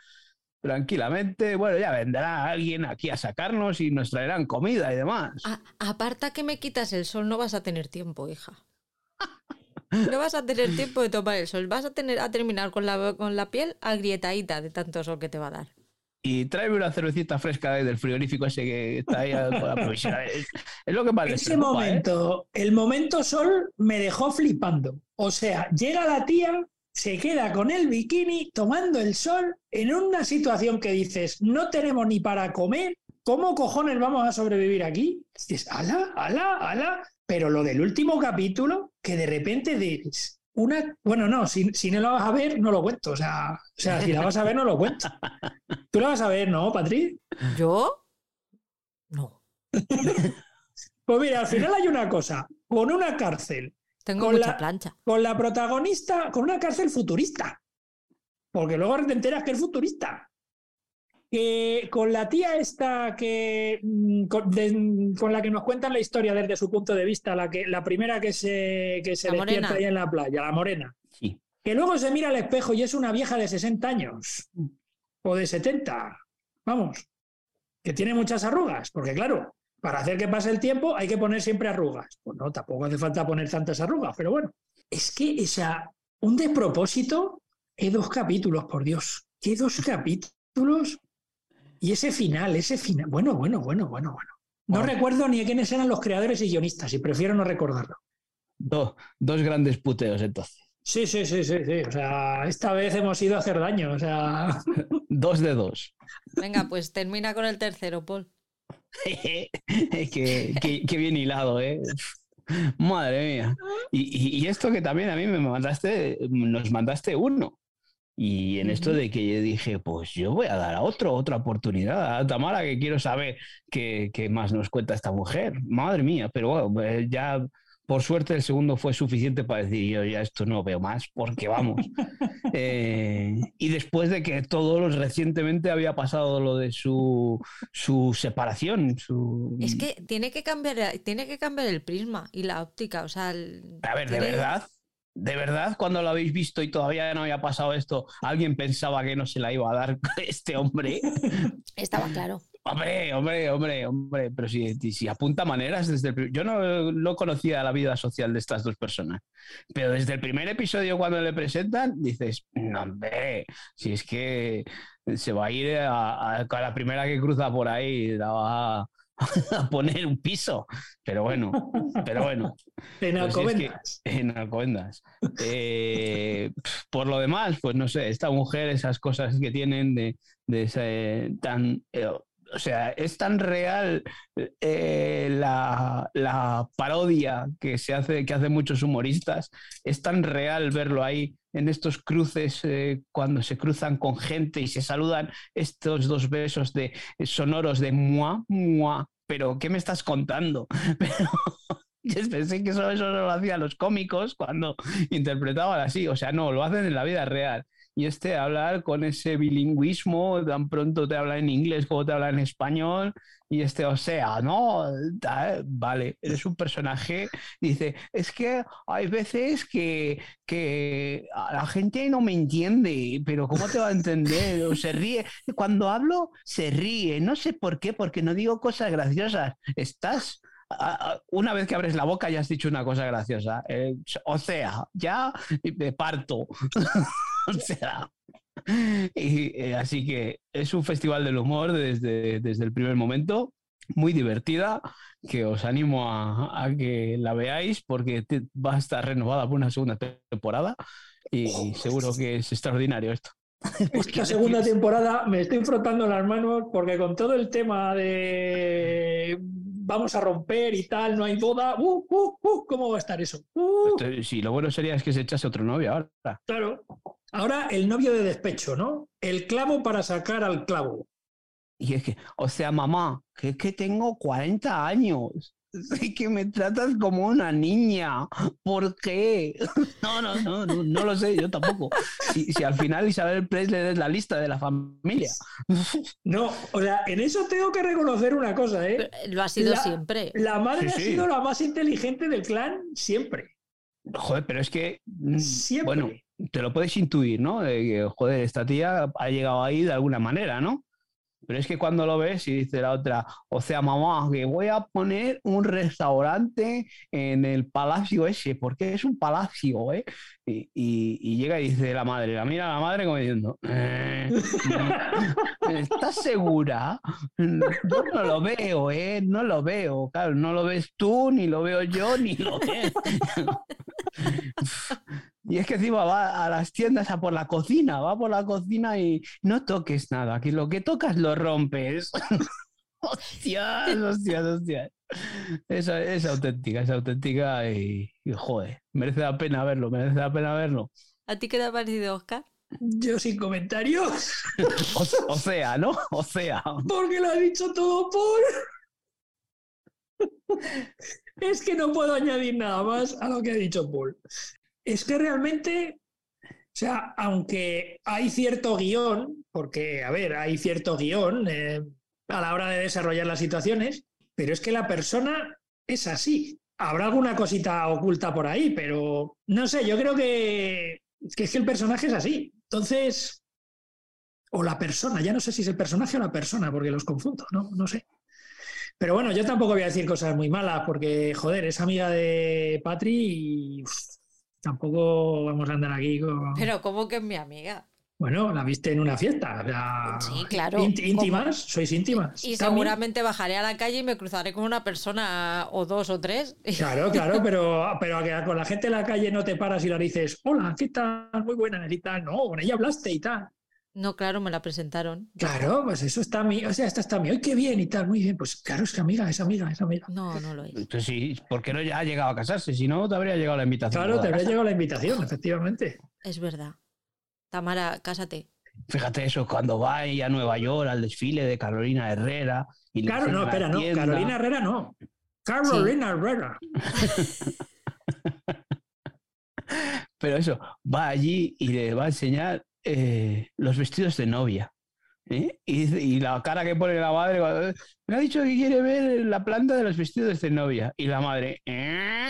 tranquilamente, bueno, ya vendrá alguien aquí a sacarnos y nos traerán comida y demás. Aparta que me quitas el sol, no vas a tener tiempo, hija. No vas a tener tiempo de tomar el sol. Vas a tener a terminar con la, con la piel agrietadita de tanto sol que te va a dar. Y tráeme una cervecita fresca del frigorífico ese que está ahí con la provisión. Es, es lo que más les Ese preocupa, ¿eh? momento, el momento sol me dejó flipando. O sea, llega la tía, se queda con el bikini tomando el sol en una situación que dices, no tenemos ni para comer, ¿cómo cojones vamos a sobrevivir aquí? Dices, ala, ala, ala. Pero lo del último capítulo, que de repente dices, una, bueno, no, si, si no la vas a ver, no lo cuento. O sea, o sea, si la vas a ver, no lo cuento. (laughs) Tú la vas a ver, ¿no, Patri? ¿Yo? No. Pues mira, al final hay una cosa, con una cárcel Tengo Con mucha la- plancha. con la protagonista, con una cárcel futurista. Porque luego te enteras que es futurista. Que con la tía esta que mm, con, de- con la que nos cuentan la historia desde su punto de vista, la que la primera que se, que se La despierta morena. ahí en la playa, la morena, Sí. que luego se mira al espejo y es una vieja de 60 años o de 70, vamos, que tiene muchas arrugas, porque claro, para hacer que pase el tiempo hay que poner siempre arrugas. Pues no, tampoco hace falta poner tantas arrugas, pero bueno, es que, o sea, un despropósito, qué dos capítulos, por Dios, qué dos capítulos y ese final, ese final, bueno, bueno, bueno, bueno, bueno. No Bueno. recuerdo ni quiénes eran los creadores y guionistas y prefiero no recordarlo. Do- dos grandes puteos entonces. Sí, sí, sí, sí, sí. O sea, esta vez hemos ido a hacer daño. O sea. (laughs) dos de dos. Venga, pues termina con el tercero, Paul. (laughs) qué, bien hilado, ¿eh? Madre mía. Y, y, esto que también a mí me mandaste, nos mandaste uno. Y en esto de que yo dije, pues yo voy a dar a otro, otra oportunidad a Tamara, que quiero saber qué, qué más nos cuenta esta mujer. Madre mía, pero bueno, pues ya por suerte el segundo fue suficiente para decir yo ya esto no veo más porque vamos. (laughs) Eh, y después de que todo recientemente había pasado lo de su, su separación. Su... Es que tiene que cambiar, tiene que cambiar el prisma y la óptica. O sea, a ver, de verdad. ¿De verdad cuando lo habéis visto y todavía no había pasado esto, alguien pensaba que no se la iba a dar (laughs) este hombre? (laughs) Estaba claro. Hombre, hombre, hombre, hombre, pero si, si apunta maneras desde el... Yo no, no, conocía la vida social de estas dos personas, pero desde el primer episodio cuando le presentan, dices, no, hombre, si es que se va a ir a, la primera que cruza por ahí, la va (laughs) a poner un piso. Pero bueno, pero bueno. (laughs) en Alcobendas. en Alcobendas. Eh, por lo demás, pues no sé, esta mujer, esas cosas que tienen de, de ese tan... Eh, o sea, es tan real eh, la, parodia que se hace, que hacen muchos humoristas, es tan real verlo ahí en estos cruces eh, cuando se cruzan con gente y se saludan estos dos besos de sonoros de mua, mua, pero ¿qué me estás contando? (laughs) Pero pensé que eso, eso lo hacían los cómicos cuando interpretaban así, o sea, no, lo hacen en la vida real y este hablar con ese bilingüismo, tan pronto te habla en inglés como te habla en español, y este, o sea, no, vale, eres un personaje, dice, es que hay veces que, que la gente no me entiende, pero ¿cómo te va a entender? Se ríe, cuando hablo, se ríe, no sé por qué, porque no digo cosas graciosas, estás una vez que abres la boca ya has dicho una cosa graciosa. Eh, o sea, ya me parto. (laughs) o sea. (laughs) Y, eh, así que es un festival del humor desde, desde el primer momento, muy divertida, que os animo a, que la veáis porque va a estar renovada por una segunda temporada y seguro que es extraordinario esto. (laughs) Esta segunda temporada me estoy frotando las manos porque con todo el tema de vamos a romper y tal, no hay boda. Uh, uh, uh, ¿Cómo va a estar eso? sí, lo bueno sería es que se echase otro novio ahora. Claro. Ahora el novio de despecho, ¿no? El clavo para sacar al clavo. Y es que, o sea, mamá, que es que tengo 40 años. Sí que me tratas como una niña. ¿Por qué? (laughs) No, no, no, no, lo sé, yo tampoco. Si, si al final Isabel Presley es la lista de la familia. (laughs) No, o sea, en eso tengo que reconocer una cosa, ¿eh? lo ha sido siempre. La madre ha sido la más inteligente del clan siempre. Joder, pero es que. Mm, siempre. Bueno, te lo puedes intuir, ¿no? De que, joder, esta tía ha llegado ahí de alguna manera, ¿no? Pero es que cuando lo ves y dice la otra, o sea, mamá, que voy a poner un restaurante en el palacio ese, porque es un palacio, ¿eh? Y, llega y dice la madre, la mira la madre como diciendo, eh, (laughs) ¿estás segura? Yo no lo veo, ¿eh? No lo veo, claro, no lo ves tú, ni lo veo yo, ni lo ves. (laughs) Y es que encima va a las tiendas a por la cocina, va por la cocina y no toques nada, aquí lo que tocas lo rompes. (laughs) hostias, hostias, hostias. Es, es auténtica, es auténtica y, joder, merece la pena verlo, merece la pena verlo. ¿A ti qué te ha parecido, Oscar? Yo sin comentarios. (laughs) o, sea, ¿no? O sea. Porque lo ha dicho todo por... es que no puedo añadir nada más a lo que ha dicho Paul es que realmente, o sea, aunque hay cierto guion, porque, a ver, hay cierto guion eh, a la hora de desarrollar las situaciones, pero es que la persona es así. Habrá alguna cosita oculta por ahí, pero no sé, yo creo que, que es que el personaje es así. Entonces, o la persona, ya no sé si es el personaje o la persona, porque los confundo, no, no sé. Pero bueno, yo tampoco voy a decir cosas muy malas, porque, joder, es amiga de Patri y tampoco vamos a andar aquí con... Pero ¿cómo que es mi amiga? Bueno, la viste en una fiesta. Sí, claro. íntimas, sois íntimas. Y seguramente bajaré a la calle y me cruzaré con una persona o dos o tres. Claro, claro, pero, pero con la gente en la calle no te paras y le dices, hola, ¿qué tal? Muy buena y tal. No, con ella hablaste y tal. No, claro, me la presentaron. Claro, pues eso está mi, o sea, esta está mi, ¡ay, qué bien! y tal, muy bien. Pues claro, es que amiga, es amiga, es amiga. No, no lo es. Entonces sí, ¿por qué no ya ha llegado a casarse? Si no, te habría llegado la invitación. Claro, a te habría llegado la invitación, efectivamente. Es verdad. Tamara, cásate. Fíjate eso, cuando va ahí a Nueva York al desfile de Carolina Herrera. Y Claro, no, espera, no. Carolina Herrera no. Carolina Herrera. (laughs) Pero eso, va allí y le va a enseñar eh, los vestidos de novia. ¿eh? Y, y la cara que pone la madre, me ha dicho que quiere ver la planta de los vestidos de novia. Y la madre, "¿Eh?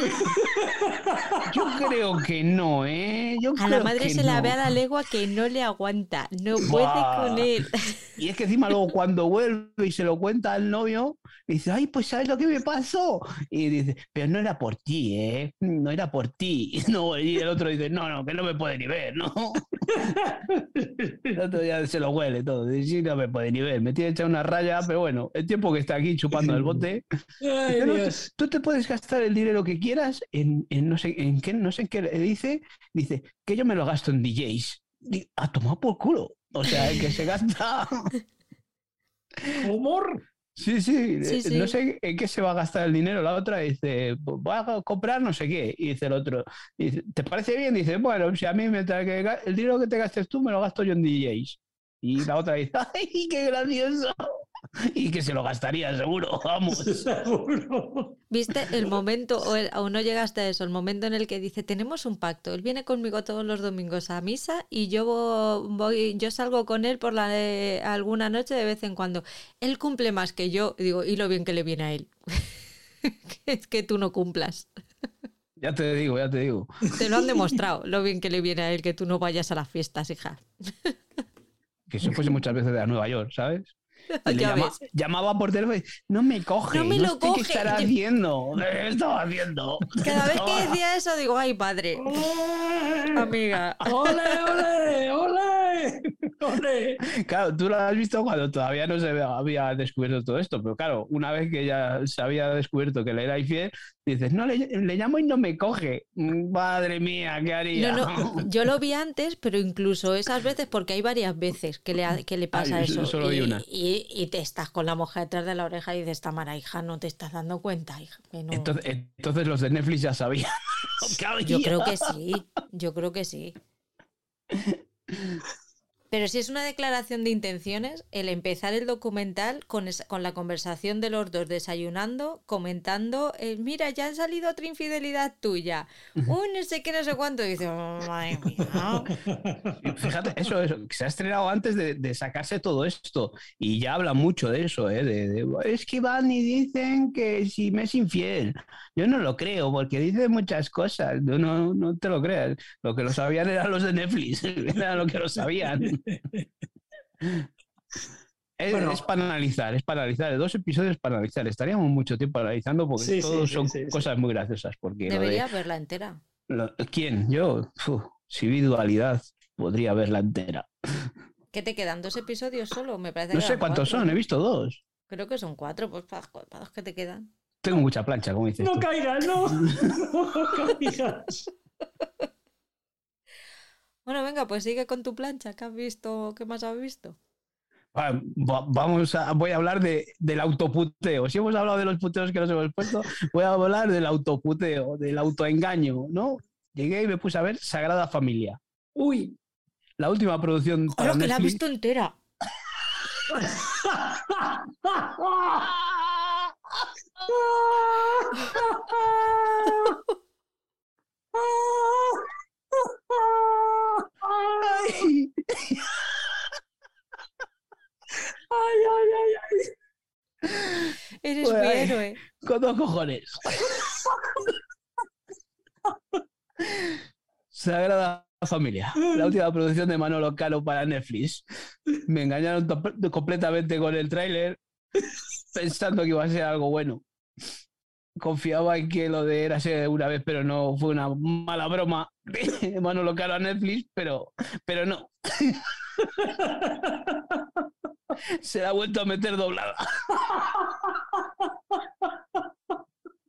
yo creo que no, ¿eh? Yo A la madre se la no". ve a la legua que no le aguanta. No puede con él. Y es que encima luego cuando vuelve y se lo cuenta al novio, dice, ay, pues ¿sabes lo que me pasó? Y dice, pero no era por ti, ¿eh? No era por ti. Y, (laughs) no, y el otro dice, no, no, que no me puede ni ver, ¿no? (laughs) El otro ya se lo huele todo. Dice, sí, no me puede ni ver. Me tiene echar una raya, pero bueno, el tiempo que está aquí chupando el bote, (laughs) Ay, "No, Dios. tú te puedes gastar el dinero que quieras en, en no sé en qué, no sé en qué le dice, dice que yo me lo gasto en DJs. A tomar por culo. O sea, el que se gasta. (laughs) Humor. Sí, sí, Sí, eh, sí. no sé en qué se va a gastar el dinero. La otra dice, voy a comprar no sé qué. Y dice el otro, dice, ¿te parece bien? Dice, bueno, si a mí me trae el dinero que te gastes tú me lo gasto yo en DJs. Y la otra dice, (laughs) ¡ay, qué gracioso! (laughs) Y que se lo gastaría, seguro, vamos. (laughs) Seguro. ¿Viste el momento, o, el- o no llegaste a eso, el momento en el que dice, tenemos un pacto, él viene conmigo todos los domingos a misa y yo vo- voy, yo salgo con él por la eh, alguna noche de vez en cuando. Él cumple más que yo, digo, y lo bien que le viene a él. (laughs) Que es que tú no cumplas. Ya te digo, ya te digo. Te lo han demostrado, lo bien que le viene a él que tú no vayas a las fiestas, hija. que se fuese muchas veces de a Nueva York, ¿sabes? Y le Ya llama- llamaba por teléfono y no me coge, No me lo sé qué coge. estará (laughs) haciendo, (laughs) ¿qué estaba haciendo? Cada vez que decía eso digo, ay padre, (laughs) amiga. ¡Ole, ole! ¡Ole! (laughs) Claro, tú lo has visto cuando todavía no se había descubierto todo esto, pero claro, una vez que ya se había descubierto que le era infiel, dices, no, le, le llamo y no me coge. Mm, Madre mía, ¿qué haría? No, no, (laughs) yo lo vi antes, pero incluso esas veces, porque hay varias veces que le, que le pasa Ah, yo eso. solo vi y, una. y- y te estás con la moja detrás de la oreja y dices, Tamara, hija, no te estás dando cuenta, hija. que no". Entonces, entonces los de Netflix ya sabían. (laughs) Yo creo que sí, yo creo que sí. Pero si es una declaración de intenciones, el empezar el documental con, esa- con la conversación de los dos desayunando, comentando, eh, mira, ya ha salido otra infidelidad tuya, un no sé qué, no sé cuánto, y dice, "Oh, madre mía". Fíjate, eso, eso, se ha estrenado antes de, de sacarse todo esto y ya habla mucho de eso, ¿eh? de, de, es que van y dicen que si me es infiel. Yo no lo creo porque dice muchas cosas, no, no, no te lo creas. Lo que lo sabían eran los de Netflix, (laughs) era lo que lo sabían. Es, Bueno. es para analizar, es para analizar, dos episodios para analizar. Estaríamos mucho tiempo analizando porque Sí, todos sí, son sí, sí. cosas muy graciosas. Porque lo de- Debería verla entera. lo- ¿Quién? Yo, Uf, si vi dualidad, podría verla entera. ¿Qué te quedan? ¿Dos episodios solo? Me parece No que sé cuántos cuatro. son, he visto dos. Creo que son cuatro, pues para, para los que te quedan. Tengo mucha plancha, como dices No tú. caigas, no. (laughs) (laughs) No caigas. Bueno, venga, pues sigue con tu plancha. ¿Qué has visto? ¿Qué más has visto? Va- va- Vamos a, voy a hablar de, del autoputeo. Si hemos hablado de los puteos que nos hemos puesto, voy a hablar del autoputeo, del autoengaño, ¿no? Llegué y me puse a ver Sagrada Familia, Uy. la última producción para ¡Hola, que la has Netflix. visto entera! (laughs) Ay, Ay, ay, ay, ay. Eres Pues mi héroe. con dos cojones. Sagrada Familia, la última producción de Manolo Caro para Netflix. Me engañaron completamente con el tráiler pensando que iba a ser algo bueno. Confiaba en que lo de era ser una vez, pero no fue una mala broma de Manolo Caro a Netflix, pero, pero no. (laughs) Se la ha vuelto a meter doblada. (laughs)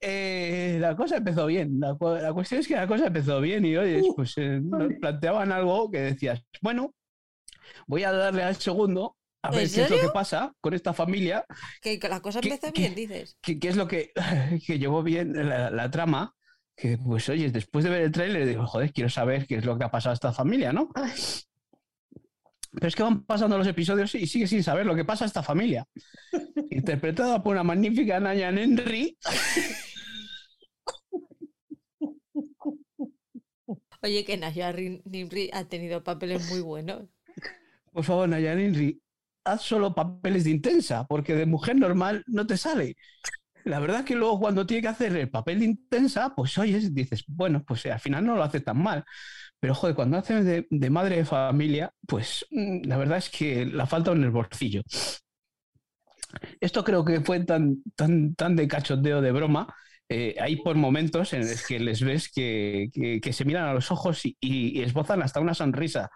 Eh, la cosa empezó bien. La, cuestión es que la cosa empezó bien y oye, pues eh, nos planteaban algo que decías, bueno, voy a darle al segundo a ver qué es lo que pasa con esta familia. Que, la cosa empezó bien, dices. ¿Qué es lo que, (laughs) que llevó bien la, trama? Que pues oye, después de ver el trailer digo, joder, quiero saber qué es lo que ha pasado a esta familia, ¿no? Pero es que van pasando los episodios y sigue sin saber lo que pasa a esta familia. (laughs) Interpretada por una magnífica Naya Henry. Oye, que Naya Henry ha tenido papeles muy buenos. Por favor, Naya Henry, haz solo papeles de intensa, porque de mujer normal no te sale. La verdad que luego cuando tiene que hacer el papel de intensa, pues oyes, dices, bueno, pues al final no lo hace tan mal. Pero joder, cuando haces de, madre de familia, pues mm, la verdad es que la falta en el bolsillo. Esto creo que fue tan, tan, tan de cachondeo, de broma. Eh, hay por momentos en los que les ves que, se miran a los ojos y esbozan hasta una sonrisa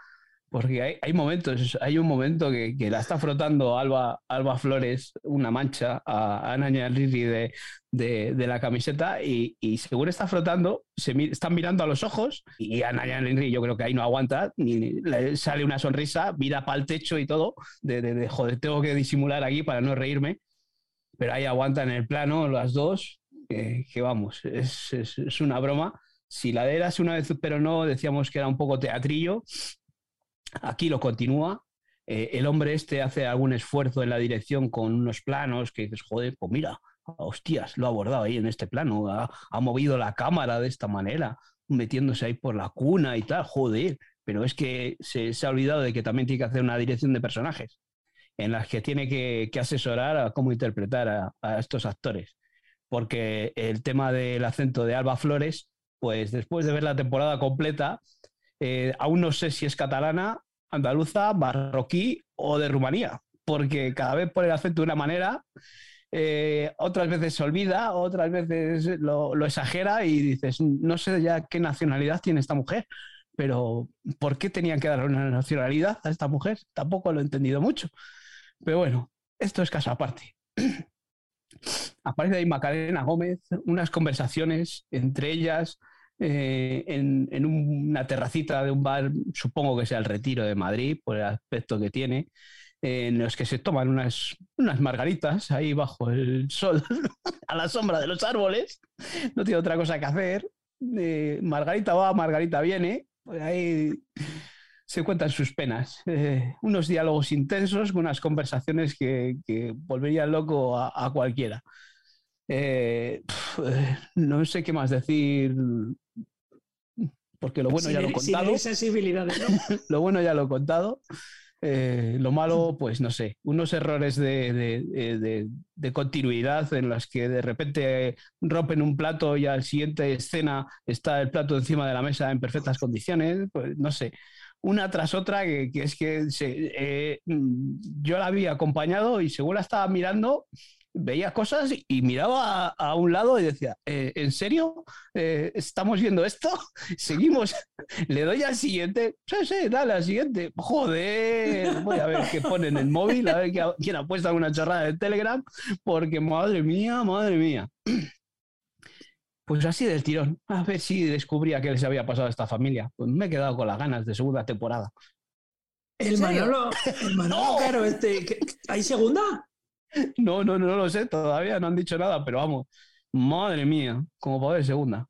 porque hay, hay, momentos, hay un momento que, que, la está frotando Alba, Alba Flores, una mancha a, a Naña Riri de, de, la camiseta y, y, según está frotando, se están mirando a los ojos y a Naña Riri yo creo que ahí no aguanta, ni, le sale una sonrisa, mira para el techo y todo, de, de, joder, tengo que disimular aquí para no reírme, pero ahí aguantan el plano las dos, que, vamos, es, es, es, una broma. Si la de eras una vez, pero no, decíamos que era un poco teatrillo, Aquí lo continúa. Eh, el hombre este hace algún esfuerzo en la dirección con unos planos que dices, joder, pues mira, hostias, lo ha abordado ahí en este plano, ha, movido la cámara de esta manera, metiéndose ahí por la cuna y tal, joder, pero es que se, ha olvidado de que también tiene que hacer una dirección de personajes en las que tiene que, asesorar a cómo interpretar a, a, estos actores. Porque el tema del acento de Alba Flores, pues después de ver la temporada completa, eh, aún no sé si es catalana, andaluza, marroquí o de Rumanía, porque cada vez pone el acento de una manera, eh, otras veces se olvida, otras veces lo, exagera y dices, no sé ya qué nacionalidad tiene esta mujer, pero ¿por qué tenían que dar una nacionalidad a esta mujer? Tampoco lo he entendido mucho. Pero bueno, esto es caso aparte. (clears throat) Aparece ahí Macarena Gómez, unas conversaciones entre ellas, eh, en, una terracita de un bar, supongo que sea el Retiro de Madrid, por el aspecto que tiene, en los que se toman unas, unas margaritas ahí bajo el sol, (laughs) a la sombra de los árboles, no tiene otra cosa que hacer. Eh, margarita va, Margarita viene, pues ahí se cuentan sus penas. Eh, unos diálogos intensos, unas conversaciones que, volverían loco a, cualquiera. no sé qué más decir porque lo bueno ya lo he contado. (laughs) lo bueno ya lo he contado. Eh, lo malo, (laughs) pues no sé, unos errores de, continuidad en las que de repente rompen un plato y al siguiente escena está el plato encima de la mesa en perfectas condiciones, pues no sé, una tras otra que, es que eh, yo la había acompañado y según la estaba mirando, veía cosas y miraba a, un lado y decía, eh, ¿en serio? Eh, ¿Estamos viendo esto? (laughs) ¿Seguimos? ¿Le doy al siguiente? Sí, sí, dale al siguiente. Joder, voy a ver qué pone en el móvil, a ver quién ha puesto una chorrada de Telegram, porque madre mía, madre mía. (clears throat) Pues así del tirón, a ver si descubría qué les había pasado a esta familia. Pues me he quedado con las ganas de segunda temporada. El Manolo, el Manolo, (laughs) claro, este, ¿hay segunda? (laughs) No, no, no lo sé, todavía no han dicho nada, pero vamos, madre mía, como para ver segunda.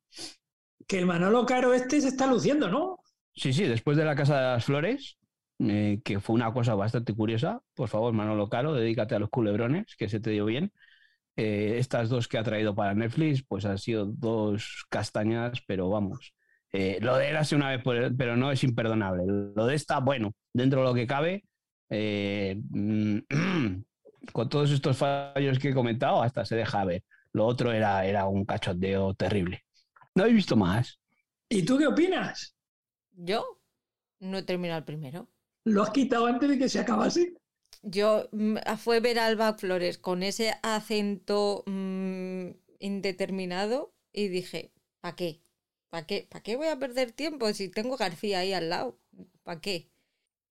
Que el Manolo Caro este se está luciendo, ¿no? Sí, sí, después de la Casa de las Flores, eh, que fue una cosa bastante curiosa, por favor, Manolo Caro, dedícate a los culebrones, que se te dio bien. Eh, estas dos que ha traído para Netflix, pues han sido dos castañas, pero vamos. Eh, lo de Érase una vez, pero no es imperdonable. Lo de esta, bueno, dentro de lo que cabe, (clears throat) mm, con todos estos fallos que he comentado, hasta se deja ver. Lo otro era, era un cachondeo terrible. No he visto más. ¿Y tú qué opinas? Yo no he terminado el primero. ¿Lo has quitado antes de que se acabase? Yo mm, fue ver a Alba Flores con ese acento mm, indeterminado y dije, ¿para qué? ¿Para qué? ¿Para qué voy a perder tiempo si tengo García ahí al lado? ¿Para qué?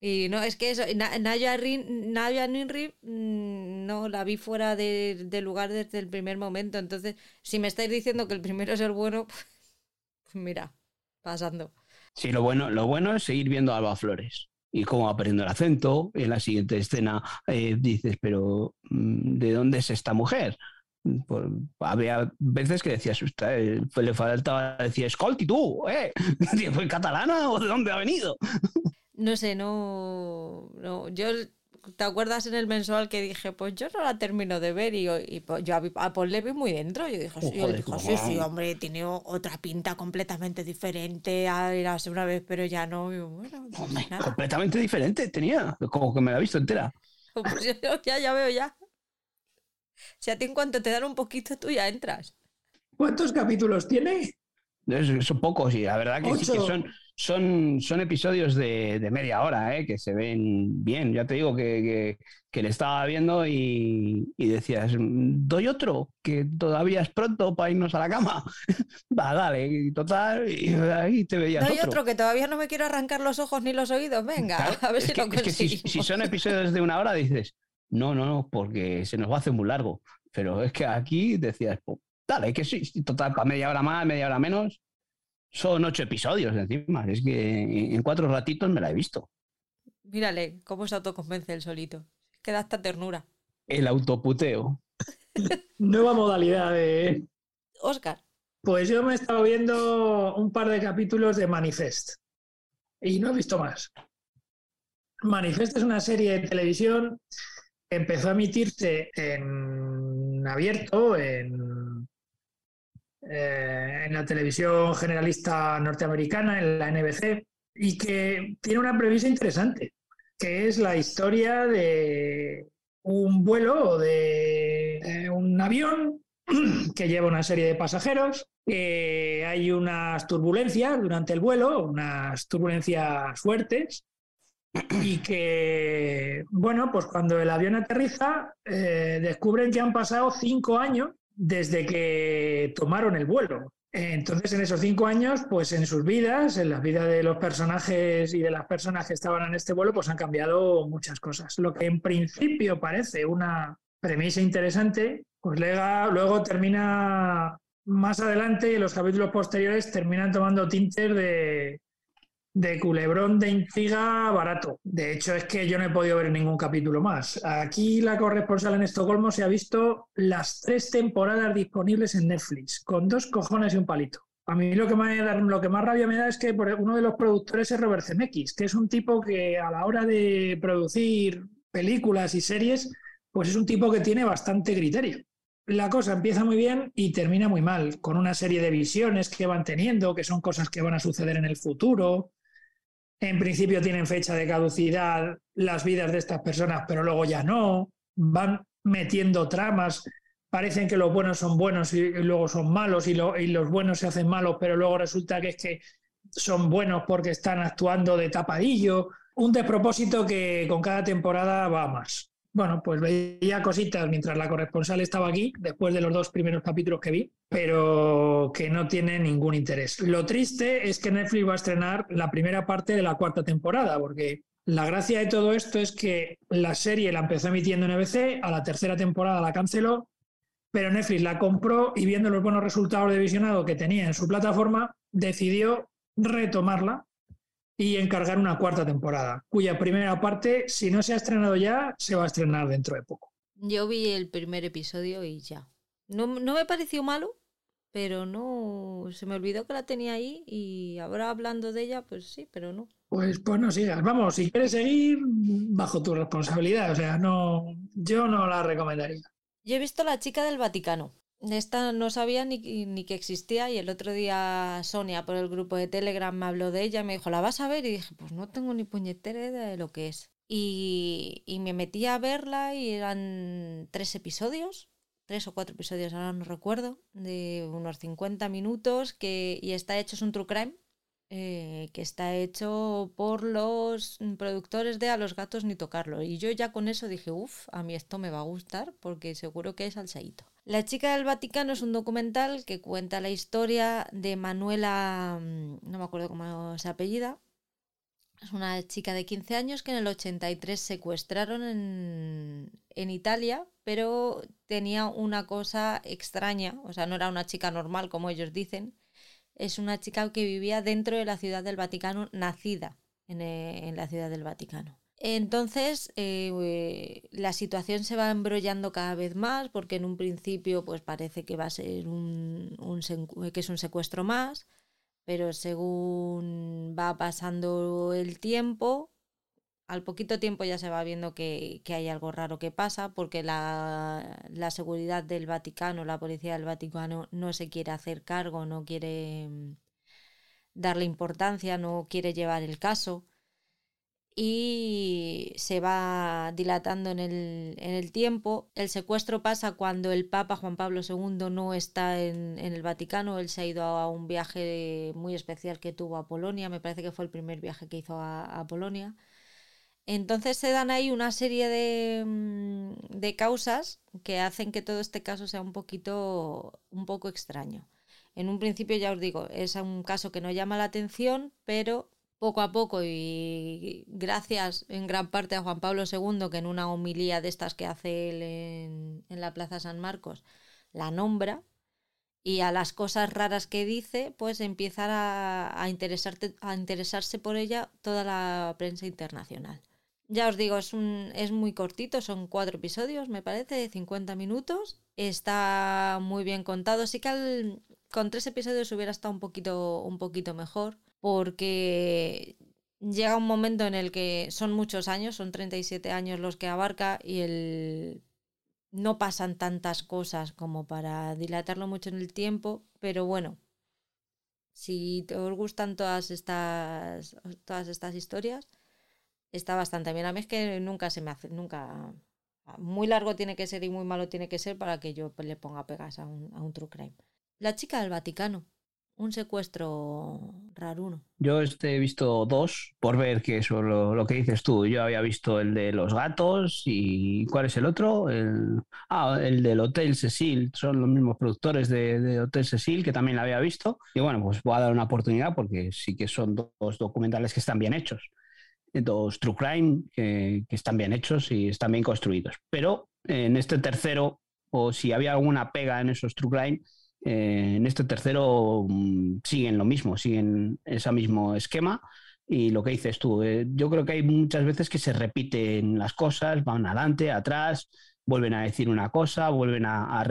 Y no, es que eso, Naya, Ninri mm, no la vi fuera de, lugar desde el primer momento. Entonces, si me estáis diciendo que el primero es el bueno, (laughs) pues mira, pasando. Sí, lo bueno, lo bueno es seguir viendo a Alba Flores y cómo va perdiendo el acento. En la siguiente escena eh, dices, pero mm, ¿de dónde es esta mujer? Pues, había veces que decías, eh, le faltaba decir, escolti tú, ¿eh? (laughs) ¿Fue catalana o de dónde ha venido? No sé, no, no. Yo, ¿te acuerdas en el mensual que dije, pues yo no la termino de ver? Y, y pues, yo a Paul le vi muy dentro. Yo dije, sí, sí, sí, hombre, tiene otra pinta completamente diferente a ir hace una vez, pero ya no. bueno, pues completamente diferente tenía, como que me la he visto entera. Pues ya, ya veo ya. Si a ti en cuanto te dan un poquito, tú ya entras. ¿Cuántos capítulos tiene? Son pocos y la verdad que sí que son, son, son episodios de, media hora, ¿eh? que se ven bien. Ya te digo que, le estaba viendo y, decías, doy otro, que todavía es pronto para irnos a la cama. (laughs) Va, dale, y total, y ahí te veías. Doy otro. que todavía no me quiero arrancar los ojos ni los oídos. Venga, a ver si lo conseguimos. Es que si, son episodios de una hora, dices, no, no, no, porque se nos va a hacer muy largo. Pero es que aquí decías, pues, dale, que sí, total, para media hora más, media hora menos. Son ocho episodios encima. Es que en cuatro ratitos me la he visto. Mírale cómo se autoconvence el solito. Queda hasta ternura. El autoputeo. (laughs) Nueva modalidad de. Oscar. Pues yo me he estado viendo un par de capítulos de Manifest. Y no he visto más. Manifest es una serie de televisión que empezó a emitirse en abierto, en eh, en la televisión generalista norteamericana, en la NBC, y que tiene una premisa interesante, que es la historia de un vuelo de eh, un avión (clears throat) que lleva una serie de pasajeros, que hay unas turbulencias durante el vuelo, unas turbulencias fuertes, y que, bueno, pues cuando el avión aterriza, eh, descubren que han pasado cinco años desde que tomaron el vuelo. Entonces, en esos cinco años, pues en sus vidas, en las vidas de los personajes y de las personas que estaban en este vuelo, pues han cambiado muchas cosas. Lo que en principio parece una premisa interesante, pues luego termina más adelante y los capítulos posteriores terminan tomando tintes de, de culebrón de intriga barato. De hecho, es que yo no he podido ver ningún capítulo más. Aquí la corresponsal en Estocolmo se ha visto las tres temporadas disponibles en Netflix, con dos cojones y un palito. A mí lo que, da, lo que más rabia me da es que uno de los productores es Robert Zemeckis, que es un tipo que a la hora de producir películas y series, pues es un tipo que tiene bastante criterio. La cosa empieza muy bien y termina muy mal, con una serie de visiones que van teniendo, que son cosas que van a suceder en el futuro, en principio tienen fecha de caducidad las vidas de estas personas, pero luego ya no. Van metiendo tramas. Parecen que los buenos son buenos y luego son malos y, los buenos se hacen malos, pero luego resulta que es que son buenos porque están actuando de tapadillo. Un despropósito que con cada temporada va más bueno, pues veía cositas mientras la corresponsal estaba aquí, después de los dos primeros capítulos que vi, pero que no tiene ningún interés. Lo triste es que Netflix va a estrenar la primera parte de la cuarta temporada, porque la gracia de todo esto es que la serie la empezó emitiendo en NBC, a la tercera temporada la canceló, pero Netflix la compró y viendo los buenos resultados de visionado que tenía en su plataforma, decidió retomarla y encargar una cuarta temporada, cuya primera parte, si no se ha estrenado ya, se va a estrenar dentro de poco. Yo vi el primer episodio y ya. No, me pareció malo, pero no se me olvidó que la tenía ahí y ahora hablando de ella, pues sí, pero no. Pues, pues no sigas. Vamos, si quieres seguir, bajo tu responsabilidad. O sea, no, yo no la recomendaría. Yo he visto La chica del Vaticano. Esta no sabía ni, ni, que existía y el otro día Sonia por el grupo de Telegram me habló de ella, me dijo, ¿la vas a ver? Y dije, pues no tengo ni puñetera de lo que es. Y, y me metí a verla y eran tres episodios, tres o cuatro episodios, ahora no recuerdo, de unos 50 minutos que, y está hecho, es un true crime, eh, que está hecho por los productores de A los gatos ni tocarlo. Y yo ya con eso dije, uff, a mí esto me va a gustar porque seguro que es alzaíto. La chica del Vaticano es un documental que cuenta la historia de Manuela, mm, no me acuerdo cómo se apellida, Es una chica de 15 años que en el 83 secuestraron en, en Italia, pero tenía una cosa extraña, o sea, no era una chica normal como ellos dicen, es una chica que vivía dentro de la ciudad del Vaticano, nacida en, en la ciudad del Vaticano. Entonces, eh, la situación se va embrollando cada vez más porque en un principio pues parece que va a ser un, que es un secuestro más, pero según va pasando el tiempo, al poquito tiempo ya se va viendo que, hay algo raro que pasa porque la, la, seguridad del Vaticano, la policía del Vaticano no se quiere hacer cargo, no quiere mm, darle importancia, no quiere llevar el caso y se va dilatando en el, en el, tiempo. El secuestro pasa cuando el Papa Juan Pablo II no está en, en, el Vaticano, él se ha ido a un viaje muy especial que tuvo a Polonia, me parece que fue el primer viaje que hizo a, a Polonia. Entonces se dan ahí una serie de, mm, de, causas que hacen que todo este caso sea un poquito, un poco extraño. En un principio ya os digo, es un caso que no llama la atención, pero poco a poco y gracias en gran parte a Juan Pablo II, que en una homilía de estas que hace él en, la Plaza San Marcos, la nombra, y a las cosas raras que dice, pues empieza a, a, interesarse por ella toda la prensa internacional. Ya os digo, es, un, es muy cortito, son cuatro episodios, me parece, de 50 minutos. Está muy bien contado. Sí que con tres episodios hubiera estado un poquito, un poquito mejor porque llega un momento en el que son muchos años, son 37 años los que abarca y el... no pasan tantas cosas como para dilatarlo mucho en el tiempo, pero bueno, si os gustan todas estas, todas estas historias, está bastante bien. A mí es que nunca se me hace, nunca... Muy largo tiene que ser y muy malo tiene que ser para que yo le ponga pegas a un, a un true crime. La chica del Vaticano un secuestro raruno. Yo este he visto dos por ver que eso lo, lo, que dices tú. Yo había visto el de los gatos y ¿cuál es el otro? El, ah, el del Hotel Cecil. Son los mismos productores de, de, Hotel Cecil que también la había visto. Y bueno, pues voy a dar una oportunidad porque sí que son dos documentales que están bien hechos. Dos True Crime que, que están bien hechos y están bien construidos. Pero en este tercero, o si había alguna pega en esos True Crime, eh, en este tercero mm, siguen lo mismo, siguen ese mismo esquema. Y lo que dices tú, eh, yo creo que hay muchas veces que se repiten las cosas, van adelante, atrás, vuelven a decir una cosa, vuelven a, a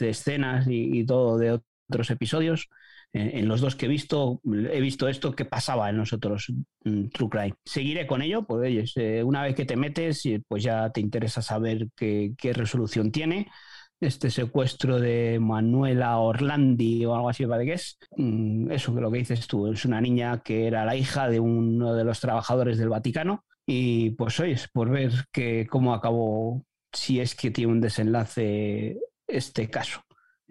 escenas y, todo de otros episodios. Eh, en los dos que he visto, he visto esto que pasaba en los otros mm, True Crime. Seguiré con ello, pues una vez que te metes, pues ya te interesa saber qué resolución tiene este secuestro de Manuela Orlandi o algo así, ¿vale? Que es mm, eso que lo que dices tú, es una niña que era la hija de uno de los trabajadores del Vaticano y pues es por ver que, cómo acabó, si es que tiene un desenlace este caso.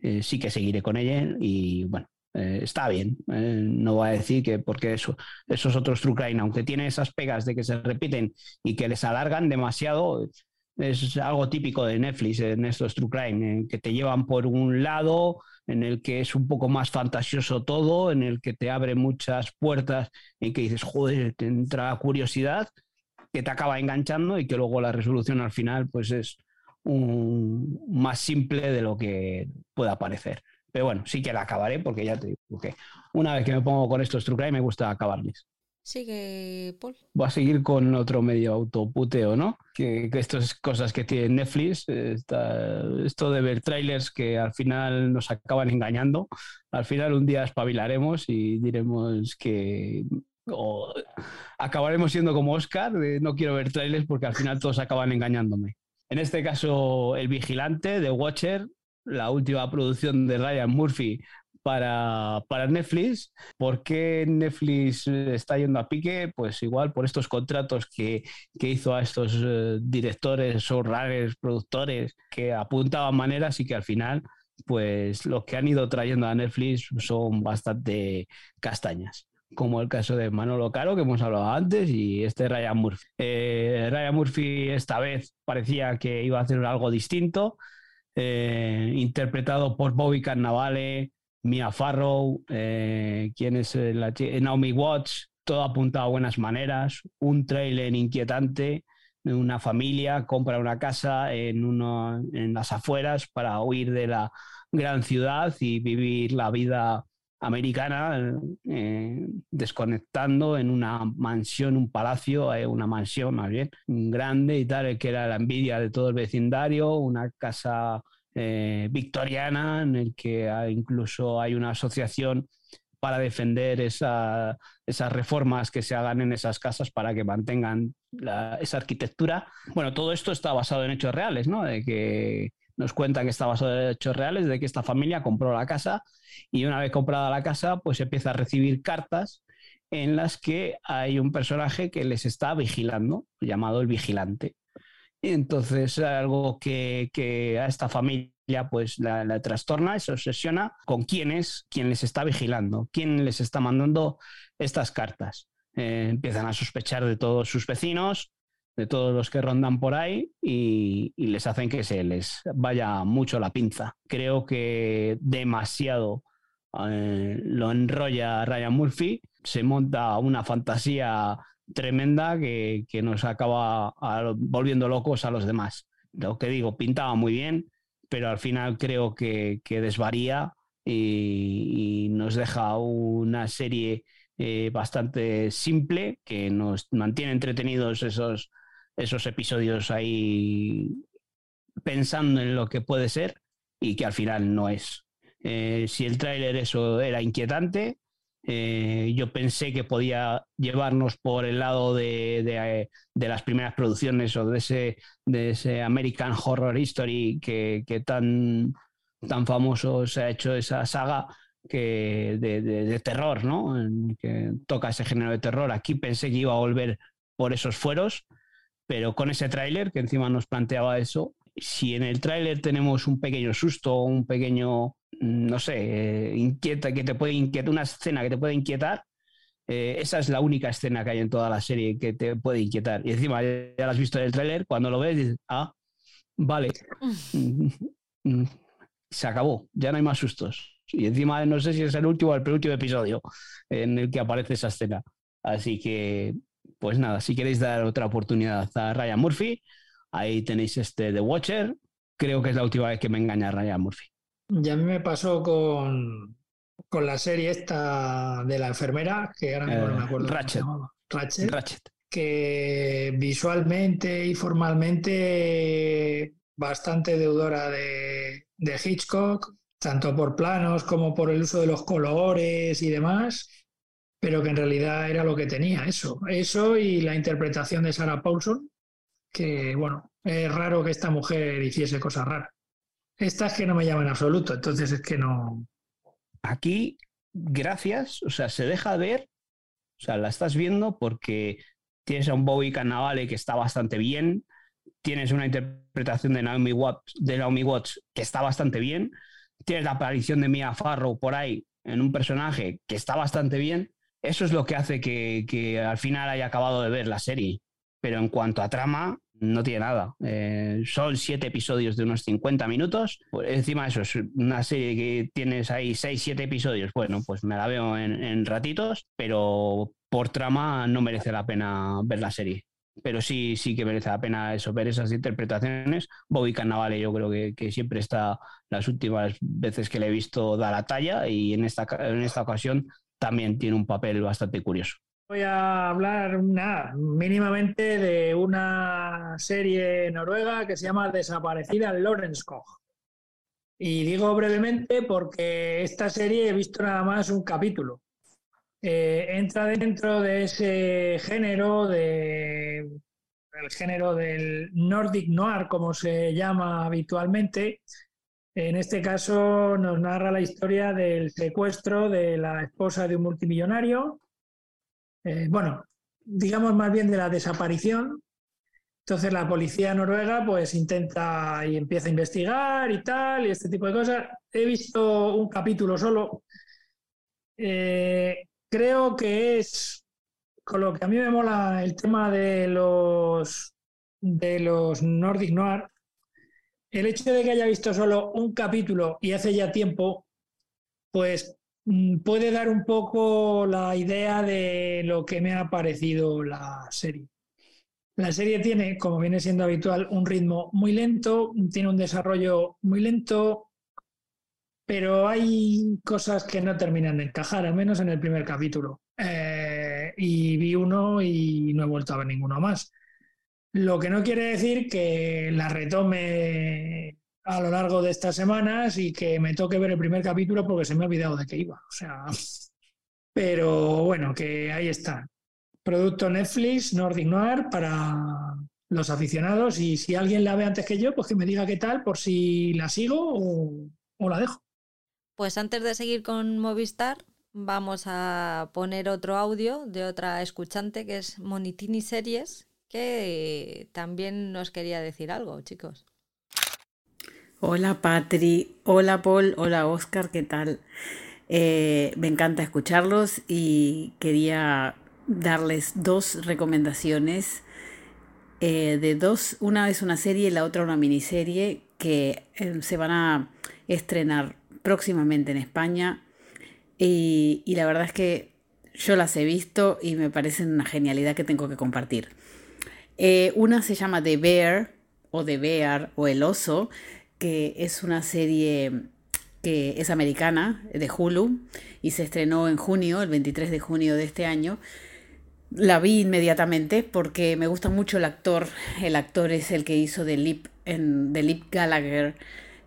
Eh, sí que seguiré con ella y bueno, eh, está bien. Eh, no voy a decir que porque eso, esos otros True aunque tiene esas pegas de que se repiten y que les alargan demasiado, es algo típico de Netflix en estos True Crime, que te llevan por un lado, en el que es un poco más fantasioso todo, en el que te abre muchas puertas, en que dices, joder, te entra curiosidad, que te acaba enganchando y que luego la resolución al final pues es un, más simple de lo que pueda parecer. Pero bueno, sí que la acabaré porque ya te digo que una vez que me pongo con estos True Crime me gusta acabarles. Sigue, Paul. Voy a seguir con otro medio autoputeo, ¿no? Que, que estas cosas que tiene Netflix, esto de ver trailers que al final nos acaban engañando. Al final un día espabilaremos y diremos que o acabaremos siendo como Oscar, de no quiero ver trailers porque al final todos acaban engañándome. En este caso, El Vigilante de Watcher, la última producción de Ryan Murphy para, para, Netflix. ¿Por qué Netflix está yendo a pique? Pues igual por estos contratos que, que hizo a estos uh, directores, rares productores, que apuntaban maneras y que al final, pues los que han ido trayendo a Netflix son bastante castañas como el caso de Manolo Caro, que hemos hablado antes, y este Ryan Murphy. Eh, Ryan Murphy esta vez parecía que iba a hacer algo distinto, eh, interpretado por Bobby Cannavale, Mia Farrow, eh, quién es la Naomi Watts, todo apuntado a buenas maneras, un trailer inquietante, una familia compra una casa en, uno, las afueras para huir de la gran ciudad y vivir la vida americana, eh, desconectando en una mansión, un palacio, eh, una mansión más bien, grande y tal, que era la envidia de todo el vecindario, una casa eh, victoriana en el que incluso hay una asociación para defender esas reformas que se hagan en esas casas para que mantengan esa arquitectura. Bueno, todo esto está basado en hechos reales, ¿no? De que nos cuentan que está basado en hechos reales, de que esta familia compró la casa y una vez comprada la casa, pues empieza a recibir cartas en las que hay un personaje que les está vigilando, llamado el vigilante. Y entonces algo que, que a esta familia pues la, trastorna, se obsesiona con quién es, quién les está vigilando, quién les está mandando estas cartas. Eh, empiezan a sospechar de todos sus vecinos, de todos los que rondan por ahí y, les hacen que se les vaya mucho la pinza. Creo que demasiado eh, lo enrolla Ryan Murphy, se monta una fantasía tremenda que, nos acaba volviendo locos a los demás. Lo que digo, pintaba muy bien, pero al final creo que, desvaría y, nos deja una serie eh, bastante simple que nos mantiene entretenidos esos, episodios ahí pensando en lo que puede ser y que al final no es. Eh, si el tráiler eso era inquietante, eh, yo pensé que podía llevarnos por el lado de, las primeras producciones o de ese, de ese American Horror History que, tan, tan famoso se ha hecho esa saga que de, terror, ¿no? que toca ese género de terror. Aquí pensé que iba a volver por esos fueros, pero con ese tráiler que encima nos planteaba eso, si en el tráiler tenemos un pequeño susto, un pequeño no sé, eh, inquieta, que te puede inquietar, una escena que te puede inquietar, eh, esa es la única escena que hay en toda la serie que te puede inquietar. Y encima ya la has visto en el tráiler, cuando lo ves dices, ah, vale, (laughs) mm, mm, se acabó, ya no hay más sustos. Y encima no sé si es el último o el penúltimo episodio en el que aparece esa escena. Así que, pues nada, si queréis dar otra oportunidad a Ryan Murphy, ahí tenéis este The Watcher. Creo que es la última vez que me engaña Ryan Murphy. Y a mí me pasó con, con la serie esta de la enfermera, que ahora mismo no me acuerdo. Ratchet. Ratchet, Ratchet. Que visualmente y formalmente bastante deudora de, de Hitchcock, tanto por planos como por el uso de los colores y demás, pero que en realidad era lo que tenía, eso. Eso y la interpretación de Sarah Paulson, que bueno, es raro que esta mujer hiciese cosas raras. Estas que no me llaman en absoluto, entonces es que no. Aquí, gracias, o sea, se deja ver, o sea, la estás viendo porque tienes a un Bowie Cannavale que está bastante bien, tienes una interpretación de Naomi Watts, de Naomi Watts que está bastante bien, tienes la aparición de Mia Farrow por ahí en un personaje que está bastante bien. Eso es lo que hace que, que al final haya acabado de ver la serie. Pero en cuanto a trama, no tiene nada. Eh, son siete episodios de unos 50 minutos. Encima eso es una serie que tienes ahí seis, siete episodios. Bueno, pues me la veo en, ratitos, pero por trama no merece la pena ver la serie. Pero sí, sí que merece la pena eso, ver esas interpretaciones. Bobby Cannavale yo creo que, siempre está, las últimas veces que le he visto, da la talla y en esta, en esta ocasión también tiene un papel bastante curioso. Voy a hablar mínimamente de una serie noruega que se llama Desaparecida Lorenskog. Y digo brevemente porque esta serie he visto nada más un capítulo. Eh, entra dentro de ese género, de, el género del Nordic Noir, como se llama habitualmente. En este caso nos narra la historia del secuestro de la esposa de un multimillonario eh, bueno, digamos más bien de la desaparición. Entonces la policía noruega pues intenta y empieza a investigar y tal, y este tipo de cosas. He visto un capítulo solo. Eh, creo que es, con lo que a mí me mola el tema de los, de los Nordic Noir, el hecho de que haya visto solo un capítulo y hace ya tiempo, pues puede dar un poco la idea de lo que me ha parecido la serie. La serie tiene, como viene siendo habitual, un ritmo muy lento, tiene un desarrollo muy lento, pero hay cosas que no terminan de encajar, al menos en el primer capítulo. Eh, y vi uno y no he vuelto a ver ninguno más. Lo que no quiere decir que la retome a lo largo de estas semanas y que me toque ver el primer capítulo porque se me ha olvidado de qué iba. O sea, (laughs) pero bueno, que ahí está. Producto Netflix, Nordic Noir para los aficionados y si alguien la ve antes que yo, pues que me diga qué tal por si la sigo o, o la dejo. Pues antes de seguir con Movistar, vamos a poner otro audio de otra escuchante que es Monitini Series, que también nos quería decir algo, chicos. Hola Patri, hola Paul, hola Oscar, ¿qué tal? Eh, me encanta escucharlos y quería darles dos recomendaciones eh, de dos, una es una serie y la otra una miniserie que eh, se van a estrenar próximamente en España y, la verdad es que yo las he visto y me parecen una genialidad que tengo que compartir. Una se llama The Bear o The Bear o El Oso, que es una serie que es americana de Hulu y se estrenó en junio, el 23 de junio de este año. La vi inmediatamente porque me gusta mucho el actor. El actor es el que hizo de Lip, en, de Lip Gallagher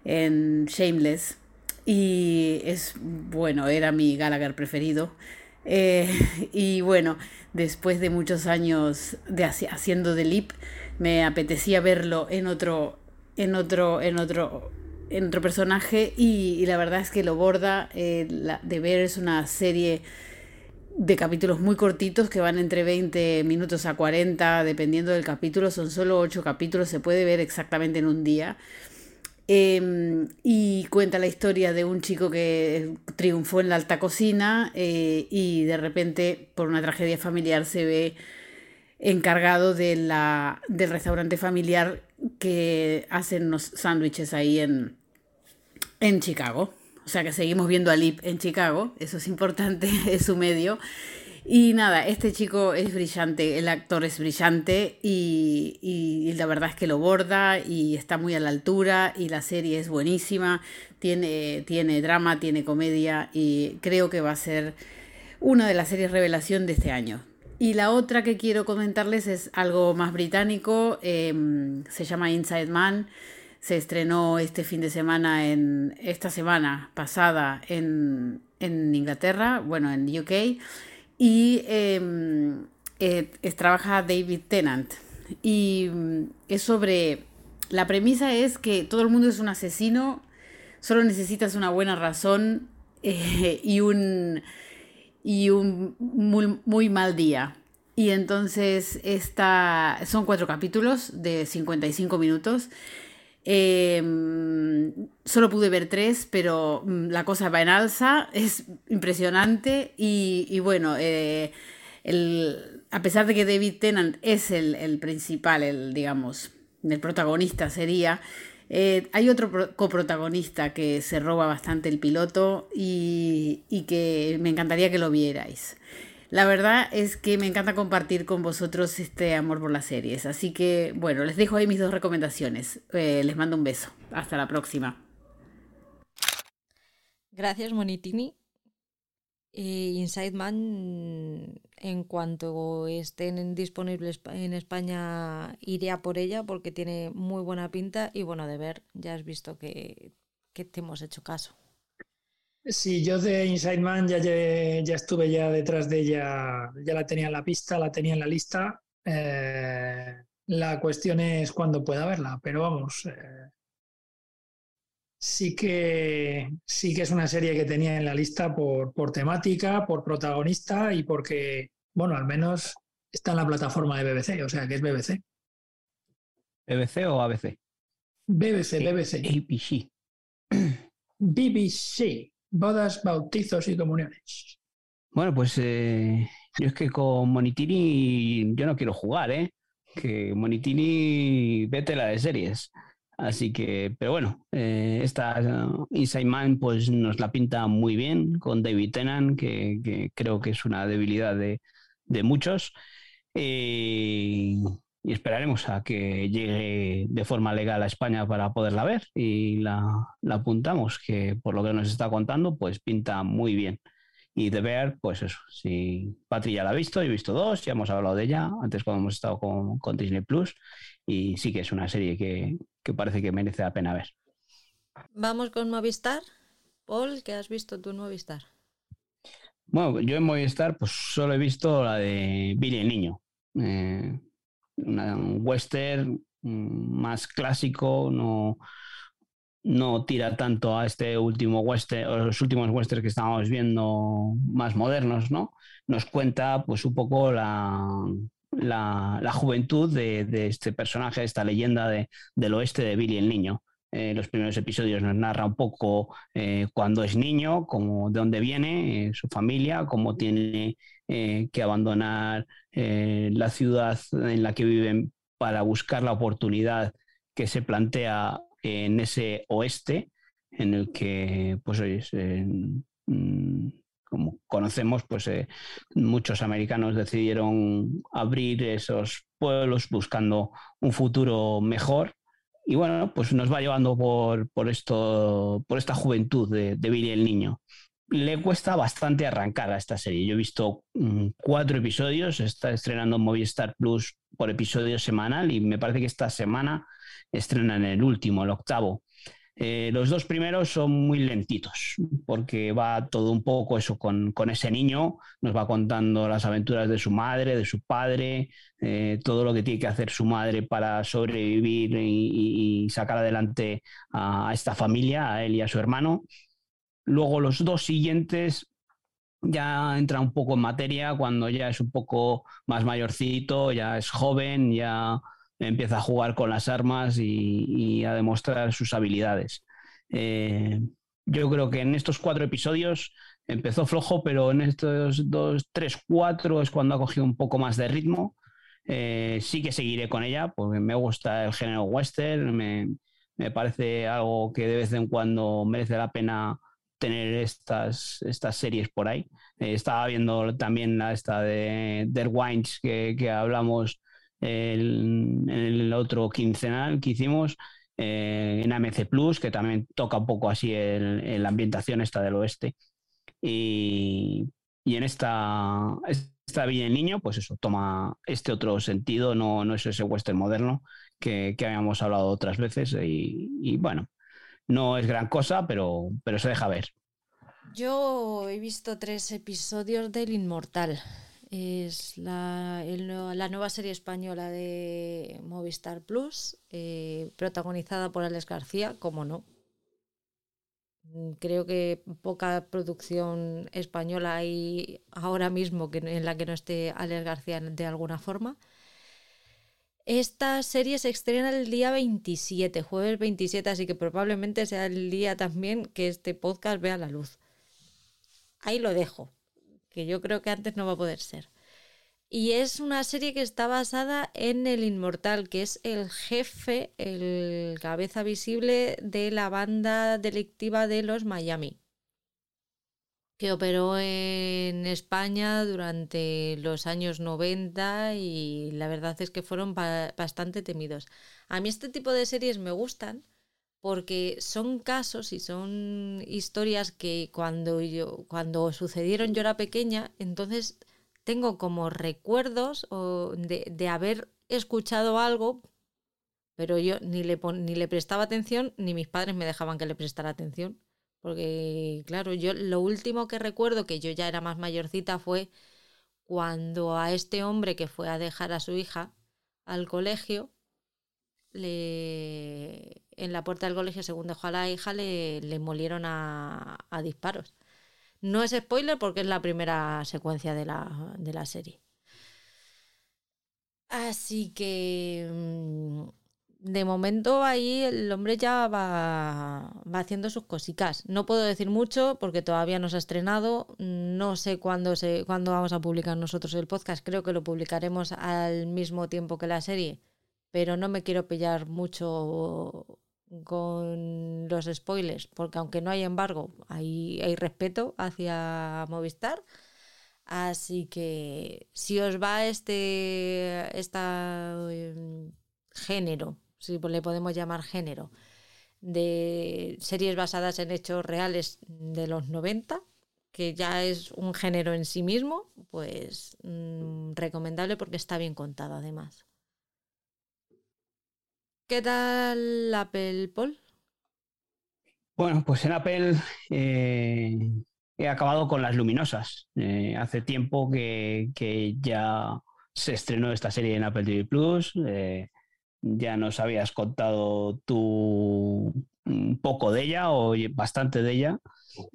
en Shameless. Y es, bueno, era mi Gallagher preferido. Eh, (laughs) y bueno, después de muchos años de haciendo de Lip, me apetecía verlo en otro, en otro, en otro, en otro personaje y, la verdad es que lo borda. Eh, de ver es una serie de capítulos muy cortitos que van entre 20 minutos a 40, dependiendo del capítulo. Son solo 8 capítulos, se puede ver exactamente en un día. Em, y cuenta la historia de un chico que triunfó en la alta cocina eh, y de repente, por una tragedia familiar, se ve encargado de la, del restaurante familiar que hacen los sándwiches ahí en, en Chicago. O sea que seguimos viendo a Lip en Chicago, eso es importante, (laughs) es su medio. Y nada, este chico es brillante, el actor es brillante y, la verdad es que lo borda y está muy a la altura y la serie es buenísima, tiene, tiene drama, tiene comedia y creo que va a ser una de las series revelación de este año. Y la otra que quiero comentarles es algo más británico, em, se llama Inside Man, se estrenó este fin de semana, en esta semana pasada en, en Inglaterra, bueno, en UK y em, eh, trabaja David Tennant. Y mm, es sobre... La premisa es que todo el mundo es un asesino, solo necesitas una buena razón (laughs) eh, y un, y un muy, mal día. Y entonces esta, son cuatro capítulos de 55 minutos. Em, solo pude ver tres, pero mm, la cosa va en alza, es impresionante y, bueno, eh, a pesar de que David Tennant es el, principal, el, digamos, el protagonista sería, eh, hay otro coprotagonista que se roba bastante el piloto y, y que me encantaría que lo vierais. La verdad es que me encanta compartir con vosotros este amor por las series. Así que, bueno, les dejo ahí mis dos recomendaciones. Eh, les mando un beso. Hasta la próxima. Gracias, Monitini. Inside Man, en cuanto estén disponibles en España, iré por ella porque tiene muy buena pinta y bueno, de ver, ya has visto que, que te hemos hecho caso. Sí, yo de Inside Man ya, ya, estuve ya detrás de ella, ya la tenía en la pista, la tenía en la lista. Eh, la cuestión es cuándo pueda verla, pero vamos, eh, sí, que, sí que es una serie que tenía en la lista por, por temática, por protagonista y porque, bueno, al menos está en la plataforma de BBC, o sea que es BBC. ¿BBC o ABC? BBC, BBC. ABC. BBC bodas, bautizos y comuniones. Bueno, pues eh, yo es que con Monitini yo no quiero jugar, ¿eh? Que Monitini vete la de series. Así que, pero bueno, eh, esta Inside Man pues nos la pinta muy bien con David Tennant, que, creo que es una debilidad de, muchos. Eh, y esperaremos a que llegue de forma legal a España para poderla ver y la, la, apuntamos, que por lo que nos está contando, pues pinta muy bien. Y de ver, pues eso, si Patri ya la ha visto, he visto dos, ya hemos hablado de ella antes cuando hemos estado con, con Disney Plus, y sí que es una serie que, que parece que merece la pena ver. Vamos con Movistar. Paul, ¿qué has visto tú en Movistar? Bueno, yo en Movistar pues solo he visto la de Billy el Niño. Eh, un western mm, más clásico, no, no tira tanto a este último western, o los últimos westerns que estábamos viendo más modernos, ¿no? Nos cuenta pues un poco la, la, juventud de, este personaje, esta leyenda del oeste de Billy el Niño. Eh, los primeros episodios nos narra un poco eh, cuando es niño, cómo, de dónde viene, eh, su familia, cómo tiene que abandonar la ciudad en la que viven para buscar la oportunidad que se plantea en ese oeste en el que, pues, oye, mm, como conocemos, pues muchos americanos decidieron abrir esos pueblos buscando un futuro mejor y bueno, pues nos va llevando por, por esto, por esta juventud de, de, Billy el Niño. Le cuesta bastante arrancar a esta serie. Yo he visto mm, cuatro episodios, está estrenando Movistar Plus por episodio semanal y me parece que esta semana estrenan el último, el octavo. Eh, los dos primeros son muy lentitos, porque va todo un poco eso con, ese niño, nos va contando las aventuras de su madre, de su padre, eh, todo lo que tiene que hacer su madre para sobrevivir y, sacar adelante a, esta familia, a él y a su hermano. Luego los dos siguientes ya entra un poco en materia cuando ya es un poco más mayorcito, ya es joven, ya empieza a jugar con las armas y, a demostrar sus habilidades. Eh, yo creo que en estos cuatro episodios empezó flojo, pero en estos dos, tres, cuatro es cuando ha cogido un poco más de ritmo. Eh, sí que seguiré con ella porque me gusta el género western, me, parece algo que de vez en cuando merece la pena tener estas, estas series por ahí. Eh, estaba viendo también la esta de Der Wines que, que hablamos el, el otro quincenal que hicimos eh, en AMC Plus, que también toca un poco así el, la ambientación esta del oeste. Y, y en esta, esta Villa del Niño, pues eso, toma este otro sentido, no, no es ese western moderno que, que habíamos hablado otras veces. Y, y, bueno, no es gran cosa, pero, pero se deja ver. Yo he visto tres episodios del Inmortal es la, la, nueva serie española de Movistar Plus, eh, protagonizada por Alex García, como no. Creo que poca producción española hay ahora mismo que, en la que no esté Alex García de alguna forma. Esta serie se estrena el día 27, jueves 27, así que probablemente sea el día también que este podcast vea la luz. Ahí lo dejo que yo creo que antes no va a poder ser. Y es una serie que está basada en el Inmortal, que es el jefe, el cabeza visible de la banda delictiva de los Miami, que operó en España durante los años 90 y la verdad es que fueron bastante temidos. A mí este tipo de series me gustan porque son casos y son historias que cuando yo cuando sucedieron yo era pequeña, entonces tengo como recuerdos de, de haber escuchado algo, pero yo ni le, ni le prestaba atención, ni mis padres me dejaban que le prestara atención. Porque, claro, yo lo último que recuerdo, que yo ya era más mayorcita, fue cuando a este hombre que fue a dejar a su hija al colegio, le, en la puerta del colegio, según dejó a la hija, le, le molieron a, a, disparos. No es spoiler porque es la primera secuencia de la, de la serie. Así que mm, de momento ahí el hombre ya va, va, haciendo sus cositas. No puedo decir mucho porque todavía no se ha estrenado. No sé cuándo, se, cuándo vamos a publicar nosotros el podcast. Creo que lo publicaremos al mismo tiempo que la serie pero no me quiero pillar mucho con los spoilers, porque aunque no hay embargo, hay, respeto hacia Movistar. Así que si os va este esta, em, género, si le podemos llamar género, de series basadas en hechos reales de los 90, que ya es un género en sí mismo, pues mm, recomendable porque está bien contado además. ¿Qué tal Apple, Paul? Bueno, pues en Apple eh, he acabado con las luminosas. Eh, hace tiempo que, ya se estrenó esta serie en Apple TV Plus. Eh, ya nos habías contado tú un poco de ella o bastante de ella.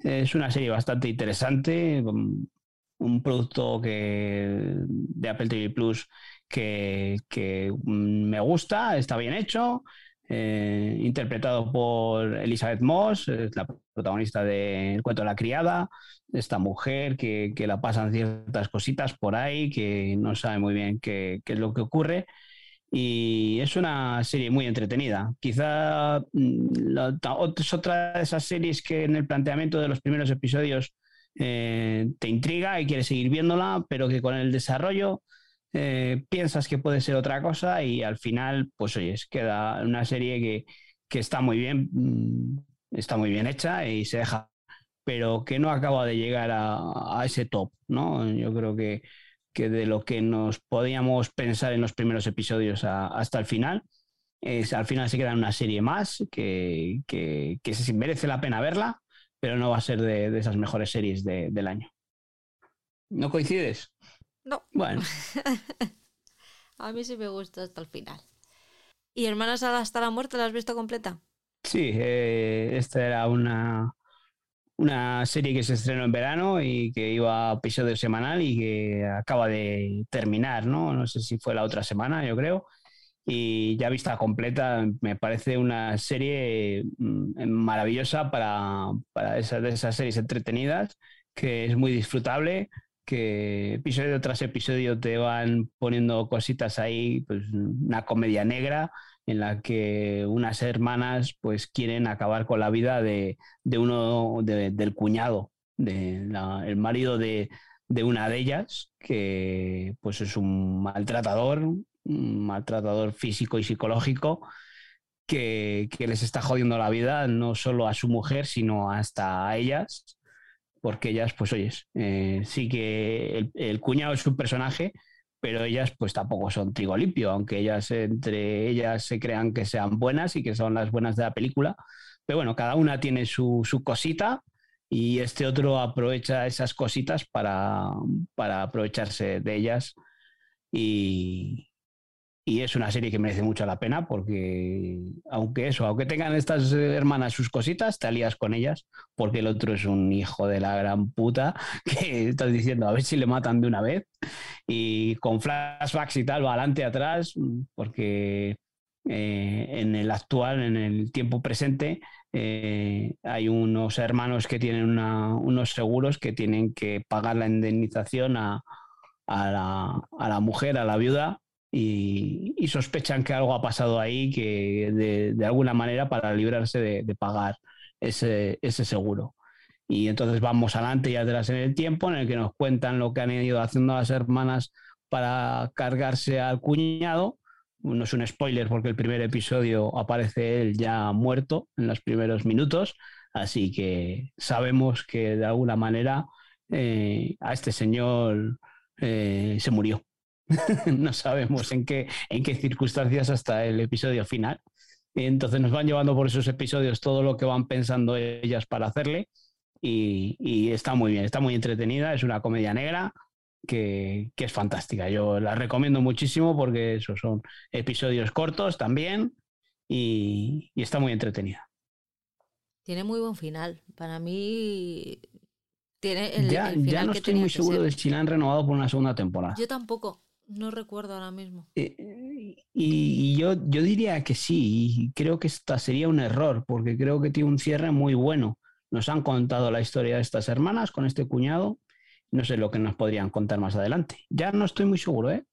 Es una serie bastante interesante, un producto que, de Apple TV Plus que, me gusta, está bien hecho, eh, interpretado por Elizabeth Moss, la protagonista del cuento de la criada, esta mujer que, que, la pasan ciertas cositas por ahí, que no sabe muy bien qué, qué, es lo que ocurre. Y es una serie muy entretenida. Quizá mm, es otra de esas series que en el planteamiento de los primeros episodios eh, te intriga y quieres seguir viéndola, pero que con el desarrollo eh, piensas que puede ser otra cosa y al final, pues oyes, queda una serie que, que está muy bien, mm, está muy bien hecha y se deja, pero que no acaba de llegar a, ese top, ¿no? Yo creo que, que, de lo que nos podíamos pensar en los primeros episodios hasta el final, es, al final se queda una serie más que, que, que se merece la pena verla, pero no va a ser de, de esas mejores series de, del año. ¿No coincides? No. Bueno. (laughs) a mí sí me gusta hasta el final. ¿Y Hermanas hasta la muerte la has visto completa? Sí, eh, esta era una, una serie que se estrenó en verano y que iba a episodio semanal y que acaba de terminar, ¿no? No sé si fue la otra semana, yo creo. Y ya vista completa, me parece una serie mm, maravillosa para, para esas, esas series entretenidas, que es muy disfrutable, que episodio tras episodio te van poniendo cositas ahí, pues una comedia negra en la que unas hermanas pues quieren acabar con la vida de, uno del cuñado, del el marido de, una de ellas, que pues es un maltratador, un maltratador físico y psicológico. Que, que les está jodiendo la vida no solo a su mujer, sino hasta a ellas porque ellas, pues oyes, eh, sí que el, cuñado es un personaje, pero ellas pues tampoco son trigo limpio, aunque ellas entre ellas se crean que sean buenas y que son las buenas de la película. Pero bueno, cada una tiene su, su cosita y este otro aprovecha esas cositas para, para aprovecharse de ellas y, y es una serie que merece mucho la pena porque, aunque eso, aunque tengan estas hermanas sus cositas, te alías con ellas porque el otro es un hijo de la gran puta (laughs) que estás diciendo a ver si le matan de una vez y con flashbacks y tal, va adelante, atrás, porque eh, en el actual, en el tiempo presente, eh, hay unos hermanos que tienen unos seguros que tienen que pagar la indemnización a, a, la, a la mujer, a la viuda y, sospechan que algo ha pasado ahí que de, alguna manera para librarse de, pagar ese, ese, seguro. Y entonces vamos adelante y atrás en el tiempo en el que nos cuentan lo que han ido haciendo las hermanas para cargarse al cuñado. No es un spoiler porque el primer episodio aparece él ya muerto en los primeros minutos, así que sabemos que de alguna manera eh, a este señor eh, se murió (laughs) no sabemos en qué, en qué circunstancias hasta el episodio final. entonces nos van llevando por esos episodios todo lo que van pensando ellas para hacerle y, está muy bien, está muy entretenida, es una comedia negra que, es fantástica. Yo la recomiendo muchísimo porque esos son episodios cortos también y, está muy entretenida. Tiene muy buen final. Para mí tiene el, ya, ya no estoy muy seguro de si la han renovado por una segunda temporada. Yo tampoco. No recuerdo ahora mismo. Eh, y, yo, yo diría que sí, y creo que esta sería un error, porque creo que tiene un cierre muy bueno. Nos han contado la historia de estas hermanas con este cuñado. No sé lo que nos podrían contar más adelante. Ya no estoy muy seguro, ¿eh?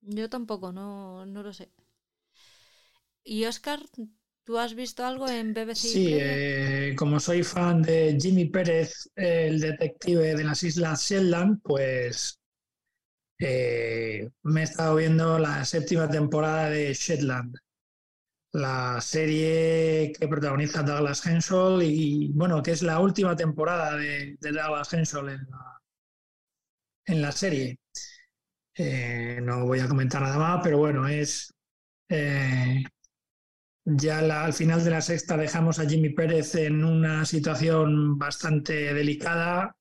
Yo tampoco, no, no lo sé. ¿Y Oscar, ¿Tú has visto algo en BBC? Sí, eh, como soy fan de Jimmy Pérez, el detective de las Islas Shetland, pues eh, me he estado viendo la séptima temporada de Shetland, la serie que protagoniza Douglas Henshaw y, bueno, que es la última temporada de, Douglas Henshaw en la, serie. Eh, no voy a comentar nada más, pero bueno, es ya al final de la sexta dejamos a Jimmy Pérez en una situación bastante delicada,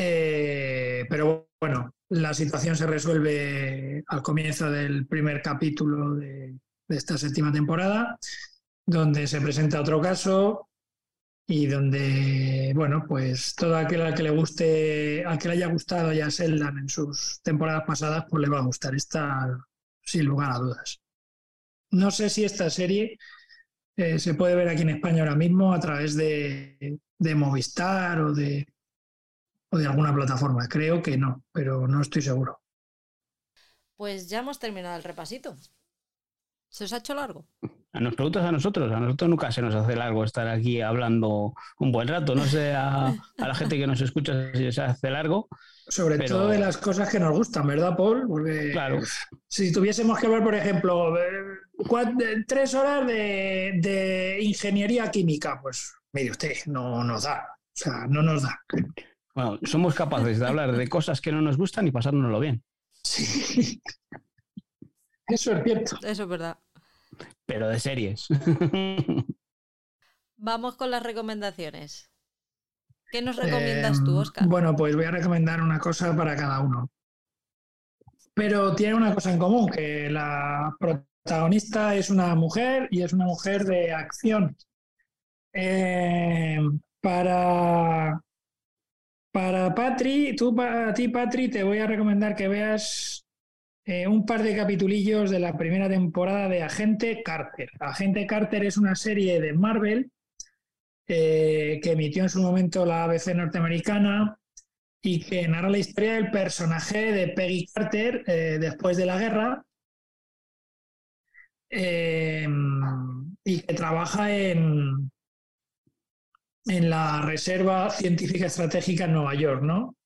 eh, pero bueno, la situación se resuelve al comienzo del primer capítulo de, esta séptima temporada, donde se presenta otro caso y donde, bueno, pues todo aquel al que le guste, al que le haya gustado ya Seldan en sus temporadas pasadas, pues le va a gustar esta sin lugar a dudas. No sé si esta serie eh, se puede ver aquí en España ahora mismo a través de, Movistar o de, o de alguna plataforma. Creo que no, pero no estoy seguro. Pues ya hemos terminado el repasito. ¿Se os ha hecho largo? A nos preguntas a nosotros, a nosotros nunca se nos hace largo estar aquí hablando un buen rato. No sé a, la gente que nos escucha si se hace largo. Sobre todo de las cosas que nos gustan, ¿verdad, Paul? Porque claro. si tuviésemos que ver, por ejemplo, tres horas de, ingeniería química, pues mire usted, no nos da. O sea, no nos da. Bueno, somos capaces de hablar de cosas que no nos gustan y pasárnoslo bien. Sí. Eso es cierto. Eso es verdad. Pero de series. Vamos con las recomendaciones. ¿Qué nos recomiendas tú, Oscar? Bueno, pues voy a recomendar una cosa para cada uno. Pero tiene una cosa en común, que la protagonista es una mujer y es una mujer de acción. Em, para, para Patri, tú, para ti, Patri, te voy a recomendar que veas eh, un par de capitulillos de la primera temporada de Agente Carter. Agente Carter es una serie de Marvel eh, que emitió en su momento la ABC norteamericana y que narra la historia del personaje de Peggy Carter eh, después de la guerra y que trabaja en, en la Reserva Científica Estratégica en Nueva York, ¿no?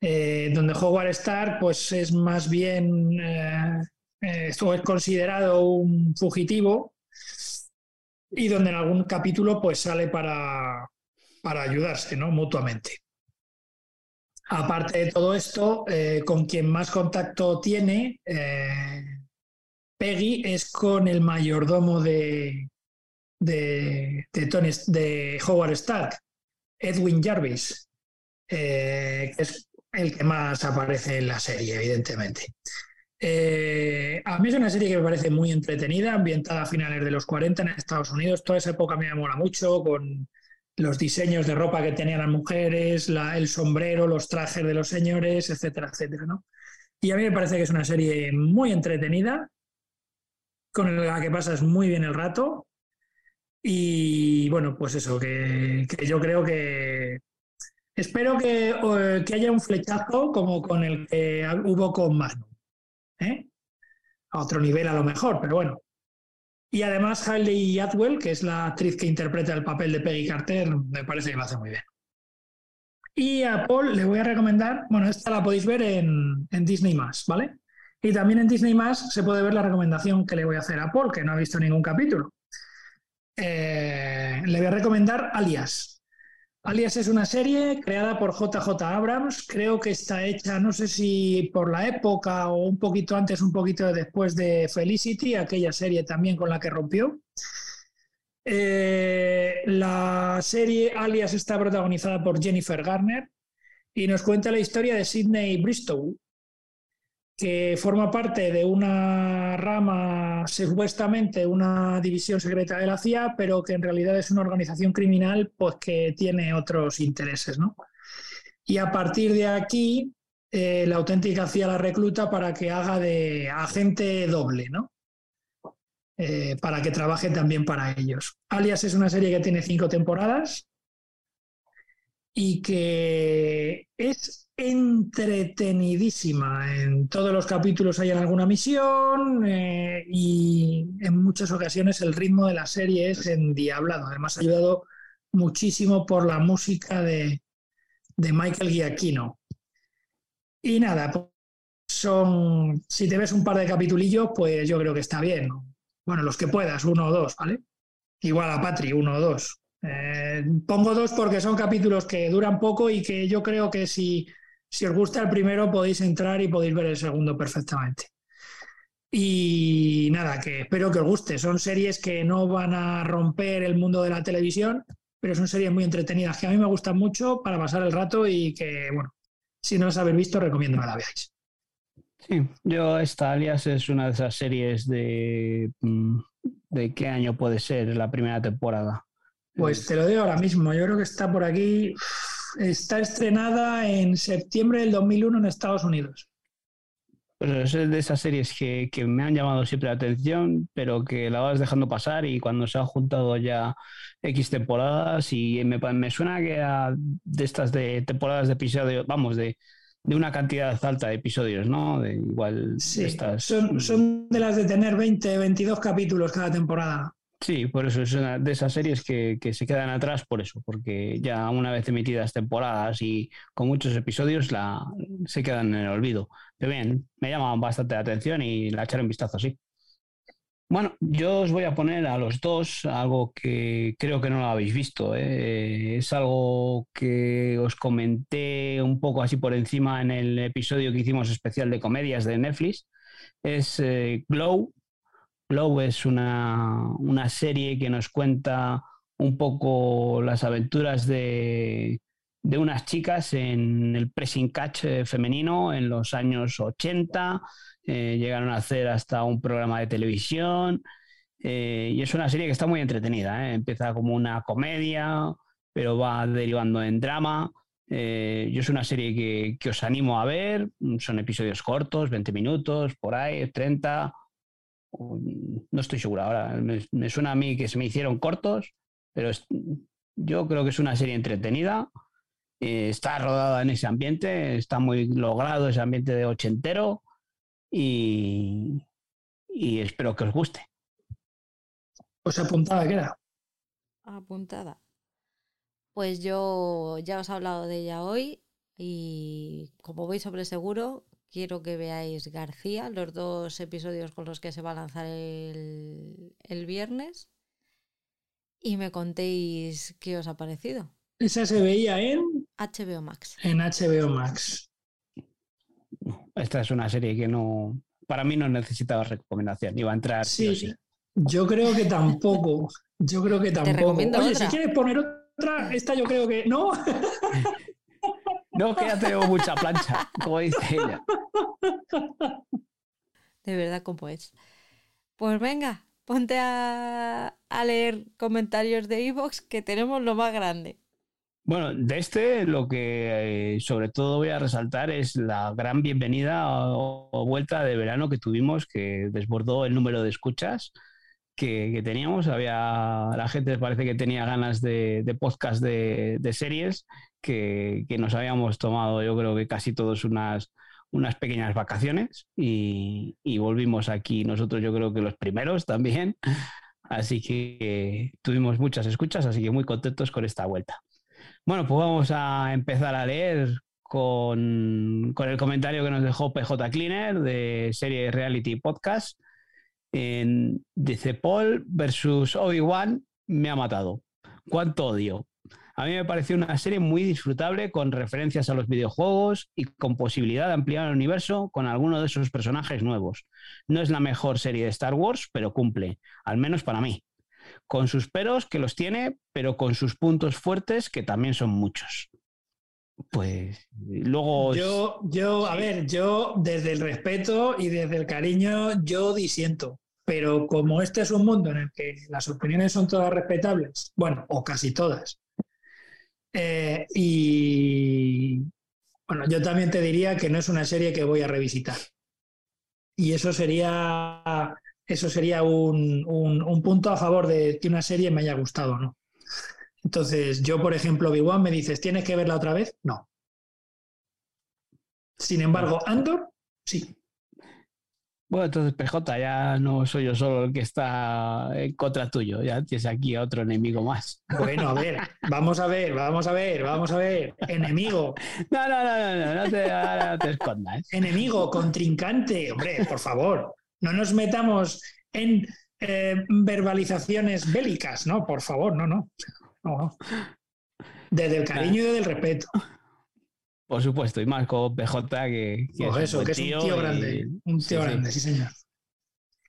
Eh, donde Howard Stark pues, es más bien eh, eh, es considerado un fugitivo y donde en algún capítulo pues, sale para, para ayudarse ¿no? mutuamente. Aparte de todo esto, con quien más contacto tiene Peggy es con el mayordomo de, de, de Howard Stark, Edwin Jarvis, que es el que más aparece en la serie, evidentemente. Eh, a mí es una serie que me parece muy entretenida, ambientada a finales de los 40 en Estados Unidos. Toda esa época me mola mucho, con los diseños de ropa que tenían las mujeres, el sombrero, los trajes de los señores, etcétera, etcétera. ¿no? Y a mí me parece que es una serie muy entretenida, con la que pasas muy bien el rato. Y bueno, pues eso, que yo creo que, Espero que, que, haya un flechazo como con el que hubo con Magnum. ¿eh? A otro nivel a lo mejor, pero bueno. Y además Hailey Atwell, que es la actriz que interpreta el papel de Peggy Carter, me parece que lo hace muy bien. Y a Paul le voy a recomendar, bueno, esta la podéis ver en, en Disney ¿vale? Y también en Disney se puede ver la recomendación que le voy a hacer a Paul, que no ha visto ningún capítulo. Eh, le voy a recomendar Alias, Alias es una serie creada por JJ Abrams. Creo que está hecha, no sé si por la época o un poquito antes, un poquito después de Felicity, aquella serie también con la que rompió. Eh, la serie Alias está protagonizada por Jennifer Garner y nos cuenta la historia de Sidney Bristow, que forma parte de una rama, supuestamente una división secreta de la CIA, pero que en realidad es una organización criminal pues, que tiene otros intereses. ¿no? Y a partir de aquí, eh, la auténtica CIA la recluta para que haga de agente doble, ¿no? Eh, para que trabaje también para ellos. Alias es una serie que tiene cinco temporadas y que es entretenidísima. En todos los capítulos hay alguna misión eh, y en muchas ocasiones el ritmo de la serie es endiablado. Además, ha ayudado muchísimo por la música de, de Michael Giacchino. Y nada, son, si te ves un par de capitulillos, pues yo creo que está bien. Bueno, los que puedas, uno o dos, ¿vale? Igual a Patri, uno o dos. Eh, pongo dos porque son capítulos que duran poco y que yo creo que si, si os gusta el primero podéis entrar y podéis ver el segundo perfectamente. Y nada, que espero que os guste. Son series que no van a romper el mundo de la televisión, pero son series muy entretenidas que a mí me gustan mucho para pasar el rato y que, bueno, si no las habéis visto, recomiendo que la veáis. Sí, yo esta Alias es una de esas series de... Mm, ¿De qué año puede ser la primera temporada? Pues te lo digo ahora mismo, yo creo que está por aquí, está estrenada en septiembre del 2001 en Estados Unidos. Pues es de esas series que, me han llamado siempre la atención, pero que la vas dejando pasar y cuando se han juntado ya X temporadas y me, me suena que de estas de temporadas de episodios, vamos, de, de una cantidad alta de episodios, ¿no? De igual sí, estas... son, son de las de tener 20, 22 capítulos cada temporada. Sí, por eso es una de esas series que, se quedan atrás por eso, porque ya una vez emitidas temporadas y con muchos episodios la, se quedan en el olvido. Pero bien, me llama bastante la atención y la echaré un vistazo, sí. Bueno, yo os voy a poner a los dos algo que creo que no lo habéis visto. ¿eh? Es algo que os comenté un poco así por encima en el episodio que hicimos especial de comedias de Netflix. Es eh, Glow, Glow es una, serie que nos cuenta un poco las aventuras de, unas chicas en el pressing catch eh, femenino en los años 80. Eh, llegaron a hacer hasta un programa de televisión. Eh, y es una serie que está muy entretenida. Empieza como una comedia, pero va derivando en drama. yo es una serie que, que, os animo a ver. Son episodios cortos, 20 minutos, por ahí, 30 no estoy seguro ahora, me, suena a mí que se me hicieron cortos, pero yo creo que es una serie entretenida, eh, está rodada en ese ambiente, está muy logrado ese ambiente de ochentero y, y espero que os guste. Pues apuntada queda. Apuntada. Pues yo ya os he hablado de ella hoy y como voy sobre seguro, quiero que veáis García, los dos episodios con los que se va a lanzar el, viernes, y me contéis qué os ha parecido. Esa se veía en HBO Max. En HBO Max. Esta es una serie que no, para mí no necesitaba recomendación, iba a entrar. Sí, yo creo que tampoco. Yo creo que tampoco. Oye, si quieres poner otra, esta yo creo que no. (laughs) No, que ya tengo mucha plancha, como dice ella. De verdad, como es. Pues venga, ponte a, leer comentarios de Evox, que tenemos lo más grande. Bueno, de este lo que eh, sobre todo voy a resaltar es la gran bienvenida o, vuelta de verano que tuvimos, que desbordó el número de escuchas que, teníamos. Había la gente parece que tenía ganas de, podcast de, series que, nos habíamos tomado, yo creo que casi todos unas, unas pequeñas vacaciones y, volvimos aquí nosotros, yo creo que los primeros también. Así que tuvimos muchas escuchas, así que muy contentos con esta vuelta. Bueno, pues vamos a empezar a leer con, con el comentario que nos dejó PJ Cleaner de serie Reality Podcast en, dice Paul versus Obi-Wan me ha matado. ¿Cuánto odio? A mí me pareció una serie muy disfrutable con referencias a los videojuegos y con posibilidad de ampliar el universo con alguno de esos personajes nuevos. No es la mejor serie de Star Wars, pero cumple, al menos para mí. Con sus peros, que los tiene, pero con sus puntos fuertes, que también son muchos. Pues luego. Yo, yo, a ver, yo desde el respeto y desde el cariño, yo disiento. Pero como este es un mundo en el que las opiniones son todas respetables, bueno, o casi todas, eh, y bueno, yo también te diría que no es una serie que voy a revisitar. Y eso sería, eso sería un, punto a favor de que una serie me haya gustado, ¿no? Entonces, yo, por ejemplo, Obi-Wan me dices, ¿tienes que verla otra vez? No. Sin embargo, Andor, sí. Bueno, entonces PJ, ya no soy yo solo el que está en contra tuyo, ya tienes aquí a otro enemigo más. Bueno, a ver, vamos a ver, vamos a ver, vamos a ver. Enemigo. No, no, no, no, no, no te, no te escondas. Enemigo, contrincante, hombre, por favor. No nos metamos en eh, verbalizaciones bélicas, no, por favor, no, no. no. Desde el cariño y desde el respeto. Por supuesto, y más con PJ, que, que pues es, eso, que es un tío grande. Un tío grande, sí, señor.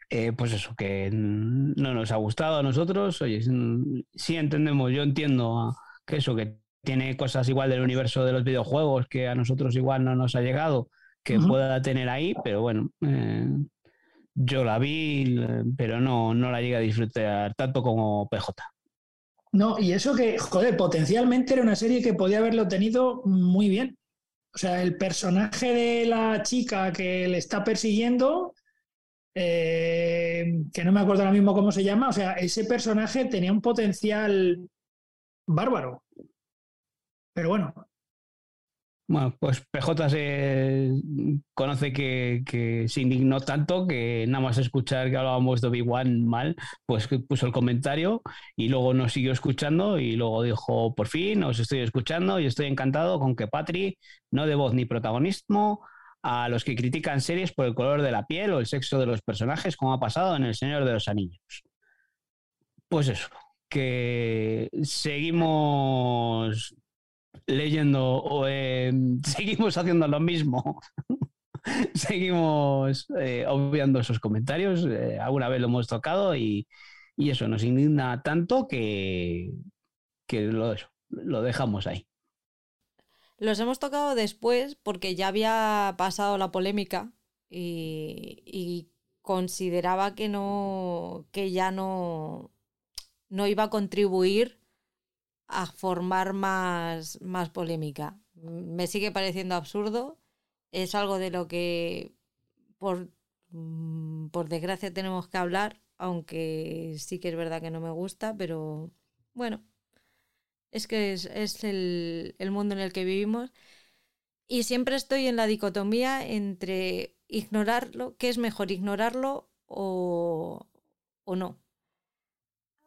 Eh, pues eso, que no nos ha gustado a nosotros. Oye, sí entendemos, yo entiendo que eso, que tiene cosas igual del universo de los videojuegos que a nosotros igual no nos ha llegado, que pueda tener ahí, pero bueno, eh, yo la vi, pero no, no la llegué a disfrutar tanto como PJ. No, y eso que, joder, potencialmente era una serie que podía haberlo tenido muy bien. O sea, el personaje de la chica que le está persiguiendo, eh, que no me acuerdo ahora mismo cómo se llama, o sea, ese personaje tenía un potencial bárbaro. Pero bueno, bueno, pues PJ se conoce que, se indignó tanto que nada más escuchar que hablábamos de Obi-Wan mal, pues puso el comentario y luego nos siguió escuchando y luego dijo, por fin os estoy escuchando y estoy encantado con que Patri no dé voz ni protagonismo a los que critican series por el color de la piel o el sexo de los personajes, como ha pasado en El Señor de los Anillos. Pues eso, que seguimos leyendo o em, (laughs) seguimos haciendo lo mismo. (laughs) seguimos eh, obviando esos comentarios. Eh, alguna vez lo hemos tocado y, eso nos indigna tanto que, que lo, lo dejamos ahí. Los hemos tocado después porque ya había pasado la polémica y, y consideraba que no que ya no no iba a contribuir a formar más, más polémica. Me sigue pareciendo absurdo. Es algo de lo que, por, mm, por desgracia, tenemos que hablar, aunque sí que es verdad que no me gusta, pero bueno, es que es, el, el mundo en el que vivimos. Y siempre estoy en la dicotomía entre ignorarlo, ¿qué es mejor, ignorarlo o, o no?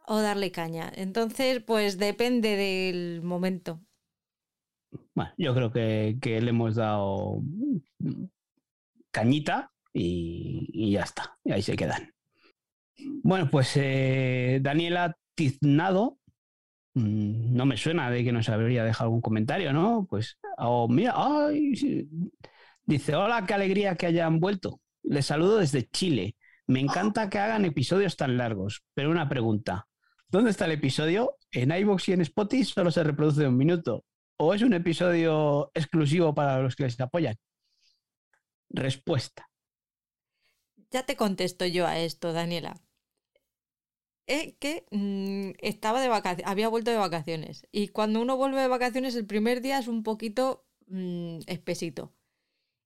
O darle caña. Entonces, pues depende del momento. Bueno, yo creo que, le hemos dado cañita y, ya está. Y ahí se quedan. Bueno, pues eh, Daniela Tiznado, mm, no me suena de que nos habría dejado algún comentario, ¿no? Pues, oh, mira, ay, dice, hola, qué alegría que hayan vuelto. Les saludo desde Chile. Me encanta que hagan episodios tan largos, pero una pregunta. ¿Dónde está el episodio? ¿En iVoox y en Spotify solo se reproduce un minuto? ¿O es un episodio exclusivo para los que les apoyan? Respuesta. Ya te contesto yo a esto, Daniela. Es que mm, estaba de vacaciones, había vuelto de vacaciones. Y cuando uno vuelve de vacaciones, el primer día es un poquito mm, espesito.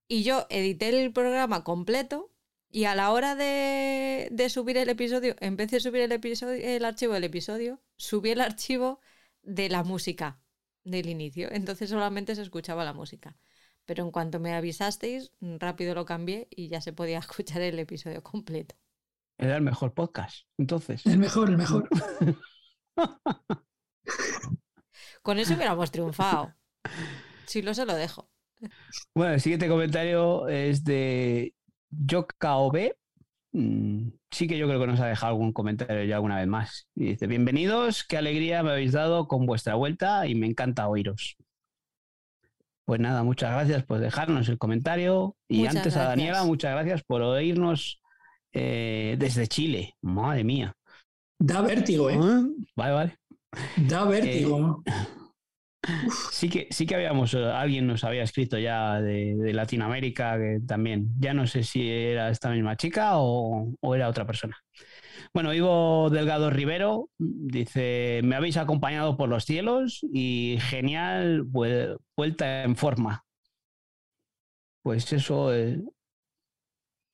Y yo edité el programa completo y a la hora de, subir el episodio, en vez de subir el, episodio, el archivo del episodio, subí el archivo de la música del inicio. Entonces solamente se escuchaba la música. Pero en cuanto me avisasteis, rápido lo cambié y ya se podía (laughs) escuchar el episodio completo. Era el mejor podcast, entonces. El mejor, el mejor. (laughs) Con eso hubiéramos triunfado. Si lo se lo dejo. Bueno, el siguiente comentario es de Yokaobe, mm, sí que yo creo que nos ha dejado algún comentario ya alguna vez más. Y dice, bienvenidos, qué alegría me habéis dado con vuestra vuelta y me encanta oíros. Pues nada, muchas gracias por dejarnos el comentario. Y antes a Daniela, muchas gracias por oírnos eh, desde Chile. Madre mía. Da vértigo, ¿eh? Vale, vale. Da vértigo. Eh, (laughs) Sí que, sí que habíamos, eh, alguien nos había escrito ya de, Latinoamérica, que también, ya no sé si era esta misma chica o, era otra persona. Bueno, Ivo Delgado Rivero dice, me habéis acompañado por los cielos y genial vuelta en forma. Pues eso, eh,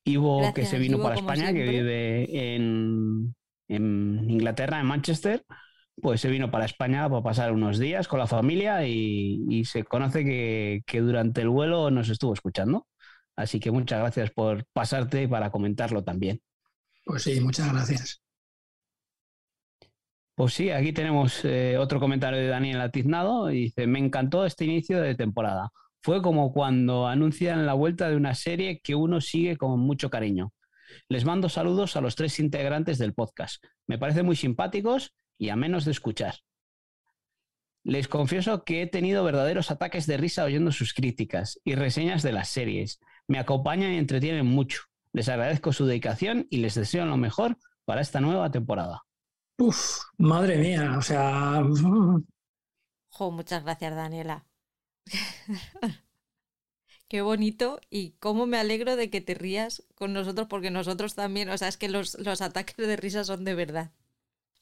Ivo que se vino para España, que vive en, en Inglaterra, en Manchester pues se vino para España para pasar unos días con la familia y, se conoce que, que, durante el vuelo nos estuvo escuchando. Así que muchas gracias por pasarte para comentarlo también. Pues sí, muchas gracias. Pues sí, aquí tenemos eh, otro comentario de Daniel Atiznado. Y dice, me encantó este inicio de temporada. Fue como cuando anuncian la vuelta de una serie que uno sigue con mucho cariño. Les mando saludos a los tres integrantes del podcast. Me parecen muy simpáticos y a menos de escuchar. Les confieso que he tenido verdaderos ataques de risa oyendo sus críticas y reseñas de las series. Me acompañan y entretienen mucho. Les agradezco su dedicación y les deseo lo mejor para esta nueva temporada. Uf, madre mía, o sea. (laughs) muchas gracias, Daniela. (laughs) Qué bonito y cómo me alegro de que te rías con nosotros, porque nosotros también, o sea, es que los, los ataques de risa son de verdad.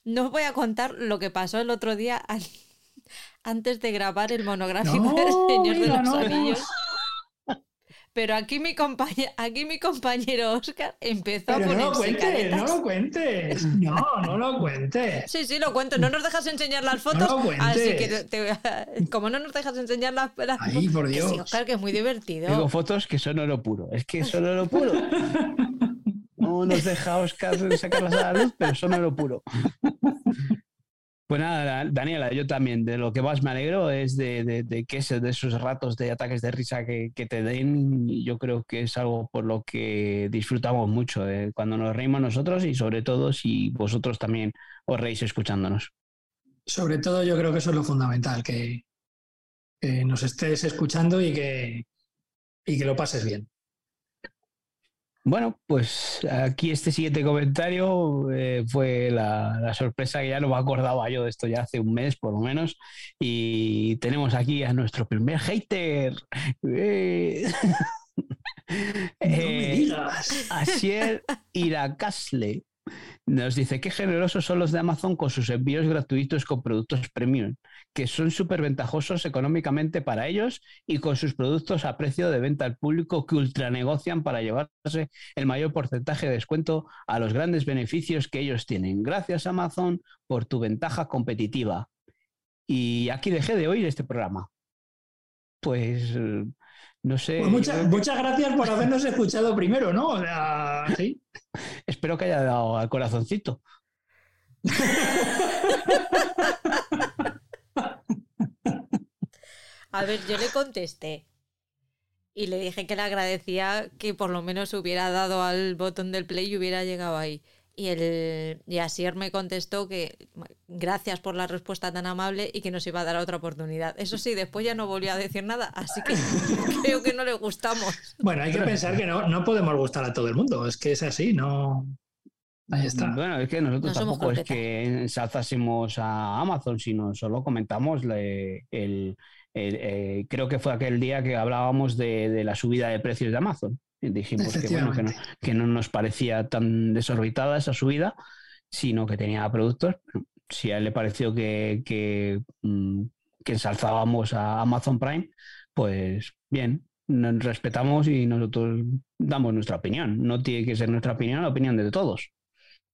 No os voy a contar lo que pasó el otro día (laughs) antes de grabar el monográfico del Señor de los Anillos. Pero aquí mi, compañero, aquí mi compañero Oscar empezó a poner. No lo cuentes, no lo cuentes. No, no lo cuentes. Sí, sí, lo cuento. No nos dejas enseñar las fotos. No lo cuentes. Así que, (laughs) como no nos dejas enseñar las, fotos. Ay, por Dios. Sí, Oscar, que es muy divertido. Tengo fotos que son oro puro. Es que son oro puro. (laughs) No nos deja Oscar sacarlas a la luz, pero son oro puro. Pues nada, Daniela, yo también de lo que más me alegro es de, que de esos ratos de ataques de risa que, te den. Yo creo que es algo por lo que disfrutamos mucho eh, cuando nos reímos nosotros y sobre todo si vosotros también os reís escuchándonos. Sobre todo yo creo que eso es lo fundamental, que, que nos estés escuchando y que, y que lo pases bien. Bueno, pues aquí este siguiente comentario eh, fue la, sorpresa que ya no me acordaba yo de esto ya hace un mes por lo menos. Y tenemos aquí a nuestro primer hater. Eh, (laughs) no me eh, digas. Asier Iracasle. Nos dice qué generosos son los de Amazon con sus envíos gratuitos con productos premium, que son súper ventajosos económicamente para ellos y con sus productos a precio de venta al público que ultranegocian para llevarse el mayor porcentaje de descuento a los grandes beneficios que ellos tienen. Gracias Amazon por tu ventaja competitiva. Y aquí dejé de oír este programa. Pues no sé. Pues muchas gracias por habernos escuchado primero, ¿no? (laughs) Espero que haya dado al corazoncito. (laughs) A ver, yo le contesté y le dije que le agradecía que por lo menos hubiera dado al botón del play y hubiera llegado ahí. Y, el, y Asier me contestó que gracias por la respuesta tan amable y que nos iba a dar otra oportunidad. Eso sí, después ya no volvió a decir nada, así que (laughs) creo que no le gustamos. Bueno, hay que pensar que no, no podemos gustar a todo el mundo, es que es así, no... Ahí está. Bueno, es que nosotros tampoco es que ensalzásemos a Amazon, sino solo comentamos el, eh, creo que fue aquel día que hablábamos de, de la subida de precios de Amazon. Dijimos que, bueno, que, no, nos parecía tan desorbitada esa subida, sino que tenía productos. Si a él le pareció que, que, mm, ensalzábamos a Amazon Prime, pues bien, nos respetamos y nosotros damos nuestra opinión. No tiene que ser nuestra opinión la opinión de todos.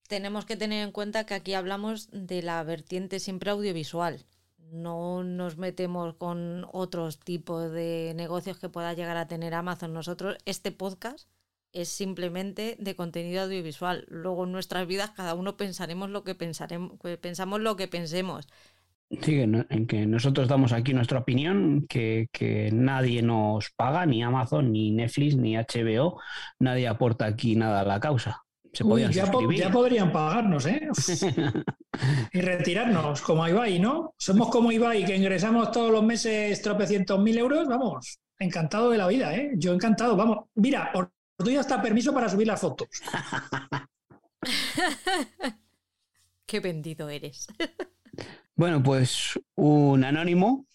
Tenemos que tener en cuenta que aquí hablamos de la vertiente siempre audiovisual no nos metemos con otros tipos de negocios que pueda llegar a tener Amazon. Nosotros, este podcast es simplemente de contenido audiovisual. Luego en nuestras vidas cada uno pensaremos lo que pensaremos, pensamos lo que pensemos. Sí, en que nosotros damos aquí nuestra opinión, que, que, nadie nos paga, ni Amazon, ni Netflix, ni HBO, nadie aporta aquí nada a la causa ya, podrían pagarnos, ¿eh? (laughs) y retirarnos, como Ibai, ¿no? Somos como Ibai, que ingresamos todos los meses tropecientos mil euros, vamos, encantado de la vida, ¿eh? Yo encantado, vamos. Mira, os doy hasta permiso para subir las fotos. (laughs) Qué vendido eres. bueno, pues un anónimo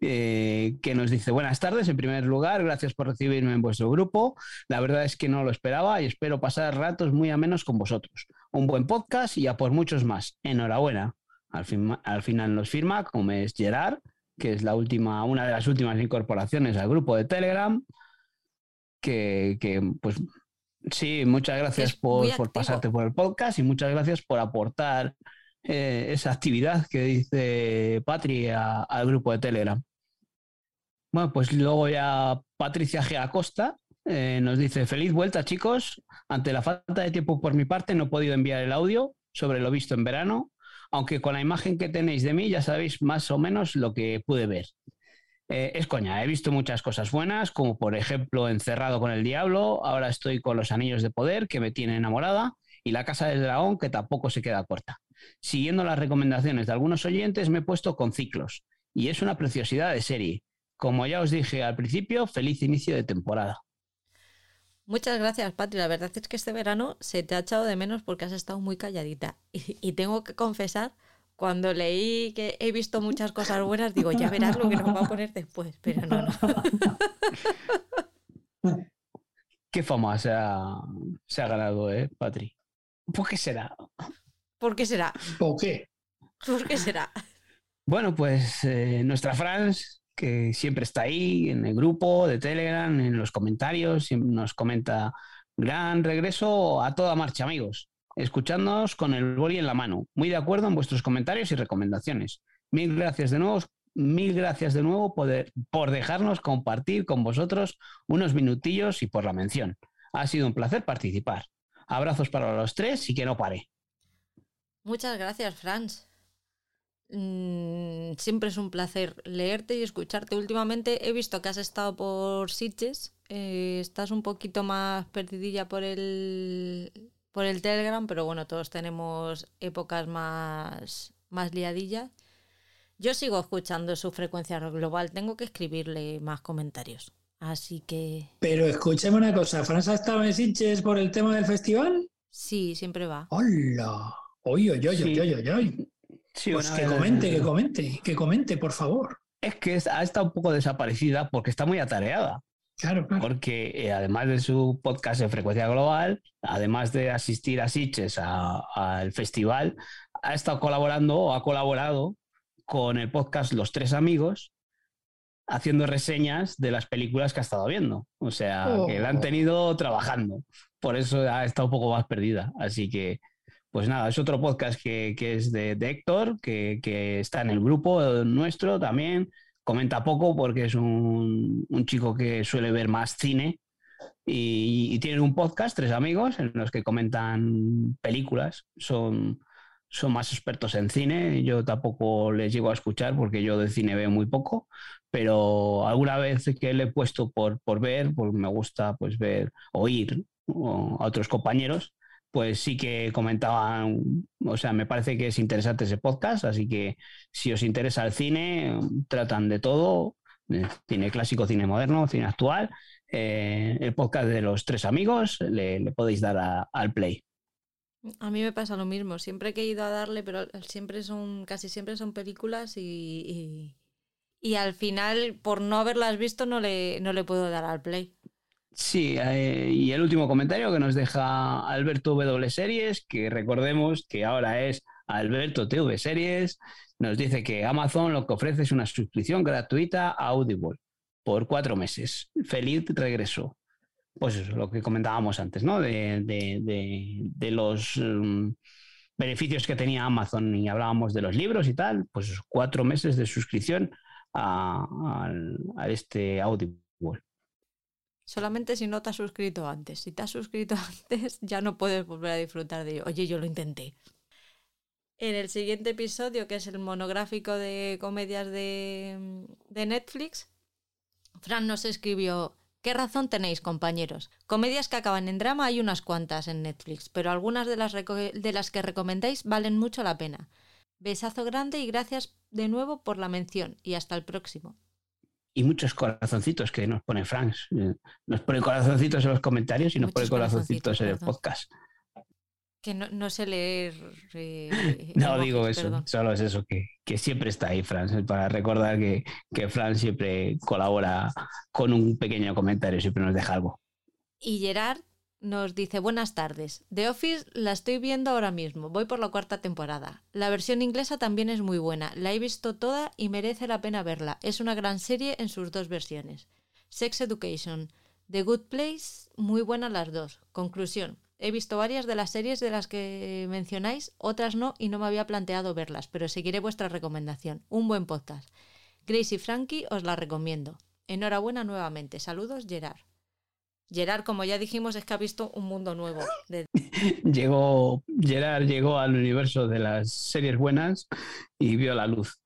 eh, que nos dice, buenas tardes, en primer lugar, gracias por recibirme en vuestro grupo. La verdad es que no lo esperaba y espero pasar ratos muy amenos con vosotros. Un buen podcast y a por muchos más. Enhorabuena. Al, al final nos firma, como es Gerard, que es la última, una de las últimas incorporaciones al grupo de Telegram. Que, pues sí, muchas gracias por, por pasarte por el podcast y muchas gracias por aportar eh, esa actividad que dice Patri al grupo de Telegram. Bueno, pues luego ya Patricia G. Acosta eh, nos dice, feliz vuelta chicos, ante la falta de tiempo por mi parte no he podido enviar el audio sobre lo visto en verano, aunque con la imagen que tenéis de mí ya sabéis más o menos lo que pude ver. Eh, es coña, he visto muchas cosas buenas, como por ejemplo Encerrado con el Diablo, ahora estoy con Los Anillos de Poder, que me tiene enamorada, y La Casa del Dragón, que tampoco se queda corta. Siguiendo las recomendaciones de algunos oyentes, me he puesto con ciclos, y es una preciosidad de serie. Como ya os dije al principio, feliz inicio de temporada. Muchas gracias, Patri. La verdad es que este verano se te ha echado de menos porque has estado muy calladita. (laughs) Y, tengo que confesar, cuando leí que he visto muchas cosas buenas, digo, ya verás lo que nos va a poner después, pero no, no. (laughs) Qué fama se ha, se ha ganado, ¿eh, Patri? ¿Por qué será? ¿Por qué será? ¿Por qué? ¿Por qué será? Bueno, pues eh, nuestra Franz que siempre está ahí en el grupo de Telegram, en los comentarios, siempre nos comenta gran regreso a toda marcha, amigos. Escuchándonos con el boli en la mano. Muy de acuerdo en vuestros comentarios y recomendaciones. Mil gracias de nuevo, mil gracias de nuevo por dejarnos compartir con vosotros unos minutillos y por la mención. Ha sido un placer participar. Abrazos para los tres y que no pare. Muchas gracias, Franz. Mm, siempre es un placer leerte y escucharte. Últimamente he visto que has estado por Sitges. Eh, estás un poquito más perdidilla por el, por el Telegram, pero bueno, todos tenemos épocas más, más liadillas. Yo sigo escuchando su frecuencia global. Tengo que escribirle más comentarios. Así que. Pero escúcheme una cosa. ¿Francia ha estado en Sitges por el tema del festival? Sí, siempre va. ¡Hola! ¡Oye, oye, oye, oye, oye! pues que comente, que comente, que comente, por favor. Es que ha estado un poco desaparecida porque está muy atareada. Claro, claro. Porque eh, además de su podcast de frecuencia global, además de asistir a Sitges al festival, ha estado colaborando o ha colaborado con el podcast Los Tres Amigos, haciendo reseñas de las películas que ha estado viendo. O sea, que la han oh. tenido trabajando. Por eso ha estado un poco más perdida. Así que pues nada, es otro podcast que, es de, Héctor, que, está en el grupo nuestro también. Comenta poco porque es un, chico que suele ver más cine y, tiene un podcast, tres amigos, en los que comentan películas. Son, son más expertos en cine. Yo tampoco les llego a escuchar porque yo de cine veo muy poco, pero alguna vez que le he puesto por, por ver, pues me gusta pues ver, oír a otros compañeros pues sí que comentaban, o sea, me parece que es interesante ese podcast, así que si os interesa el cine, tratan de todo, cine clásico, cine moderno, cine actual, eh, el podcast de los tres amigos, le, podéis dar al play. A mí me pasa lo mismo, siempre he ido a darle, pero siempre son, casi siempre son películas y, y, al final, por no haberlas visto, no le, no le puedo dar al play. Sí, eh, y el último comentario que nos deja Alberto W Series, que recordemos que ahora es Alberto TV Series, nos dice que Amazon lo que ofrece es una suscripción gratuita a Audible por cuatro meses. Feliz regreso. Pues eso, lo que comentábamos antes, ¿no? De, los mm, beneficios que tenía Amazon y hablábamos de los libros y tal, pues cuatro meses de suscripción a este Audible. Solamente si no te has suscrito antes. Si te has suscrito (laughs) antes, ya no puedes volver a disfrutar de ello. Oye, yo lo intenté. En el siguiente episodio, que es el monográfico de comedias de, Netflix, Fran nos escribió, ¿qué razón tenéis, compañeros? Comedias que acaban en drama hay unas cuantas en Netflix, pero algunas de las, de las que recomendáis valen mucho la pena. Besazo grande y gracias de nuevo por la mención y hasta el próximo y muchos corazoncitos que nos pone Frank. Eh, nos pone corazoncitos en los comentarios y nos pone corazoncitos, en el podcast. Que no, sé leer. Eh, (laughs) no digo eso, solo es eso, que, siempre está ahí, Fran, para recordar que, que Fran siempre colabora con un pequeño comentario, siempre nos deja algo. Y Gerard nos dice buenas tardes. The Office la estoy viendo ahora mismo, voy por la cuarta temporada. La versión inglesa también es muy buena, la he visto toda y merece la pena verla. Es una gran serie en sus dos versiones. Sex Education, The Good Place, muy buena las dos. Conclusión, He visto varias de las series de las que mencionáis, otras no y no me había planteado verlas, pero seguiré vuestra recomendación. Un buen podcast. Grace y Frankie os la recomiendo. Enhorabuena nuevamente. Saludos, Gerard. Gerard, como ya dijimos, es que ha visto un mundo nuevo. (laughs) llegó, Gerard llegó al universo de las series buenas y vio la luz.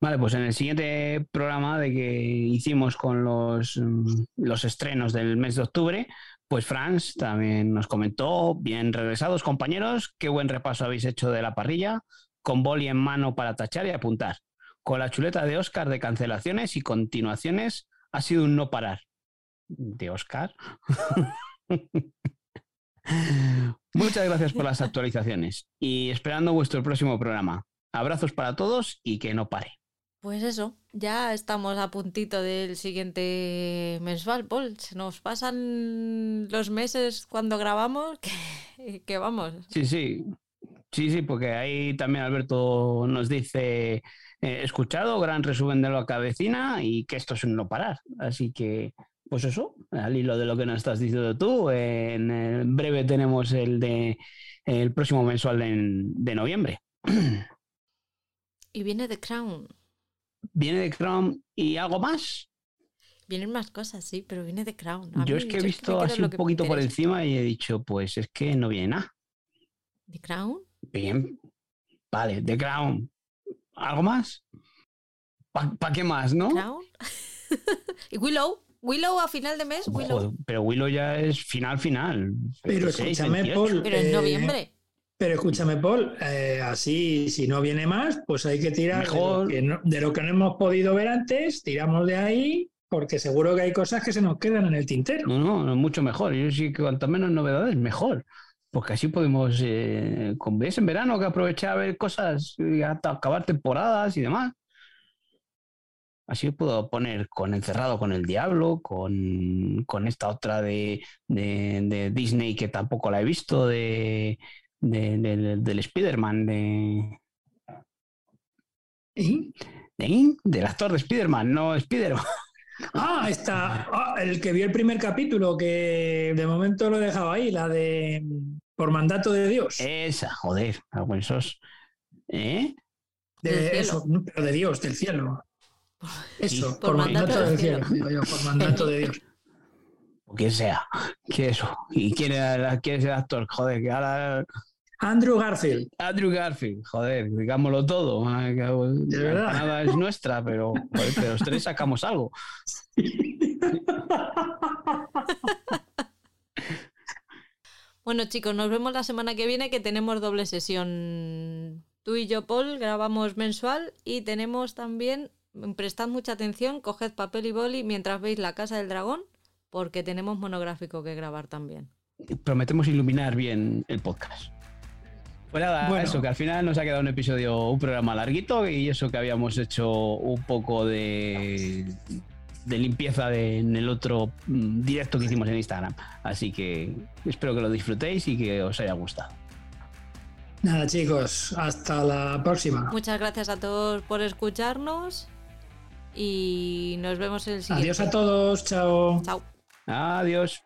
Vale, pues en el siguiente programa de que hicimos con los, los estrenos del mes de octubre, pues Franz también nos comentó, bien regresados compañeros, qué buen repaso habéis hecho de la parrilla, con boli en mano para tachar y apuntar. Con la chuleta de Oscar de cancelaciones y continuaciones, ha sido un no parar de Oscar. (laughs) Muchas gracias por las actualizaciones y esperando vuestro próximo programa. Abrazos para todos y que no pare. Pues eso, ya estamos a puntito del siguiente mensual, Paul. Se nos pasan los meses cuando grabamos (laughs) que, vamos. Sí, sí. Sí, sí, porque ahí también Alberto nos dice, eh, escuchado, gran resumen de la cabecina y que esto es un no parar. Así que pues eso, al hilo de lo que nos estás diciendo tú, en breve tenemos el de el próximo mensual de, noviembre. (clears throat) Y viene The Crown. Viene The Crown y algo más. Vienen más cosas, sí, pero viene The Crown. yo es que he visto así un poquito por encima y he dicho, pues es que no viene nada. ¿The Crown? Bien. Vale, The Crown. ¿Algo más? ¿Para qué más, no? ¿Crown? (laughs) ¿Y Willow? Willow a final de mes, Willow. pero Willow ya es final, final. Pero escúchame, Paul. Pero en eh, noviembre. Pero escúchame, Paul, eh, así, si no viene más, pues hay que tirar de lo, que no, hemos podido ver antes, tiramos de ahí, porque seguro que hay cosas que se nos quedan en el tintero. No, no, no mucho mejor. Yo sí que cuanto menos novedades, mejor. Porque así podemos, eh, con ves en verano, que aprovechar a ver cosas, y acabar temporadas y demás. Así puedo poner con Encerrado con el Diablo, con, esta otra de, Disney que tampoco la he visto, de, del Spider-Man, de... ¿Eh? Del actor de Spider-Man, no Spider-Man. (laughs) Ah, está. Ah, el que vio el primer capítulo, que de momento lo he dejado ahí, la de Por mandato de Dios. Esa, joder, esos. ¿Eh? De, eso, pero de Dios, del cielo. Eso, por, mandato, de Dios. por mandato de Dios. Quien sea, que eso. ¿Y quién, es el actor? Joder, que ahora. Andrew Garfield. Andrew Garfield, joder, digámoslo todo. De verdad. Nada es nuestra, pero, pero los tres sacamos algo. (laughs) Bueno, chicos, nos vemos la semana que viene que tenemos doble sesión. Tú y yo, Paul, grabamos mensual y tenemos también prestad mucha atención, coged papel y boli mientras veis La Casa del Dragón, porque tenemos monográfico que grabar también. Prometemos iluminar bien el podcast. Pues nada, eso, que al final nos ha quedado un episodio, un programa larguito y eso que habíamos hecho un poco de, de limpieza en el otro mm, directo que hicimos en Instagram. Así que espero que lo disfrutéis y que os haya gustado. Nada, chicos, hasta la próxima. Muchas gracias a todos por escucharnos y nos vemos el siguiente. Adiós a todos, chao. Chao. Adiós.